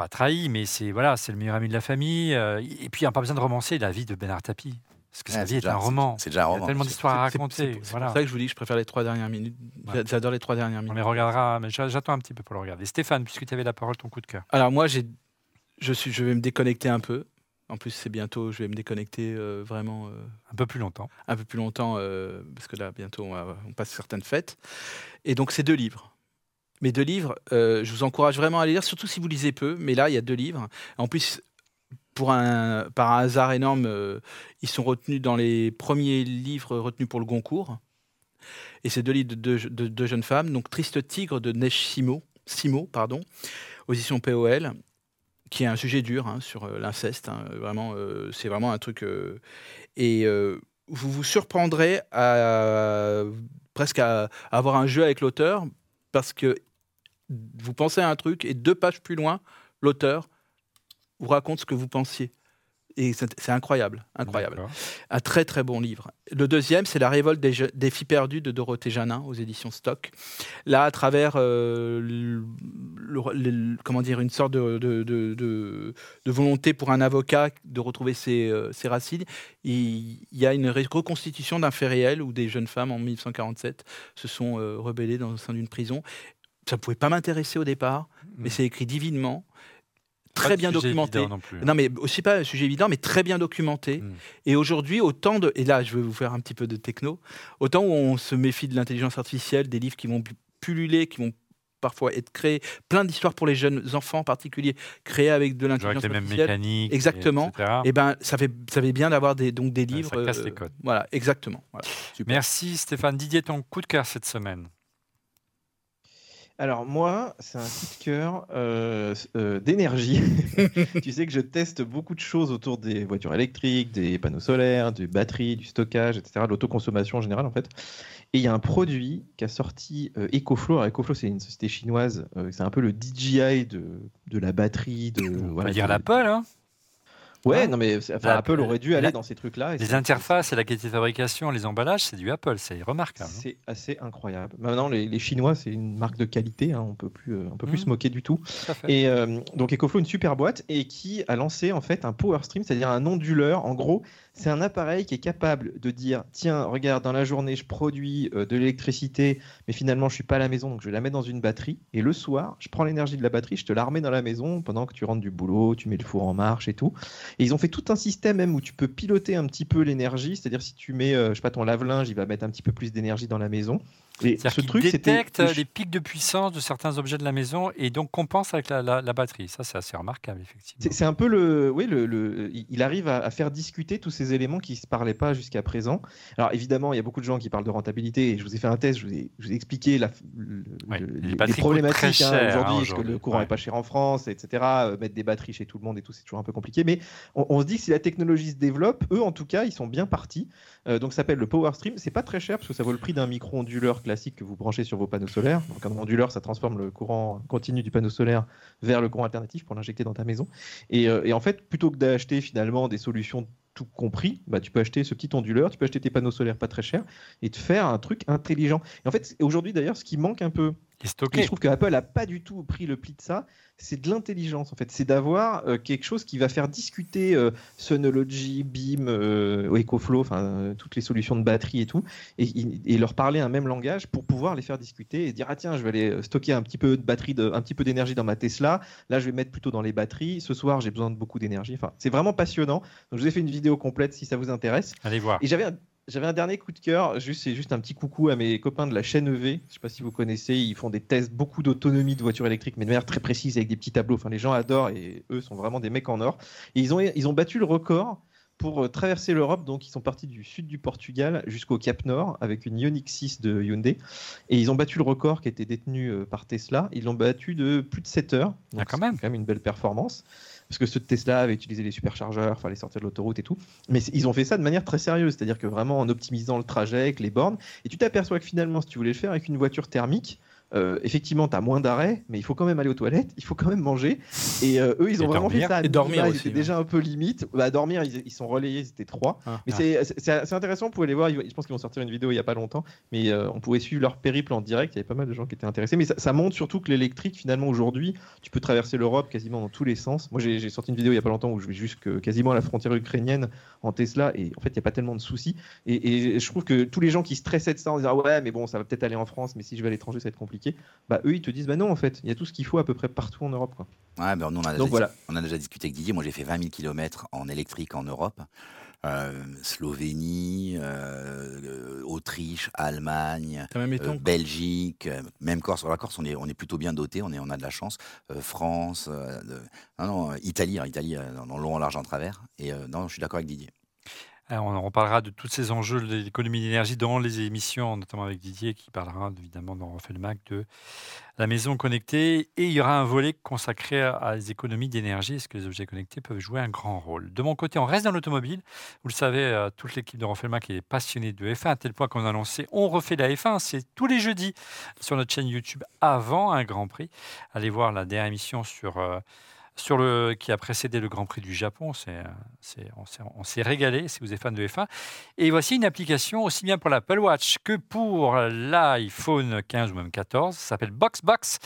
Pas trahis, mais c'est voilà, c'est le meilleur ami de la famille. euh, et puis, il n'y a pas besoin de romancer la vie de Bernard Tapie. Parce que sa c'est vie est déjà- un roman. C'est déjà un Il y a roman. tellement d'histoires à raconter. C'est voilà. pour ça que je vous dis que je préfère les trois dernières minutes. Ouais. J'adore les trois dernières On minutes. les regardera, mais j'a- j'attends un petit peu pour le regarder. Stéphane, puisque tu avais la parole, ton coup de cœur. Alors moi, j'ai, je suis, je vais me déconnecter un peu. En plus, c'est bientôt. Je vais me déconnecter euh, vraiment euh, Un peu plus longtemps. un peu plus longtemps euh, parce que là, bientôt, on, va- on passe certaines fêtes. Et donc, c'est deux livres. Mes deux livres, euh, je vous encourage vraiment à les lire, surtout si vous lisez peu. Mais là, il y a deux livres. En plus, pour un, par un hasard énorme, euh, ils sont retenus dans les premiers livres retenus pour le Goncourt. Et c'est deux livres de deux, de deux jeunes femmes. Donc, Triste Tigre de Neige Simo, Simo pardon, aux éditions POL, qui est un sujet dur hein, sur euh, l'inceste. hein. Vraiment, c'est vraiment un truc. et vous vous surprendrez à presque à, à avoir un jeu avec l'auteur parce que vous pensez à un truc et deux pages plus loin, l'auteur vous raconte ce que vous pensiez. Et c'est incroyable, incroyable. Un très très bon livre. Le deuxième, c'est La révolte des, filles perdues de Dorothée Janin aux éditions Stock. Là, à travers euh, le- le- le- comment dire, une sorte de, de- de- de- de volonté pour un avocat de retrouver ses, euh, ses racines, il, il y a une reconstitution d'un fait réel où des jeunes femmes en 1947 se sont euh, rebellées dans le sein d'une prison. Ça ne pouvait pas m'intéresser au départ, mais Mm. c'est écrit divinement, très bien documenté. Non plus. hein. Non, mais aussi pas un sujet évident, mais très bien documenté. Mm. Et aujourd'hui, autant de. Et là, je vais vous faire un petit peu de techno. Autant où on se méfie de l'intelligence artificielle, des livres qui vont pu- pulluler, qui vont parfois être créés, plein d'histoires pour les jeunes enfants en particulier, créées avec de Genre avec l'intelligence les mêmes artificielle. mécaniques. Exactement. etc. Et ben, ça fait, ça fait bien d'avoir des, donc des livres. ça casse euh, les codes. Voilà, exactement. Voilà. Merci Stéphane. Didier, ton coup de cœur cette semaine. Alors moi, c'est un coup de cœur euh, euh, d'énergie. tu sais que je teste beaucoup de choses autour des voitures électriques, des panneaux solaires, des batteries, du stockage, etc., de l'autoconsommation en général en fait. Et il y a un produit qui a sorti euh, EcoFlow. Alors EcoFlow, c'est une société chinoise. c'est un peu le DJI de, de la batterie. De, On voilà, peut dire l'Apple, hein Ouais, Hein non mais enfin, Apple aurait dû aller la- dans ces trucs-là. Les interfaces et la qualité de fabrication, les emballages, c'est du Apple, c'est remarquable. hein. C'est assez incroyable. Maintenant, les, les Chinois, c'est une marque de qualité. hein, on peut plus, euh, on peut plus Mhm. se moquer du tout. Et euh, donc EcoFlow, une super boîte, et qui a lancé en fait un Power Stream, c'est-à-dire un onduleur. En gros, c'est un appareil qui est capable de dire tiens, regarde, dans la journée, je produis euh, de l'électricité, mais finalement, je suis pas à la maison, donc je la mets dans une batterie. Et le soir, je prends l'énergie de la batterie, je te la remets dans la maison pendant que tu rentres du boulot, tu mets le four en marche et tout. Et ils ont fait tout un système même où tu peux piloter un petit peu l'énergie, c'est-à-dire si tu mets, euh, je sais pas, ton lave-linge, il va mettre un petit peu plus d'énergie dans la maison. Et ce truc, détecte les pics de puissance de certains objets de la maison et donc compense avec la, la- la batterie. Ça, c'est assez remarquable, effectivement. C'est c'est un peu le, oui, le, le- il- arrive à, à faire discuter tous ces éléments qui se parlaient pas jusqu'à présent. Alors évidemment, il y a beaucoup de gens qui parlent de rentabilité et je vous ai fait un test, je vous ai, je vous ai expliqué la, le- Ouais, le- les problématiques hein, hein, aujourd'hui, parce que le courant Ouais. est pas cher en France, etc. Euh, mettre des batteries chez tout le monde et tout, c'est toujours un peu compliqué. Mais on, on se dit que si la technologie se développe, eux en tout cas, ils sont bien partis. Euh, donc ça s'appelle le Power Stream. C'est pas très cher parce que ça vaut le prix d'un micro-onduleur classique que vous branchez sur vos panneaux solaires. Un onduleur, ça transforme le courant continu du panneau solaire vers le courant alternatif pour l'injecter dans ta maison. Et, euh, et en fait, plutôt que d'acheter finalement des solutions tout compris, bah, tu peux acheter ce petit onduleur, tu peux acheter tes panneaux solaires pas très chers et te faire un truc intelligent. Et en fait, aujourd'hui d'ailleurs, ce qui manque un peu, Et et stocké. je trouve que Apple a pas du tout pris le pli de ça, c'est de l'intelligence en fait. C'est d'avoir euh, quelque chose qui va faire discuter euh, Synology, Beam, euh, EcoFlow, euh, toutes les solutions de batterie et tout, et, et leur parler un même langage pour pouvoir les faire discuter et dire ah tiens je vais aller euh, stocker un petit peu de batterie, de, un petit peu d'énergie dans ma Tesla. Là je vais mettre plutôt dans les batteries. Ce soir j'ai besoin de beaucoup d'énergie. Enfin c'est vraiment passionnant. Donc je vous ai fait une vidéo complète si ça vous intéresse. Allez voir. Et j'avais un, j'avais un dernier coup de cœur, juste, c'est juste un petit coucou à mes copains de la chaîne EV. Je ne sais pas si vous connaissez, ils font des tests, beaucoup d'autonomie de voitures électriques, mais de manière très précise avec des petits tableaux. Enfin, les gens adorent et eux sont vraiment des mecs en or. Et ils ont, ils ont battu le record pour euh, traverser l'Europe. Donc, ils sont partis du sud du Portugal jusqu'au Cap Nord avec une Ioniq 6 de Hyundai. Et ils ont battu le record qui était détenu euh, par Tesla. Ils l'ont battu de plus de 7 heures. Donc, Ah, quand c'est même. quand même une belle performance. Parce que ceux de Tesla avaient utilisé les superchargeurs, fallait sortir de l'autoroute et tout. Mais ils ont fait ça de manière très sérieuse, c'est-à-dire que vraiment en optimisant le trajet avec les bornes. Et tu t'aperçois que finalement, si tu voulais le faire avec une voiture thermique, euh, effectivement, tu as moins d'arrêt, mais il faut quand même aller aux toilettes, il faut quand même manger. Et euh, eux, ils Et ont vraiment dormir. fait ça. à Et dormir ils aussi, déjà un peu limite. Bah, dormir, ils, ils sont relayés, c'était trois. Ah. mais Ah. c'est- intéressant, vous pouvez les voir. Je pense qu'ils vont sortir une vidéo il y a pas longtemps, mais euh, on pouvait suivre leur périple en direct. Il y avait pas mal de gens qui étaient intéressés. Mais ça, ça montre surtout que l'électrique, finalement, aujourd'hui, tu peux traverser l'Europe quasiment dans tous les sens. Moi, j'ai sorti une vidéo il y a pas longtemps où je vais jusque quasiment à la frontière ukrainienne en Tesla, et en fait, il n'y a pas tellement de soucis. Et, et je trouve que tous les gens qui stressaient de ça en disant ouais, mais bon, ça va peut-être aller en France, mais si je vais à l'étranger, ça va être compliqué. Bah eux, ils te disent bah non, en fait, il y a tout ce qu'il faut à peu près partout en Europe. Quoi. Ouais, ben, nous, on, a déjà, Donc voilà. on a déjà discuté avec Didier. Moi, j'ai fait 20 000 km en électrique en Europe. Euh, Slovénie, euh, Autriche, Allemagne, même euh, Belgique, euh, même Corse. Sur la Corse, on est, on est plutôt bien doté, on, est, on a de la chance. Euh, France, euh, de- non, non, Italie, hein, Italie euh, dans, dans le long, en large, en travers. Et euh, non, je suis d'accord avec Didier. Alors, on en de tous ces enjeux de l'économie d'énergie dans les émissions, notamment avec Didier, qui parlera évidemment dans Refait Mac de la maison connectée. Et il y aura un volet consacré à les économies d'énergie. Est-ce que les objets connectés peuvent jouer un grand rôle? De mon côté, on reste dans l'automobile. Vous le savez, euh, toute l'équipe de Refait Mac est passionnée de F1, à tel point qu'on a annoncé On refait la F1. C'est tous les jeudis sur notre chaîne YouTube avant un Grand Prix. Allez voir la dernière émission sur. Sur le, qui a précédé le Grand Prix du Japon. C'est, euh, on s'est- on s'est régalé si vous êtes fan de F1. Et voici une application aussi bien pour l'Apple Watch que pour l'iPhone 15 ou même 14. Ça s'appelle BoxBox.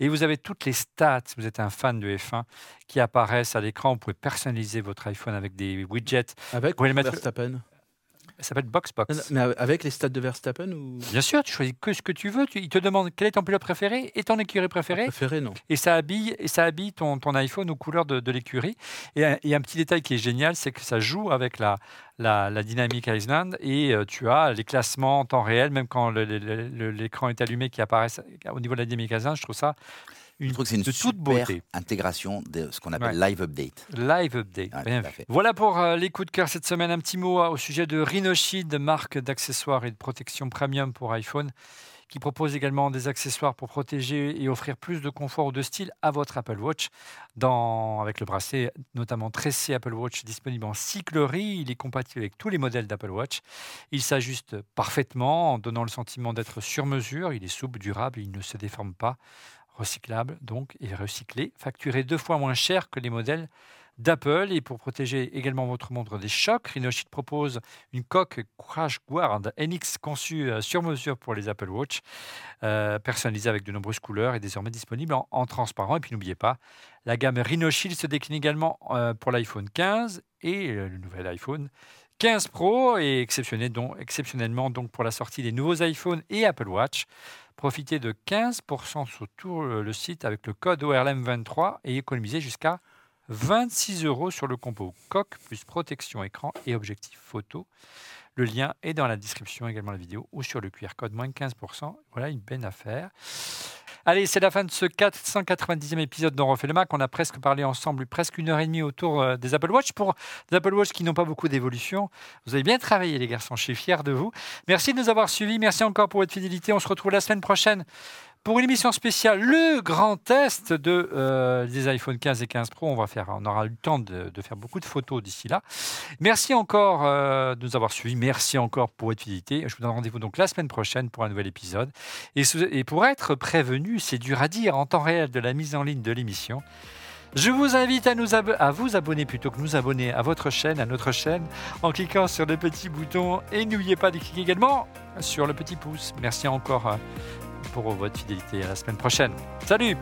Et vous avez toutes les stats, si vous êtes un fan de F1, qui apparaissent à l'écran. Vous pouvez personnaliser votre iPhone avec des widgets. Avec pouvez le mettre- Verstappen. Ça s'appelle BoxBox. Mais avec les stats de Verstappen ou? Bien sûr, tu choisis que ce que tu veux. Tu, il te demande quel est ton pilote préféré et ton écurie préférée. préféré non et ça habille, et ça habille ton, ton iPhone aux couleurs de, de l'écurie. Et, un- et un petit détail qui est génial, c'est que ça joue avec la, la, la Dynamic Island et euh, tu as les classements en temps réel, même quand l'écran est allumé, qui apparaissent au niveau de la Dynamic Island. Je trouve ça Je une, trouve que c'est une de toute beauté. intégration de ce qu'on appelle Ouais. live update. Live update. Ouais, Bien fait. Voilà pour euh, les coups de cœur cette semaine. Un petit mot euh, au sujet de Rhinoshield, marque d'accessoires et de protection premium pour iPhone, qui propose également des accessoires pour protéger et offrir plus de confort ou de style à votre Apple Watch. Dans, avec le bracelet, notamment tressé Apple Watch, disponible en cyclerie, il est compatible avec tous les modèles d'Apple Watch. Il s'ajuste parfaitement en donnant le sentiment d'être sur mesure. Il est souple, durable, il ne se déforme pas recyclable donc et recyclé, facturé deux fois moins cher que les modèles d'Apple. Et pour protéger également votre montre des chocs, Rhinoshield propose une coque Crash Guard NX conçue euh, sur mesure pour les Apple Watch, euh, personnalisée avec de nombreuses couleurs et désormais disponible en, transparent. Et puis n'oubliez pas, la gamme Rhinoshield se décline également euh, pour l'iPhone 15 et le nouvel iPhone 15 Pro et exceptionnellement donc pour la sortie des nouveaux iPhones et Apple Watch. Profitez de 15% sur tout le site avec le code ORLM23 et économisez jusqu'à 26 euros sur le combo coque plus protection écran et objectif photo. Le lien est dans la description également de la vidéo ou sur le QR code moins 15%. Voilà une belle affaire. Allez, c'est la fin de ce 490e épisode d'On refait le Mac. On a presque parlé ensemble, presque une heure et demie autour euh, des Apple Watch. Pour des Apple Watch qui n'ont pas beaucoup d'évolution, vous avez bien travaillé, les garçons. Je suis fier de vous. Merci de nous avoir suivis. Merci encore pour votre fidélité. On se retrouve la semaine prochaine pour une émission spéciale, le grand test euh, des iPhone 15 et 15 Pro, on, va faire, on aura eu le temps de, faire beaucoup de photos d'ici là. Merci encore euh, de nous avoir suivis. Merci encore pour votre fidélité. Je vous donne rendez-vous donc la semaine prochaine pour un nouvel épisode. Et, pour être prévenu, c'est dur à dire en temps réel de la mise en ligne de l'émission. Je vous invite à vous abonner plutôt que nous abonner à votre chaîne, à notre chaîne, en cliquant sur le petit bouton et n'oubliez pas de cliquer également sur le petit pouce. Merci encore euh, pour votre fidélité. À la semaine prochaine. Salut